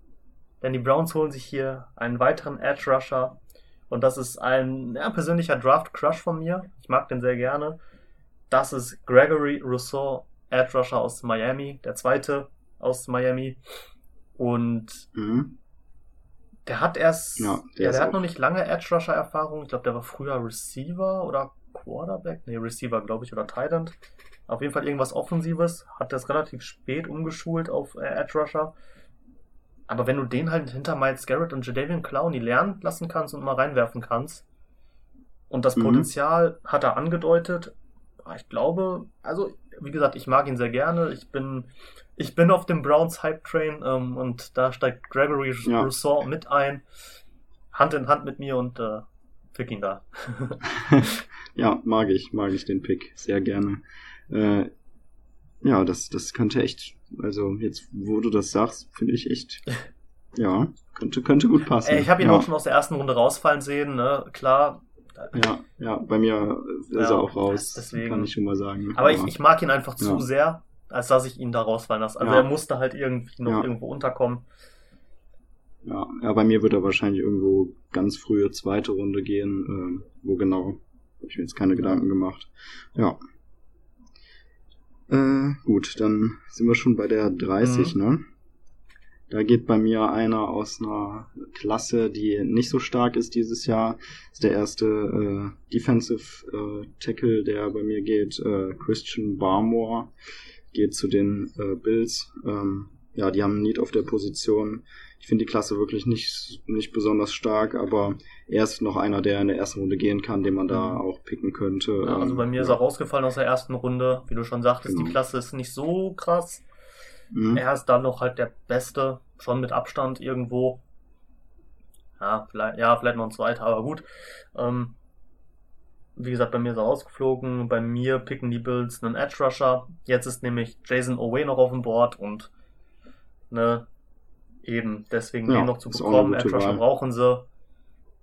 denn die Browns holen sich hier einen weiteren Edge Rusher. Und das ist ein ja, persönlicher Draft Crush von mir. Ich mag den sehr gerne. Das ist Gregory Rousseau, Edge Rusher aus Miami, der zweite aus Miami. Und mhm. der hat erst, Ja, ja, der der, ist hat noch nicht lange Edge Rusher Erfahrung. Ich glaube, der war früher Receiver oder Quarterback. Nee, Receiver, glaube ich, oder Tight End. Auf jeden Fall irgendwas Offensives. Hat das relativ spät umgeschult auf äh, Edge Rusher. Aber wenn du den halt hinter Miles Garrett und Jadavion Clowney lernen lassen kannst und mal reinwerfen kannst, und das Mhm. Potenzial hat er angedeutet, ah, ich glaube, also, wie gesagt, ich mag ihn sehr gerne. Ich bin, ich bin auf dem Browns Hype Train ähm, und da steigt Gregory Ja. Rousseau mit ein, Hand in Hand mit mir und äh, pick ihn da. ja, mag ich, mag ich den Pick sehr gerne. Äh, ja, das, das könnte echt, also jetzt, wo du das sagst, finde ich echt, ja, könnte, könnte gut passen. Ich habe ihn ja. auch schon aus der ersten Runde rausfallen sehen, ne? Klar. Ja, ja, bei mir ist Ja, er auch raus, deswegen. kann ich schon mal sagen. Aber ich, ich mag ihn einfach zu Ja. sehr, als dass ich ihn da rausfallen lasse. Also er musste halt irgendwie noch irgendwo unterkommen. ja, ja, bei mir wird er wahrscheinlich irgendwo ganz frühe zweite Runde gehen. Ähm, wo genau, habe ich mir jetzt keine Gedanken gemacht. Ja. Äh, gut, dann sind wir schon bei der 30, Mhm. ne? Da geht bei mir einer aus einer Klasse, die nicht so stark ist dieses Jahr. ist der erste äh, Defensive äh, Tackle, der bei mir geht. Äh, Christian Barmore geht zu den äh, Bills. Ähm, ja, die haben Need auf der Position. Ich finde die Klasse wirklich nicht, nicht besonders stark, aber er ist noch einer, der in der ersten Runde gehen kann, den man da Mhm. auch picken könnte. Ja, also Ähm, bei mir ist ja. er rausgefallen aus der ersten Runde. Wie du schon sagtest, Genau. die Klasse ist nicht so krass. Mhm. Er ist dann noch halt der Beste, schon mit Abstand irgendwo. Ja, vielleicht, ja, vielleicht noch ein zweiter, aber gut. Ähm, wie gesagt, bei mir ist er rausgeflogen. Bei mir picken die Bills einen Edge Rusher. Jetzt ist nämlich Jason Owe noch auf dem Board und ne, eben deswegen Ja, den noch zu bekommen. Wahl. brauchen sie.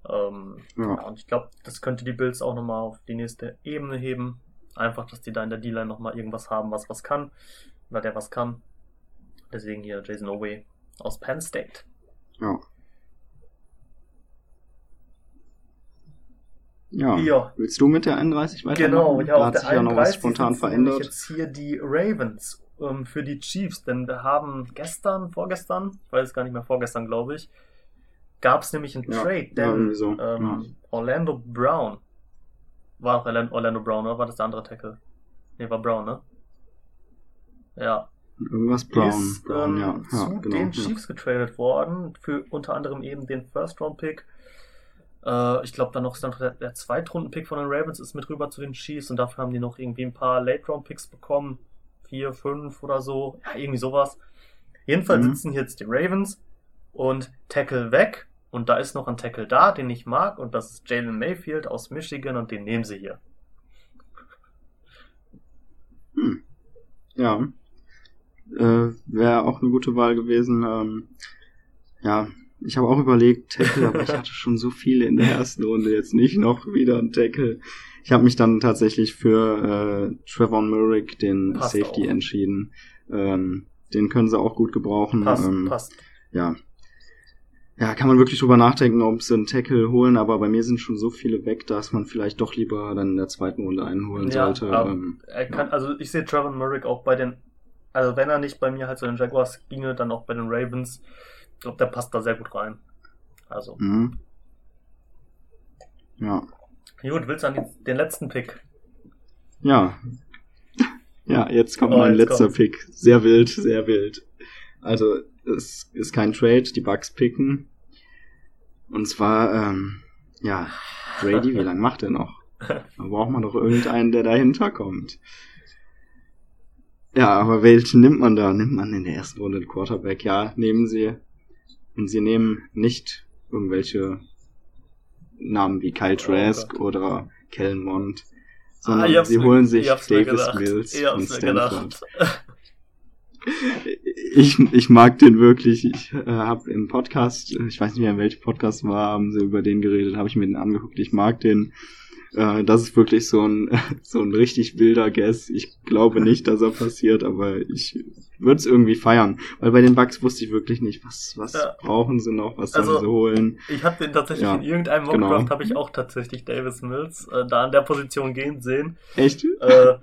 Ähm, Ja. ja, und ich glaube, das könnte die Bills auch nochmal auf die nächste Ebene heben. Einfach, dass die da in der D-Line nochmal irgendwas haben, was was kann. Oder der was kann. Deswegen hier Jason Owe aus Penn State. Ja. Ja. Ja. Willst du mit der 31 weitermachen? Genau, ja, da auf hat der sich ja noch was 31 spontan verändert. jetzt hier die Ravens ähm, für die Chiefs, denn wir haben gestern, vorgestern, ich weiß es gar nicht mehr, vorgestern glaube ich, gab es nämlich einen Ja, Trade, ja, denn irgendwie so, ähm, ja. Orlando Brown, war auch Orlando, Brown, oder war das der andere Tackle? Nee, war Brown, ne? Ja, Irgendwas Brown. ist Brown, ähm, ja. ja zu genau, den ja. Chiefs getradet worden, für unter anderem eben den First-Round-Pick. Äh, ich glaube, dann noch ist dann noch der, der Zweitrunden-Pick von den Ravens ist mit rüber zu den Chiefs und dafür haben die noch irgendwie ein paar Late-Round-Picks bekommen. Vier, fünf oder so. Ja, irgendwie sowas. Jedenfalls Mhm. sitzen jetzt die Ravens und Tackle weg. Und da ist noch ein Tackle da, den ich mag, und das ist Jalen Mayfield aus Michigan und den nehmen sie hier. Hm. Ja. Äh, Wäre auch eine gute Wahl gewesen. Ähm, ja, ich habe auch überlegt, Tackle, aber ich hatte schon so viele in der ersten Runde, jetzt nicht noch wieder ein Tackle. Ich habe mich dann tatsächlich für äh, Trevon Murray, den Passt Safety, auch. entschieden. Ähm, den können sie auch gut gebrauchen. Passt, ähm, passt. ja. Ja, kann man wirklich drüber nachdenken, ob sie einen Tackle holen, aber bei mir sind schon so viele weg, dass man vielleicht doch lieber dann in der zweiten Runde einen holen Ja, sollte. Ähm, Er kann, also ich sehe Trevor Murray auch bei den, also wenn er nicht bei mir halt zu den Jaguars ginge, dann auch bei den Ravens. Ich glaube, der passt da sehr gut rein. Also, mhm. Ja. Gut, willst du an die, den letzten Pick? Ja. Ja, jetzt kommt Oh, mein jetzt letzter kommt's. Pick. Sehr wild, sehr wild. Also, es ist kein Trade, die Bugs picken. Und zwar, ähm, ja, Brady, wie lange macht er noch? Da braucht man doch irgendeinen, der dahinter kommt. Ja, aber welchen nimmt man da? Nimmt man in der ersten Runde den Quarterback? Ja, nehmen sie. Und sie nehmen nicht irgendwelche Namen wie Kyle Trask Gott. oder Kellen Mond, sondern Ah, sie mir- holen ich sich Davis. Mills mir Stanford. Ich, ich mag den wirklich. Ich äh, habe im Podcast, ich weiß nicht mehr, in welchem Podcast war, haben sie über den geredet, habe ich mir den angeguckt. Ich mag den. Äh, das ist wirklich so ein so ein richtig wilder Guess. Ich glaube nicht, dass er passiert, aber ich würde es irgendwie feiern, weil bei den Bugs wusste ich wirklich nicht, was was Ja. brauchen sie noch, was sollen Also, sie holen. Ich habe den tatsächlich Ja, in irgendeinem Mockdraft genau. habe ich auch tatsächlich Davis Mills äh, da an der Position gehen sehen. Echt? Äh,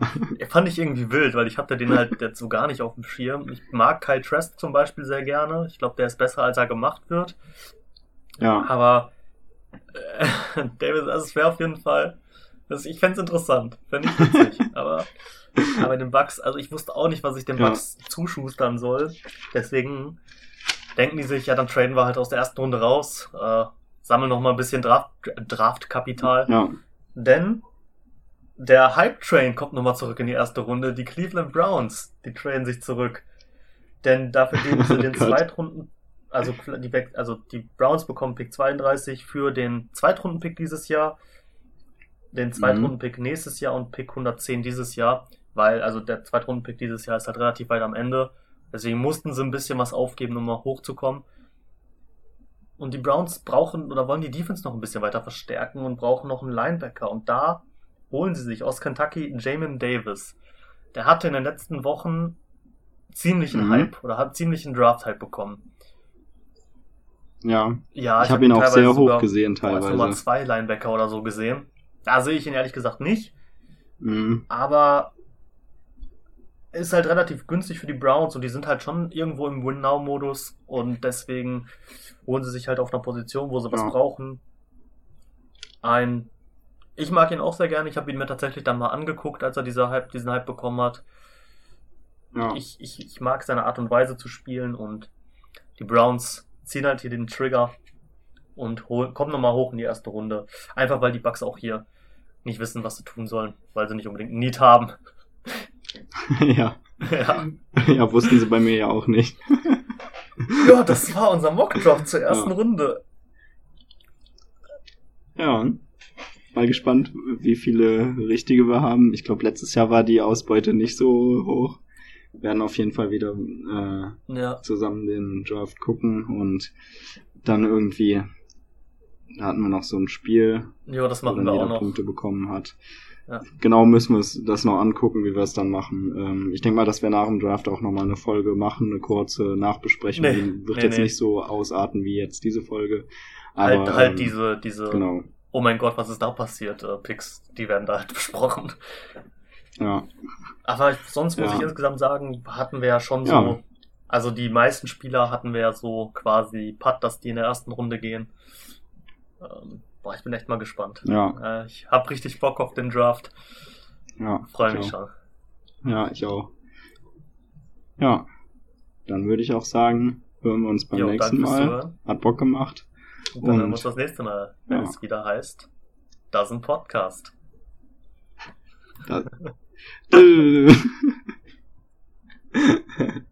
fand ich irgendwie wild, weil ich hatte den halt jetzt so gar nicht auf dem Schirm. Ich mag Kyle Trask zum Beispiel sehr gerne. Ich glaube, der ist besser, als er gemacht wird. Ja. Aber äh, Davis, also es wäre auf jeden Fall. Das, ich fände es interessant. Fände ich witzig. aber aber den Bugs, also ich wusste auch nicht, was ich den Ja. Bugs zuschustern soll. Deswegen denken die sich, ja, dann traden wir halt aus der ersten Runde raus, äh, sammeln noch mal ein bisschen Draft, Draftkapital. Ja. Denn der Hype Train kommt nochmal zurück in die erste Runde. Die Cleveland Browns, die trainen sich zurück. Denn dafür geben sie Oh den Gott. Zweitrunden, also die, also die Browns bekommen Pick 32 für den Zweitrunden-Pick dieses Jahr, den Zweitrunden-Pick nächstes Jahr und Pick 110 dieses Jahr, weil also der Zweitrunden-Pick dieses Jahr ist halt relativ weit am Ende. Deswegen mussten sie ein bisschen was aufgeben, um mal hochzukommen. Und die Browns brauchen oder wollen die Defense noch ein bisschen weiter verstärken und brauchen noch einen Linebacker. Und da holen sie sich aus Kentucky Jamin Davis. Der hatte in den letzten Wochen ziemlichen Mhm. Hype oder hat ziemlichen Draft-Hype bekommen. Ja. Ja, ich habe ihn auch teilweise sehr hoch gesehen als Nummer teilweise. zwei Linebacker oder so gesehen. Da sehe ich ihn ehrlich gesagt nicht. Mhm. aber ist halt relativ günstig für die Browns und die sind halt schon irgendwo im Win-Now-Modus und deswegen holen sie sich halt auf einer Position, wo sie was Ja. brauchen. Ein, ich mag ihn auch sehr gerne. Ich habe ihn mir tatsächlich dann mal angeguckt, als er dieser Hype, diesen Hype bekommen hat. Ja. Ich, ich, ich mag seine Art und Weise zu spielen und die Browns ziehen halt hier den Trigger und hol, kommen nochmal hoch in die erste Runde. Einfach weil die Bucks auch hier nicht wissen, was sie tun sollen, weil sie nicht unbedingt einen Need haben. ja. ja. Ja, wussten sie bei mir ja auch nicht. ja, das war unser Mockdraft zur ersten Ja. Runde. Ja. Mal gespannt, wie viele richtige wir haben. Ich glaube, letztes Jahr war die Ausbeute nicht so hoch. Wir werden auf jeden Fall wieder äh, Ja. zusammen den Draft gucken und dann irgendwie da hatten wir noch so ein Spiel, Ja, das wo machen dann wir jeder auch noch. Punkte bekommen hat. Ja. Genau müssen wir es das noch angucken, wie wir es dann machen. Ähm, ich denke mal, dass wir nach dem Draft auch nochmal eine Folge machen, eine kurze Nachbesprechung. Nee, die wird nee, jetzt nee. nicht so ausarten wie jetzt diese Folge. Aber, Halt, halt ähm, diese, diese Genau. oh mein Gott, was ist da passiert, äh, Picks, die werden da halt besprochen. Ja. Aber sonst muss Ja. ich insgesamt sagen, hatten wir ja schon so, Ja. also die meisten Spieler hatten wir ja so quasi Putt, dass die in der ersten Runde gehen. Ähm, boah, ich bin echt mal gespannt. Ja. Äh, ich habe richtig Bock auf den Draft. Ja. Freue mich schon. Ja, ich auch. Ja. Dann würde ich auch sagen, hören wir uns beim jo, nächsten Mal. Hat Bock gemacht. Und dann hören wir uns das nächste Mal, wenn ja. es wieder heißt, das ist ein Podcast. Das.